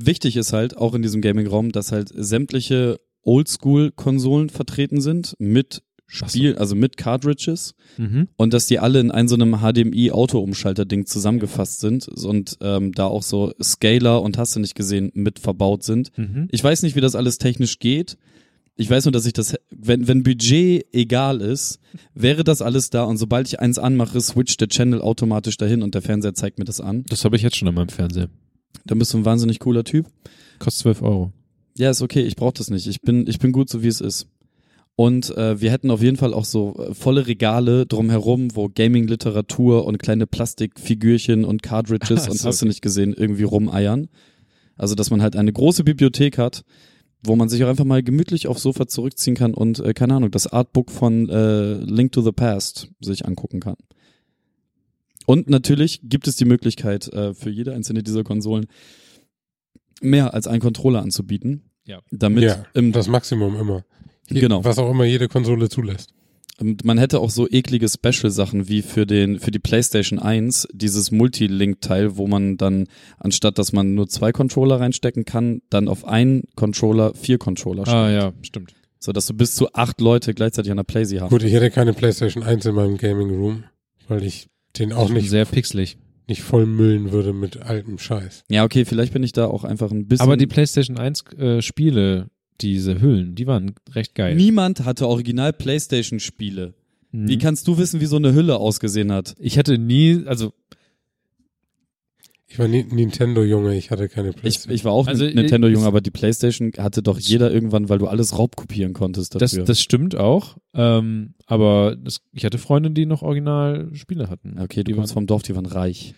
Speaker 4: Wichtig ist halt auch in diesem Gaming-Raum, dass halt sämtliche Oldschool-Konsolen vertreten sind mit Spiel, also mit Cartridges
Speaker 2: Mhm.
Speaker 4: und dass die alle in einem so einem HDMI-Auto-Umschalter-Ding zusammengefasst sind und ähm, da auch so Scaler und hast du nicht gesehen mit verbaut sind.
Speaker 2: Mhm.
Speaker 4: Ich weiß nicht, wie das alles technisch geht. Ich weiß nur, dass ich das, wenn, wenn Budget egal ist, wäre das alles da und sobald ich eins anmache, switcht der Channel automatisch dahin und der Fernseher zeigt mir das an.
Speaker 2: Das habe ich jetzt schon an meinem Fernseher.
Speaker 4: Dann bist du ein wahnsinnig cooler Typ.
Speaker 2: Kostet 12 Euro.
Speaker 4: Ja, ist okay, ich brauche das nicht. Ich bin, ich bin gut so wie es ist. Und äh, wir hätten auf jeden Fall auch so äh, volle Regale drumherum, wo Gaming-Literatur und kleine Plastikfigürchen und Cartridges und hast du nicht gesehen, irgendwie rumeiern. Also, dass man halt eine große Bibliothek hat, wo man sich auch einfach mal gemütlich aufs Sofa zurückziehen kann und, äh, keine Ahnung, das Artbook von äh, Link to the Past sich angucken kann. Und natürlich gibt es die Möglichkeit, äh, für jede einzelne dieser Konsolen mehr als einen Controller anzubieten.
Speaker 2: Ja.
Speaker 4: Damit
Speaker 3: ja,
Speaker 4: im,
Speaker 3: das Maximum immer. Je-
Speaker 4: Genau.
Speaker 3: Was auch immer jede Konsole zulässt.
Speaker 4: Und man hätte auch so eklige Special-Sachen wie für den, für die PlayStation 1 dieses Multilink-Teil, wo man dann, anstatt dass man nur zwei Controller reinstecken kann, dann auf einen Controller vier Controller steckt.
Speaker 2: Ah ja, stimmt.
Speaker 4: So dass du bis zu acht Leute gleichzeitig an der Playsee haben.
Speaker 3: Gut, ich hätte keine PlayStation 1 in meinem Gaming Room, weil ich den auch nicht,
Speaker 2: sehr pixelig.
Speaker 3: nicht vollmüllen würde mit altem Scheiß.
Speaker 4: Ja, okay, vielleicht bin ich da auch einfach ein bisschen.
Speaker 2: Aber die PlayStation 1 äh, Spiele, diese Hüllen, die waren recht geil.
Speaker 4: niemand hatte original PlayStation-Spiele.
Speaker 2: Mhm.
Speaker 4: Wie kannst du wissen, wie so eine Hülle ausgesehen hat?
Speaker 2: ich hatte nie, also
Speaker 3: Ich war nie Nintendo-Junge, ich hatte keine
Speaker 4: Ich,
Speaker 3: PlayStation.
Speaker 4: ich war auch
Speaker 2: Also,
Speaker 4: ein Nintendo-Junge,
Speaker 2: ich-
Speaker 4: aber die PlayStation hatte doch jeder irgendwann, weil du alles raubkopieren konntest
Speaker 2: das,
Speaker 4: dafür.
Speaker 2: das stimmt auch. Ähm, aber das, ich hatte Freunde, die noch original Spiele hatten.
Speaker 4: Okay, du
Speaker 2: die
Speaker 4: kommst
Speaker 2: waren,
Speaker 4: vom Dorf, die waren reich.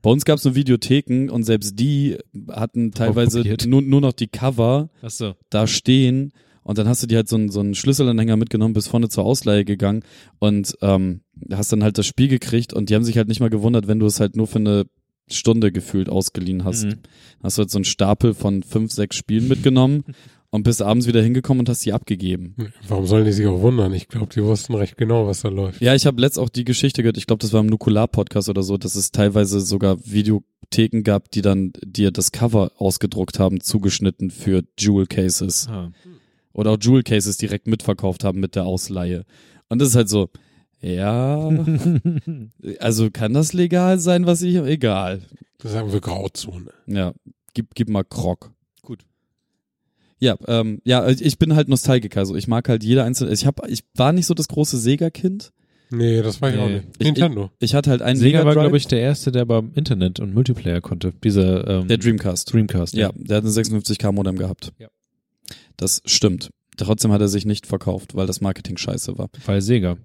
Speaker 4: Bei uns gab es so Videotheken und selbst die hatten teilweise nur, nur noch die Cover
Speaker 2: Achso.
Speaker 4: da stehen und dann hast du dir halt so einen, so einen Schlüsselanhänger mitgenommen, bist vorne zur Ausleihe gegangen und ähm, hast dann halt das Spiel gekriegt und die haben sich halt nicht mal gewundert, wenn du es halt nur für eine Stunde gefühlt ausgeliehen hast.
Speaker 2: Mhm.
Speaker 4: Hast du halt so einen Stapel von fünf, sechs Spielen mitgenommen und bist abends wieder hingekommen und hast sie abgegeben.
Speaker 3: Warum sollen die sich auch wundern? Ich glaube, die wussten recht genau, was da läuft.
Speaker 4: Ja, ich habe letzt auch die Geschichte gehört, ich glaube, das war im Nukular-Podcast oder so, dass es teilweise sogar Videotheken gab, die dann dir das Cover ausgedruckt haben, zugeschnitten für Jewel Cases.
Speaker 2: Ah.
Speaker 4: Oder auch Jewel Cases direkt mitverkauft haben mit der Ausleihe. Und das ist halt so, ja, also kann das legal sein, was ich, egal.
Speaker 3: Das sagen wir Grauzone.
Speaker 4: Ja, gib, gib mal Krog. Ja, ähm, ja, also ich bin halt Nostalgiker, also ich mag halt jeder einzelne. Ich hab, ich war nicht so das große Sega-Kind.
Speaker 3: Nee, das war ich auch
Speaker 2: Nee.
Speaker 3: nicht.
Speaker 4: Ich-
Speaker 3: Nintendo.
Speaker 4: Ich hatte halt einen
Speaker 2: Sega
Speaker 4: Mega
Speaker 2: war, glaube ich, der erste, der beim Internet und Multiplayer konnte. Dieser ähm,
Speaker 4: der Dreamcast.
Speaker 2: Dreamcast.
Speaker 4: Ja, der hat ein 56k Modem gehabt.
Speaker 2: Ja.
Speaker 4: Das stimmt. Trotzdem hat er sich nicht verkauft, weil das Marketing scheiße war.
Speaker 2: Weil Sega.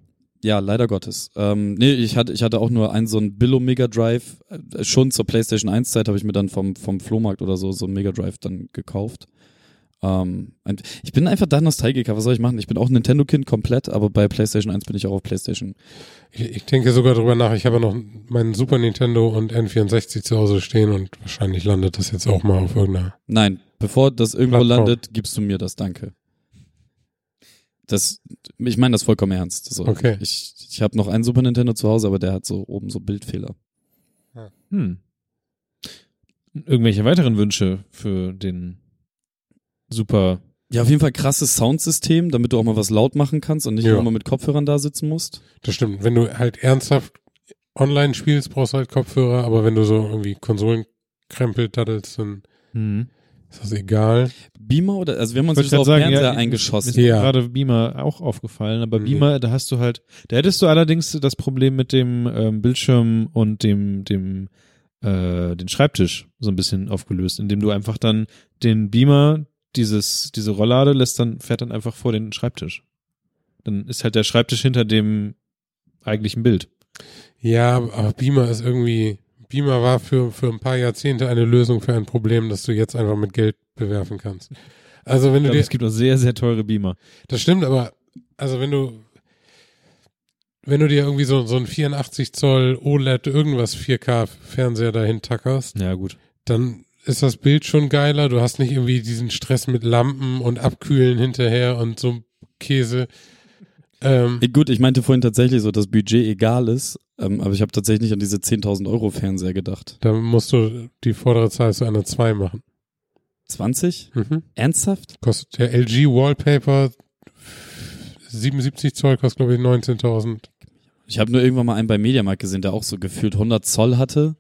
Speaker 4: Ja, leider Gottes. Ähm, nee, ich hatte, ich hatte auch nur einen so einen Billo Mega Drive. Äh, schon zur PlayStation 1 Zeit habe ich mir dann vom, vom Flohmarkt oder so so einen Mega Drive dann gekauft. Ähm, ich bin einfach da Nostalgiker. Was soll ich machen? Ich bin auch Nintendo-Kind komplett, aber bei PlayStation 1 bin ich auch auf PlayStation.
Speaker 3: Ich, ich denke sogar drüber nach. Ich habe noch meinen Super Nintendo und N64 zu Hause stehen und wahrscheinlich landet das jetzt auch mal auf irgendeiner.
Speaker 4: Nein, bevor das irgendwo
Speaker 3: Plattform.
Speaker 4: landet, gibst du mir das, danke. Das, ich meine das vollkommen ernst. So,
Speaker 3: Okay.
Speaker 4: Ich, ich habe noch einen Super Nintendo zu Hause, aber der hat so oben so Bildfehler.
Speaker 2: Hm. Irgendwelche weiteren Wünsche für den Super.
Speaker 4: Ja, auf jeden Fall krasses Soundsystem, damit du auch mal was laut machen kannst und nicht
Speaker 3: Ja.
Speaker 4: immer mit Kopfhörern da sitzen musst.
Speaker 3: Das stimmt. Wenn du halt ernsthaft online spielst, brauchst du halt Kopfhörer, aber wenn du so irgendwie Konsolenkrempel daddelst, dann
Speaker 2: Hm.
Speaker 3: Ist das egal.
Speaker 4: Beamer oder, also wir haben uns jetzt auf
Speaker 2: sagen,
Speaker 4: Fernseher
Speaker 2: ja,
Speaker 4: eingeschossen.
Speaker 2: Mir ist
Speaker 3: Ja.
Speaker 2: gerade Beamer auch aufgefallen, aber
Speaker 3: Nee.
Speaker 2: Beamer, da hast du halt, da hättest du allerdings das Problem mit dem ähm, Bildschirm und dem, dem, äh, den Schreibtisch so ein bisschen aufgelöst, indem du einfach dann den Beamer, dieses, diese Rolllade lässt dann, fährt dann einfach vor den Schreibtisch. Dann ist halt der Schreibtisch hinter dem eigentlichen Bild.
Speaker 3: Ja, aber Beamer ist irgendwie, Beamer war für, für ein paar Jahrzehnte eine Lösung für ein Problem, das du jetzt einfach mit Geld bewerfen kannst. Also wenn
Speaker 2: Ich
Speaker 3: du
Speaker 2: glaube,
Speaker 3: dir,
Speaker 2: es gibt auch sehr, sehr teure Beamer.
Speaker 3: das stimmt, aber, also wenn du, wenn du dir irgendwie so, so ein 84 Zoll OLED irgendwas 4K Fernseher dahin tackerst,
Speaker 2: Ja, gut.
Speaker 3: dann ist das Bild schon geiler. Du hast nicht irgendwie diesen Stress mit Lampen und Abkühlen hinterher und so Käse. Ähm,
Speaker 4: Äh, Gut, ich meinte vorhin tatsächlich so, dass Budget egal ist, ähm, aber ich habe tatsächlich nicht an diese 10.000 Euro Fernseher gedacht.
Speaker 3: da musst du die vordere Zahl zu einer 2 machen.
Speaker 4: 20?
Speaker 3: Mhm.
Speaker 4: Ernsthaft?
Speaker 3: Kostet der LG Wallpaper 77 Zoll, kostet glaube ich 19.000.
Speaker 4: Ich habe nur irgendwann mal einen bei Mediamarkt gesehen, der auch so gefühlt 100 Zoll hatte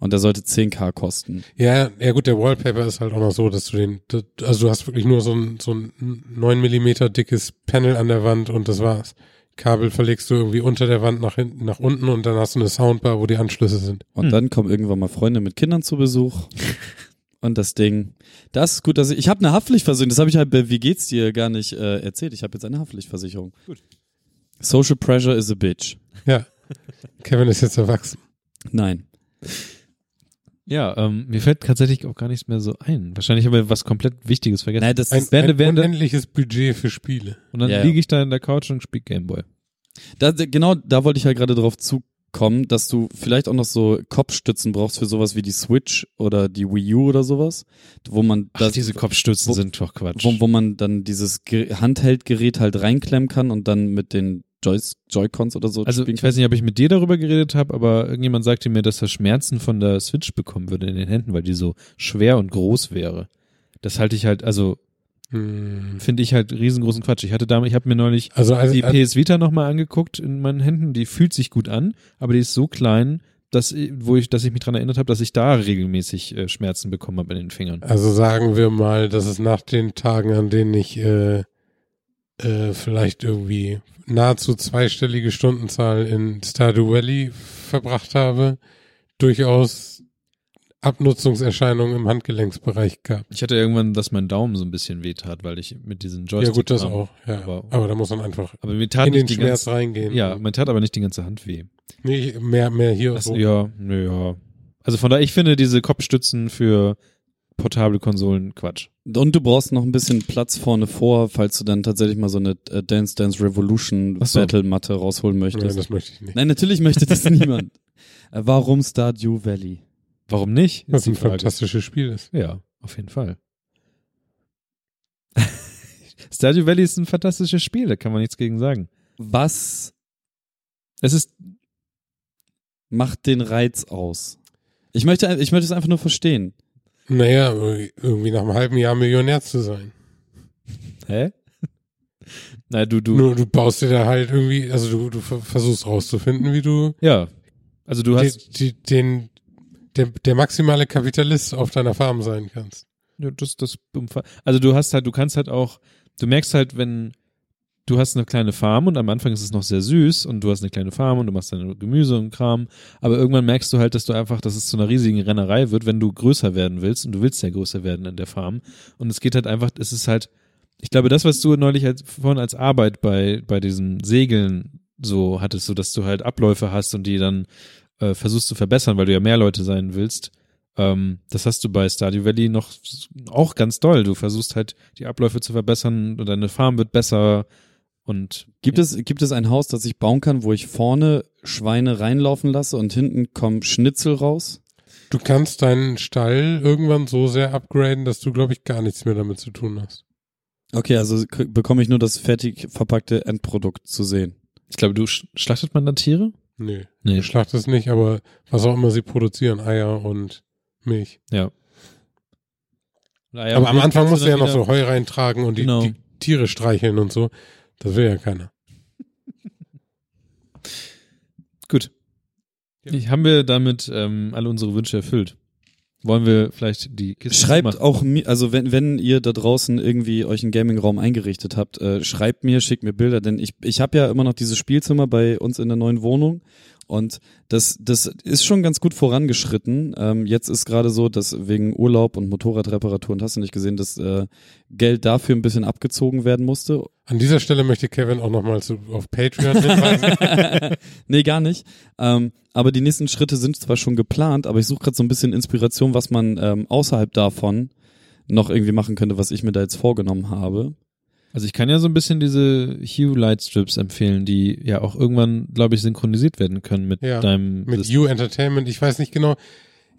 Speaker 4: und der sollte 10k kosten.
Speaker 3: Ja, ja gut, der Wallpaper ist halt auch noch so, dass du den, also du hast wirklich nur so ein, so ein 9 Millimeter dickes Panel an der Wand und das war's. Kabel verlegst du irgendwie unter der Wand nach hinten, nach unten und dann hast du eine Soundbar, wo die Anschlüsse sind.
Speaker 4: Und
Speaker 2: Hm.
Speaker 4: dann kommen irgendwann mal Freunde mit Kindern zu Besuch. Und das Ding, das ist gut, dass ich, ich habe eine Haftpflichtversicherung, das habe ich halt bei Wie geht's dir gar nicht äh, erzählt. Ich habe jetzt eine Haftpflichtversicherung.
Speaker 2: Gut.
Speaker 4: Social pressure is a bitch.
Speaker 3: Ja. Kevin ist jetzt erwachsen.
Speaker 4: Nein.
Speaker 2: Ja, ähm, mir fällt tatsächlich auch gar nichts mehr so ein. Wahrscheinlich haben wir was komplett Wichtiges vergessen.
Speaker 4: Nein, das
Speaker 3: Ein,
Speaker 4: ist,
Speaker 3: ein
Speaker 2: während-
Speaker 3: unendliches Budget für Spiele.
Speaker 2: Und dann
Speaker 4: Ja, ja.
Speaker 2: liege ich da in der Couch und spiele Gameboy.
Speaker 4: da, genau, da wollte ich halt gerade drauf zukommen, dass du vielleicht auch noch so Kopfstützen brauchst für sowas wie die Switch oder die Wii U oder sowas, wo man
Speaker 2: Ach,
Speaker 4: das,
Speaker 2: diese Kopfstützen
Speaker 4: wo-
Speaker 2: sind doch Quatsch.
Speaker 4: wo, wo man dann dieses Ge- Handheldgerät halt reinklemmen kann und dann mit den Joy-Cons oder so
Speaker 2: Also
Speaker 4: spielen
Speaker 2: ich weiß nicht, ob ich mit dir darüber geredet habe, aber irgendjemand sagte mir, dass er Schmerzen von der Switch bekommen würde in den Händen, weil die so schwer und groß wäre. Das halte ich halt, also
Speaker 3: Hm.
Speaker 2: finde ich halt riesengroßen Quatsch. Ich hatte damals, ich habe mir neulich
Speaker 3: Also, also
Speaker 2: die PS Vita nochmal angeguckt in meinen Händen. Die fühlt sich gut an, aber die ist so klein, dass ich, wo ich, dass ich mich dran erinnert habe, dass ich da regelmäßig äh, Schmerzen bekommen habe in den Fingern.
Speaker 3: Also sagen wir mal, dass es nach den Tagen, an denen ich äh, äh, vielleicht irgendwie nahezu zweistellige Stundenzahl in Stardew Valley verbracht habe, durchaus Abnutzungserscheinungen im Handgelenksbereich gab.
Speaker 2: Ich hatte irgendwann, dass mein Daumen so ein bisschen wehtat, weil ich mit diesen Joystick
Speaker 3: ja gut, das
Speaker 2: kam.
Speaker 3: auch. Ja.
Speaker 2: Aber-
Speaker 3: Aber, da muss man einfach
Speaker 2: Aber mir tat
Speaker 3: in den Schmerz
Speaker 2: ganze,
Speaker 3: reingehen.
Speaker 2: ja, mir tat aber nicht die ganze Hand weh.
Speaker 3: Nee, mehr, mehr hier
Speaker 2: Das,
Speaker 3: so.
Speaker 2: Ja, ja. Also von daher, ich finde diese Kopfstützen für portable Konsolen Quatsch.
Speaker 4: Und du brauchst noch ein bisschen Platz vorne vor, falls du dann tatsächlich mal so eine äh, Dance Dance Revolution
Speaker 2: so.
Speaker 4: Battle Matte rausholen
Speaker 3: Nein,
Speaker 4: möchtest.
Speaker 3: das möchte ich nicht.
Speaker 4: Nein, natürlich möchte das niemand. Äh, Warum Stardew Valley?
Speaker 2: Warum nicht?
Speaker 3: Was
Speaker 2: Ist die
Speaker 3: ein
Speaker 2: Frage.
Speaker 3: fantastisches Spiel ist.
Speaker 2: Ja, auf jeden Fall. Stardew Valley ist ein fantastisches Spiel, da kann man nichts gegen sagen.
Speaker 4: Was
Speaker 2: Es ist,
Speaker 4: macht den Reiz aus? Ich möchte, ich möchte es einfach nur verstehen.
Speaker 3: Naja, irgendwie nach einem halben Jahr Millionär zu sein.
Speaker 2: hä? Na, du, du,
Speaker 3: Nur du baust dir da halt irgendwie, also du, du ver- versuchst rauszufinden, wie du
Speaker 2: ja. Also du hast,
Speaker 3: die, die, den, der, der maximale Kapitalist auf deiner Farm sein kannst.
Speaker 2: Ja, das, das, also du hast halt, du kannst halt auch, du merkst halt, wenn du hast eine kleine Farm und am Anfang ist es noch sehr süß und du hast eine kleine Farm und du machst deine Gemüse und Kram, aber irgendwann merkst du halt, dass du einfach, dass es zu einer riesigen Rennerei wird, wenn du größer werden willst und du willst ja größer werden in der Farm und es geht halt einfach, es ist halt, ich glaube, das, was du neulich als, vorhin als Arbeit bei, bei diesen Segeln so hattest, so dass du halt Abläufe hast und die dann äh, versuchst zu verbessern, weil du ja mehr Leute sein willst, ähm, das hast du bei Stardew Valley noch auch ganz doll. Du versuchst halt die Abläufe zu verbessern und deine Farm wird besser und
Speaker 4: Gibt es, gibt es ein Haus, das ich bauen kann, wo ich vorne Schweine reinlaufen lasse und hinten kommen Schnitzel raus?
Speaker 3: Du kannst deinen Stall irgendwann so sehr upgraden, dass du, glaube ich, gar nichts mehr damit zu tun hast.
Speaker 4: Okay, also bekomme ich nur das fertig verpackte Endprodukt zu sehen.
Speaker 2: ich glaube, du sch- schlachtet man dann Tiere?
Speaker 3: Nee,
Speaker 2: Nee.
Speaker 3: du schlachtest nicht, aber was auch immer sie produzieren, Eier und Milch.
Speaker 2: Ja. Naja,
Speaker 3: aber am Anfang musst du ja noch so Heu reintragen und die,
Speaker 2: Genau.
Speaker 3: die Tiere streicheln und so. Das will ja keiner.
Speaker 2: Gut.
Speaker 3: Ja.
Speaker 2: Ich, haben wir damit ähm, alle unsere Wünsche erfüllt? Wollen wir vielleicht die Kiste
Speaker 4: Schreibt
Speaker 2: machen?
Speaker 4: auch mir, also wenn, wenn ihr da draußen irgendwie euch einen Gaming-Raum eingerichtet habt, äh, schreibt mir, schickt mir Bilder, denn ich, ich habe ja immer noch dieses Spielzimmer bei uns in der neuen Wohnung und das, das ist schon ganz gut vorangeschritten. Ähm, jetzt ist gerade so, dass wegen Urlaub und Motorradreparaturen, hast du nicht gesehen, dass äh, Geld dafür ein bisschen abgezogen werden musste.
Speaker 3: An dieser Stelle möchte Kevin auch nochmal zu, auf Patreon hinweisen.
Speaker 4: nee, gar nicht. Ähm, aber die nächsten Schritte sind zwar schon geplant, aber ich suche gerade so ein bisschen Inspiration, was man ähm, außerhalb davon noch irgendwie machen könnte, was ich mir da jetzt vorgenommen habe.
Speaker 2: Also ich kann ja so ein bisschen diese Hue Light Strips empfehlen, die ja auch irgendwann, glaube ich, synchronisiert werden können mit
Speaker 3: Ja,
Speaker 2: deinem
Speaker 3: mit
Speaker 2: System.
Speaker 3: U Entertainment. Ich weiß nicht genau.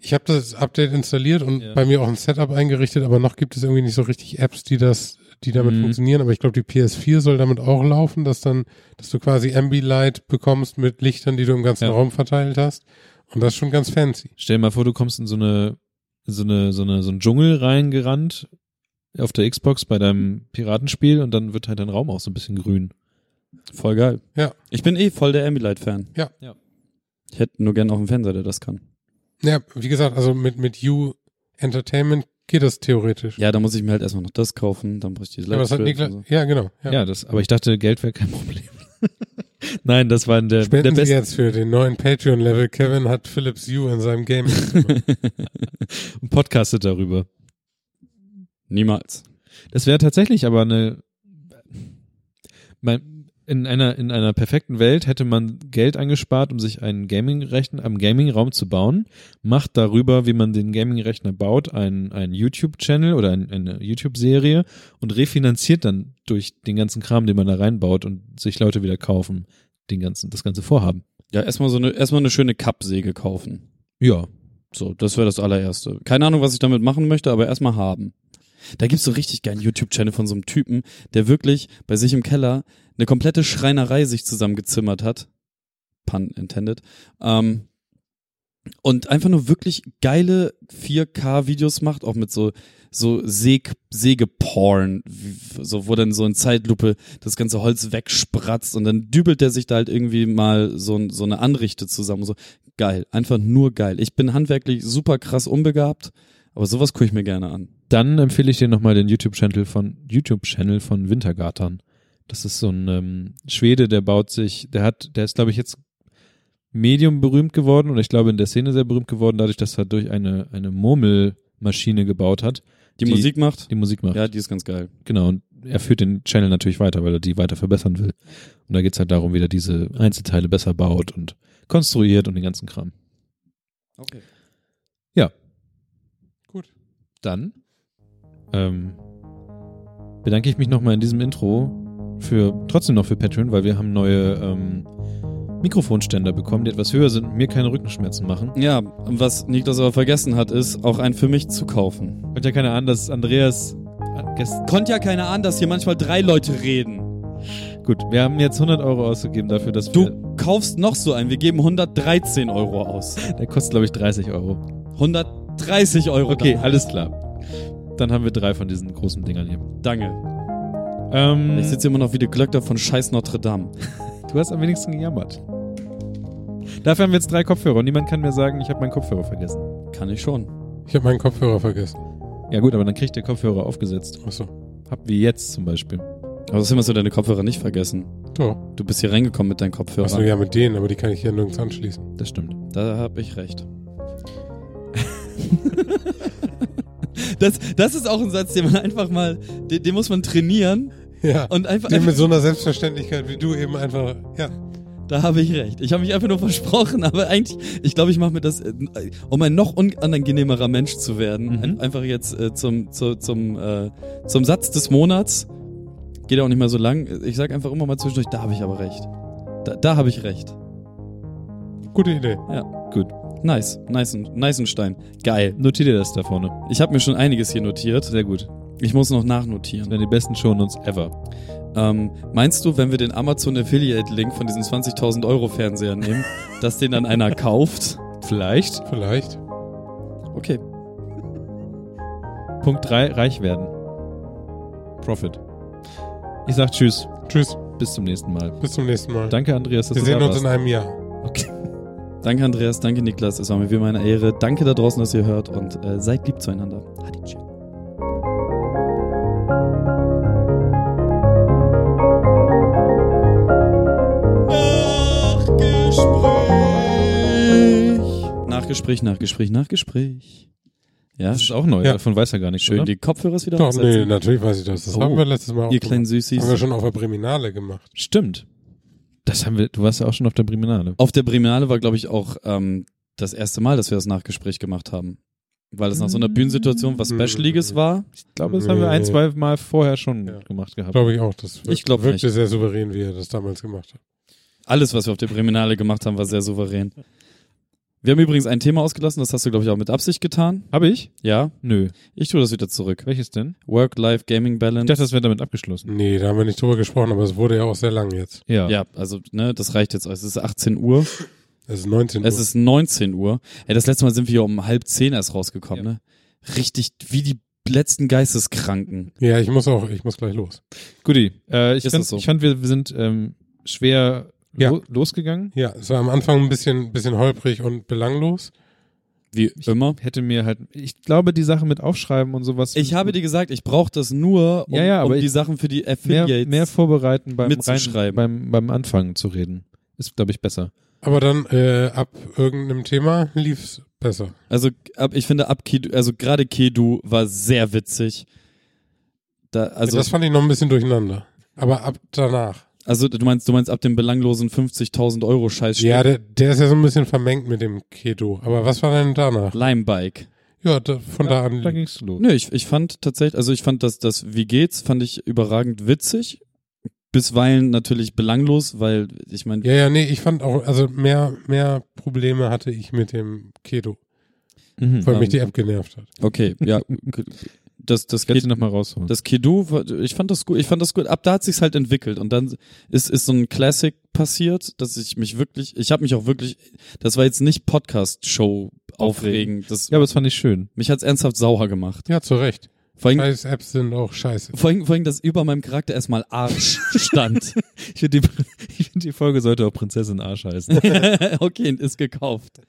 Speaker 3: Ich habe das Update installiert und
Speaker 2: Ja.
Speaker 3: bei mir auch ein Setup eingerichtet, aber noch gibt es irgendwie nicht so richtig Apps, die das, die damit
Speaker 2: Mhm.
Speaker 3: funktionieren. Aber ich glaube, die PS4 soll damit auch laufen, dass dann, dass du quasi Ambilight bekommst mit Lichtern, die du im ganzen
Speaker 2: Ja.
Speaker 3: Raum verteilt hast. Und das ist schon ganz fancy.
Speaker 2: Stell dir mal vor, du kommst in so eine, so eine, so eine, so einen Dschungel reingerannt auf der Xbox bei deinem Piratenspiel und dann wird halt dein Raum auch so ein bisschen grün.
Speaker 4: Voll geil.
Speaker 3: Ja.
Speaker 4: Ich bin eh voll der Ambilight-Fan.
Speaker 3: Ja.
Speaker 2: Ja.
Speaker 4: Ich hätte nur gern auch einen Fernseher, der das kann.
Speaker 3: Ja, wie gesagt, also mit, mit U Entertainment geht das theoretisch.
Speaker 4: Ja, da muss ich mir halt erstmal noch das kaufen, dann brauche ich diese
Speaker 3: Ja, das hat Niklas,
Speaker 4: so.
Speaker 3: ja, genau. Ja.
Speaker 2: Ja, das, aber ich dachte, Geld wäre kein Problem. Nein, das war in der, der
Speaker 3: Spenden Sie
Speaker 2: beste.
Speaker 3: jetzt für den neuen Patreon-Level. Kevin hat Philips U in seinem Game.
Speaker 2: und podcastet darüber.
Speaker 4: Niemals.
Speaker 2: Das wäre tatsächlich aber eine, mein, in einer, in einer perfekten Welt hätte man Geld angespart, um sich einen Gaming-Rechner, am Gaming-Raum zu bauen, macht darüber, wie man den Gaming-Rechner baut, einen, einen YouTube-Channel oder ein, eine YouTube-Serie und refinanziert dann durch den ganzen Kram, den man da reinbaut und sich Leute wieder kaufen, den ganzen, das ganze Vorhaben.
Speaker 4: Ja, erstmal so eine, erstmal eine schöne Kappsäge kaufen.
Speaker 2: Ja.
Speaker 4: So, das wäre das allererste. Keine Ahnung, was ich damit machen möchte, aber erstmal haben. Da gibt's so richtig geilen YouTube-Channel von so einem Typen, der wirklich bei sich im Keller eine komplette Schreinerei sich zusammengezimmert hat. Pun intended. Ähm, und einfach nur wirklich geile 4K-Videos macht, auch mit so so Säg, Sägeporn, so wo dann so in Zeitlupe das ganze Holz wegspratzt und dann dübelt der sich da halt irgendwie mal so, so eine Anrichte zusammen. So geil, einfach nur geil. Ich bin handwerklich super krass unbegabt, aber sowas gucke ich mir gerne an.
Speaker 2: Dann empfehle ich dir nochmal den YouTube-Channel von YouTube-Channel von Wintergartern. Das ist so ein ähm, Schwede, der baut sich, der hat, der ist, glaube ich, jetzt medium berühmt geworden und ich glaube in der Szene sehr berühmt geworden, dadurch, dass er durch eine, eine Murmelmaschine gebaut hat,
Speaker 4: Die,
Speaker 2: Die-
Speaker 4: Musik macht?
Speaker 2: die Musik macht.
Speaker 4: Ja, die ist ganz geil.
Speaker 2: Genau, und er führt den Channel natürlich weiter, weil er die weiter verbessern will. Und da geht's halt darum, wie er diese Einzelteile besser baut und konstruiert und den ganzen Kram.
Speaker 4: Okay.
Speaker 2: Dann ähm, bedanke ich mich nochmal in diesem Intro für trotzdem noch für Patreon, weil wir haben neue ähm, Mikrofonständer bekommen, die etwas höher sind und mir keine Rückenschmerzen machen.
Speaker 4: Ja, was Niklas aber vergessen hat, ist auch einen für mich zu kaufen.
Speaker 2: Und ja keine Ahnung, dass Andreas äh,
Speaker 4: Konnte ja keiner an, dass hier manchmal drei Leute reden.
Speaker 2: gut, wir haben jetzt 100 Euro ausgegeben dafür, dass wir,
Speaker 4: Du kaufst noch so einen. Wir geben 113 Euro aus.
Speaker 2: der kostet glaube ich 30 Euro.
Speaker 4: 130 Euro.
Speaker 2: Okay,
Speaker 4: dann.
Speaker 2: alles klar. Dann haben wir drei von diesen großen Dingern hier.
Speaker 4: Danke.
Speaker 2: Ähm,
Speaker 4: Ich sitze immer noch wie der Glöckner von Scheiß Notre Dame.
Speaker 2: du hast am wenigsten gejammert. Dafür haben wir jetzt drei Kopfhörer und niemand kann mir sagen, ich habe meinen Kopfhörer vergessen.
Speaker 4: Kann ich schon.
Speaker 3: Ich habe meinen Kopfhörer vergessen.
Speaker 2: Ja gut, aber dann kriegt der Kopfhörer aufgesetzt.
Speaker 3: Achso.
Speaker 2: Hab wie jetzt zum Beispiel.
Speaker 4: Aber außerdem hast du deine Kopfhörer nicht vergessen.
Speaker 3: Doch.
Speaker 4: Du bist hier reingekommen mit deinen Kopfhörern.
Speaker 3: Achso, ja, mit denen, aber die kann ich hier nirgends anschließen.
Speaker 2: Das stimmt.
Speaker 4: Da habe ich recht. das, das ist auch ein Satz, den man einfach mal, den, den muss man trainieren
Speaker 3: Ja.
Speaker 4: und einfach,
Speaker 3: Die mit so einer Selbstverständlichkeit wie du eben einfach, ja.
Speaker 4: da habe ich recht. Ich habe mich einfach nur versprochen, aber eigentlich, ich glaube, ich mache mir das, äh, um ein noch unangenehmerer Mensch zu werden,
Speaker 2: Mhm.
Speaker 4: ein- einfach jetzt äh, zum, zu, zum, äh, zum Satz des Monats. Geht auch nicht mehr so lang. Ich sage einfach immer mal zwischendurch, da habe ich aber recht. Da, da habe ich recht.
Speaker 3: Gute Idee.
Speaker 2: Gut.
Speaker 4: Nice, nice, Neisenstein. Geil.
Speaker 2: Notier dir das da vorne.
Speaker 4: Ich habe mir schon einiges hier notiert.
Speaker 2: Sehr gut.
Speaker 4: Ich muss noch nachnotieren.
Speaker 2: die besten Shownotes ever.
Speaker 4: Ähm, meinst du, wenn wir den Amazon Affiliate Link von diesen 20.000 Euro Fernseher nehmen, dass den dann einer kauft?
Speaker 2: Vielleicht.
Speaker 3: Vielleicht.
Speaker 4: Okay.
Speaker 2: Punkt 3, reich werden. Profit. Ich sag Tschüss.
Speaker 3: Tschüss.
Speaker 2: Bis zum nächsten Mal.
Speaker 3: Bis zum nächsten Mal.
Speaker 2: Danke, Andreas, dass
Speaker 3: Wir
Speaker 2: du
Speaker 3: sehen
Speaker 2: da
Speaker 3: uns
Speaker 2: warst.
Speaker 3: in einem Jahr.
Speaker 2: okay.
Speaker 4: Danke Andreas, danke Niklas, es war mir wie meine Ehre. Danke da draußen, dass ihr hört und äh, seid lieb zueinander. Adieu. Nachgespräch. Nachgespräch, Nachgespräch, Nachgespräch. Ja,
Speaker 2: Das ist auch neu.
Speaker 3: Ja.
Speaker 2: Davon weiß er gar nicht.
Speaker 4: schön
Speaker 2: oder?
Speaker 4: die Kopfhörer wieder
Speaker 3: Doch, nee, natürlich weiß ich das. Das
Speaker 4: Oh.
Speaker 3: haben wir letztes Mal auch
Speaker 4: Ihr
Speaker 3: gemacht.
Speaker 4: kleinen Süßis.
Speaker 3: Haben wir schon auf der Priminale gemacht.
Speaker 2: Stimmt. Das haben wir, du warst ja auch schon auf der Priminale.
Speaker 4: Auf der Priminale war, glaube ich, auch ähm, das erste Mal, dass wir das Nachgespräch gemacht haben. Weil es nach so einer Bühnensituation was Specialiges war.
Speaker 2: Ich glaube, das haben wir ein, zwei Mal vorher schon
Speaker 3: Ja.
Speaker 2: gemacht gehabt.
Speaker 3: Glaube ich auch. Das
Speaker 4: Ich glaub
Speaker 3: wirkte
Speaker 4: nicht.
Speaker 3: sehr souverän, wie er das damals gemacht hat.
Speaker 4: Alles, was wir auf der Priminale gemacht haben, war sehr souverän. Wir haben übrigens ein Thema ausgelassen, das hast du, glaube ich, auch mit Absicht getan.
Speaker 2: Habe ich?
Speaker 4: Ja,
Speaker 2: Nö.
Speaker 4: ich tue das wieder zurück.
Speaker 2: Welches denn?
Speaker 4: Work-Life-Gaming-Balance.
Speaker 2: Ich dachte, das wäre damit abgeschlossen.
Speaker 3: Nee, da haben wir nicht drüber gesprochen, aber es wurde ja auch sehr lang jetzt.
Speaker 2: Ja.
Speaker 4: ja, also, ne, das reicht jetzt. Es ist 18 Uhr.
Speaker 3: Es ist 19
Speaker 4: Es
Speaker 3: Uhr.
Speaker 4: ist 19 Uhr. Ey, das letzte Mal sind wir hier um halb zehn erst rausgekommen,
Speaker 2: Ja.
Speaker 4: ne? Richtig wie die letzten Geisteskranken.
Speaker 3: ja, ich muss auch, ich muss gleich los.
Speaker 2: Guti. Äh, ich, fand,
Speaker 4: so?
Speaker 2: ich fand, wir, wir sind ähm, schwer
Speaker 3: Ja.
Speaker 2: lo losgegangen.
Speaker 3: Ja, es war am Anfang ein bisschen, bisschen holprig und belanglos.
Speaker 4: Wie immer.
Speaker 2: Hätte mir halt, ich glaube, die Sache mit Aufschreiben und sowas.
Speaker 4: Ich habe dir gesagt, ich brauche das nur, um,
Speaker 2: Ja, ja, aber
Speaker 4: um
Speaker 2: ich-
Speaker 4: die Sachen für die
Speaker 2: mehr,
Speaker 4: Affiliates.
Speaker 2: mehr vorbereiten beim,
Speaker 4: mitzuschreiben.
Speaker 2: Rein, beim, beim Anfangen zu reden. Ist, glaube ich, besser.
Speaker 3: Aber dann äh, ab irgendeinem Thema lief's besser.
Speaker 4: Also ab, ich finde ab Kedu, also gerade Kedu war sehr witzig. Da, also,
Speaker 3: das fand ich noch ein bisschen durcheinander. Aber ab danach.
Speaker 4: Also du meinst, du meinst ab dem belanglosen 50.000 Euro Scheiß
Speaker 3: Ja, der, der ist ja so ein bisschen vermengt mit dem Keto. Aber was war denn danach?
Speaker 4: Limebike.
Speaker 3: Ja, da, von da an.
Speaker 2: Da ging's los.
Speaker 4: Nö, ich, ich fand tatsächlich, also ich fand das, das Wie geht's, fand ich überragend witzig. Bisweilen natürlich belanglos, weil ich meine,
Speaker 3: Ja, ja, nee, ich fand auch, also mehr, mehr Probleme hatte ich mit dem Keto,
Speaker 2: Mhm.
Speaker 3: weil
Speaker 4: Ähm,
Speaker 3: mich die App genervt hat.
Speaker 4: okay, ja, das, das
Speaker 2: Kannst du noch mal rausholen.
Speaker 4: Das war- ich fand das gut, ich fand das gut. Ab da hat sich's halt entwickelt und dann ist ist so ein Classic passiert, dass ich mich wirklich, ich habe mich auch wirklich, das war jetzt nicht Podcast Show aufregend, das
Speaker 2: ja, aber das fand ich schön.
Speaker 4: mich hat's ernsthaft sauer gemacht.
Speaker 3: Ja, zu Recht.
Speaker 4: Vor allem,
Speaker 3: Scheiß Apps sind auch scheiße.
Speaker 4: vor allem, vor allem, dass über meinem Charakter erstmal Arsch stand.
Speaker 2: Ich finde, die, ich find, die Folge sollte auch Prinzessin Arsch heißen.
Speaker 4: okay, ist gekauft.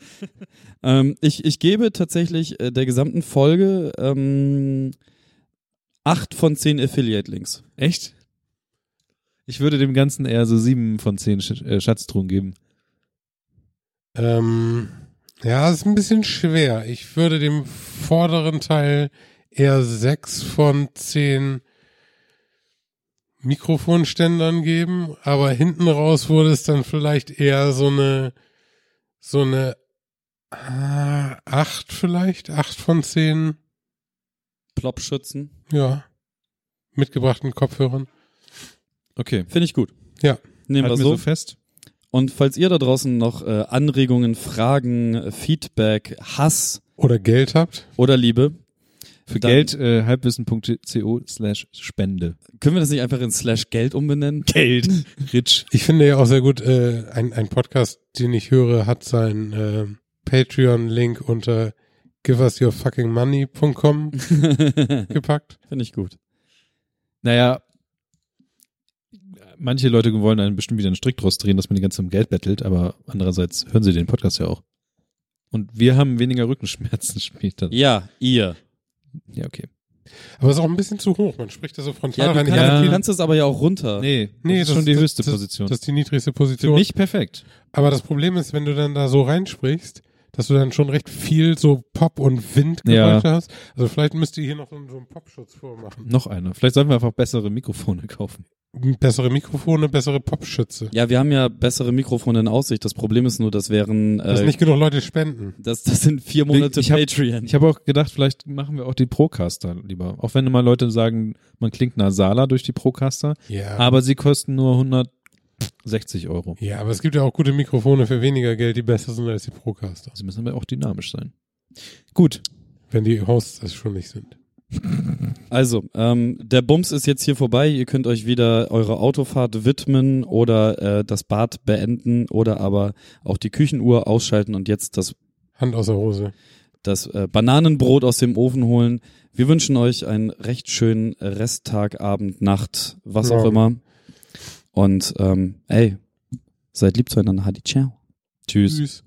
Speaker 4: ähm, ich, ich gebe tatsächlich äh, der gesamten Folge ähm, acht von zehn Affiliate-Links.
Speaker 2: Echt? Ich würde dem Ganzen eher so sieben von zehn Sch äh, Schatztruhen geben.
Speaker 3: Ähm, ja, ist ein bisschen schwer. Ich würde dem vorderen Teil eher sechs von zehn Mikrofonständern geben, aber hinten raus wurde es dann vielleicht eher so eine, so eine ah, acht vielleicht, acht von zehn,
Speaker 4: Plopschützen.
Speaker 3: ja, mitgebrachten Kopfhörern.
Speaker 2: Okay.
Speaker 4: Finde ich gut.
Speaker 3: Ja.
Speaker 4: Nehmen wir
Speaker 2: Halten
Speaker 4: so.
Speaker 2: so fest.
Speaker 4: Und falls ihr da draußen noch äh, Anregungen, Fragen, Feedback, Hass
Speaker 3: Oder Geld habt.
Speaker 4: oder Liebe,
Speaker 2: Für
Speaker 4: Dann-
Speaker 2: Geld äh, halbwissen.co slash Spende.
Speaker 4: können wir das nicht einfach in Slash Geld umbenennen?
Speaker 2: Geld. Rich.
Speaker 3: Ich finde ja auch sehr gut, äh, ein, ein Podcast, den ich höre, hat seinen äh, Patreon-Link unter giveusyourfuckingmoney.com
Speaker 4: Finde
Speaker 3: gepackt.
Speaker 4: ich gut.
Speaker 2: Naja, manche Leute wollen einen bestimmt wieder einen Strick draus drehen, dass man die ganze Zeit um Geld bettelt, aber andererseits hören sie den Podcast ja auch. Und wir haben weniger Rückenschmerzen später.
Speaker 4: Ja, ihr.
Speaker 2: Ja, okay.
Speaker 3: Aber es ist auch ein bisschen zu hoch. Man spricht da so frontal
Speaker 4: Ja,
Speaker 3: rein.
Speaker 4: kannst,
Speaker 2: Ja.
Speaker 4: du kannst es aber ja auch runter.
Speaker 2: Nee,
Speaker 3: Nee,
Speaker 2: das ist schon die
Speaker 3: das,
Speaker 2: höchste
Speaker 3: das,
Speaker 2: Position.
Speaker 3: Das ist die niedrigste
Speaker 2: Für
Speaker 3: Position.
Speaker 2: mich perfekt.
Speaker 3: Aber das Problem ist, wenn du dann da so reinsprichst, dass du dann schon recht viel so Pop- und Windgeräusche hast. Also vielleicht müsst ihr hier noch so, einen Popschutz vormachen.
Speaker 2: Noch einer. Vielleicht sollten wir einfach bessere Mikrofone kaufen.
Speaker 3: Bessere Mikrofone, bessere Popschütze.
Speaker 4: Ja, wir haben ja bessere Mikrofone in Aussicht. Das Problem ist nur, das wären
Speaker 3: Dass
Speaker 4: äh,
Speaker 3: nicht genug Leute spenden.
Speaker 4: das, das sind vier Monate
Speaker 2: Ich hab-
Speaker 4: Patreon.
Speaker 2: Ich habe auch gedacht, vielleicht machen wir auch die Procaster lieber. Auch wenn immer Leute sagen, man klingt nasaler durch die Procaster,
Speaker 3: Ja.
Speaker 2: aber sie kosten nur 160 Euro.
Speaker 3: ja, aber es gibt ja auch gute Mikrofone für weniger Geld, die besser sind als die Procaster.
Speaker 2: Sie müssen aber auch dynamisch sein. Gut.
Speaker 3: Wenn die Hosts das schon nicht sind.
Speaker 4: Also, ähm, der Bums ist jetzt hier vorbei. Ihr könnt euch wieder eure Autofahrt widmen oder äh, das Bad beenden oder aber auch die Küchenuhr ausschalten und jetzt das,
Speaker 3: Hand aus der Hose.
Speaker 4: das äh, Bananenbrot aus dem Ofen holen. Wir wünschen euch einen recht schönen Resttag, Abend, Nacht, was auch
Speaker 3: Ja.
Speaker 4: immer. Und ähm, ey, seid lieb zueinander. Hadi, ciao.
Speaker 2: Tschüss.
Speaker 3: Tschüss.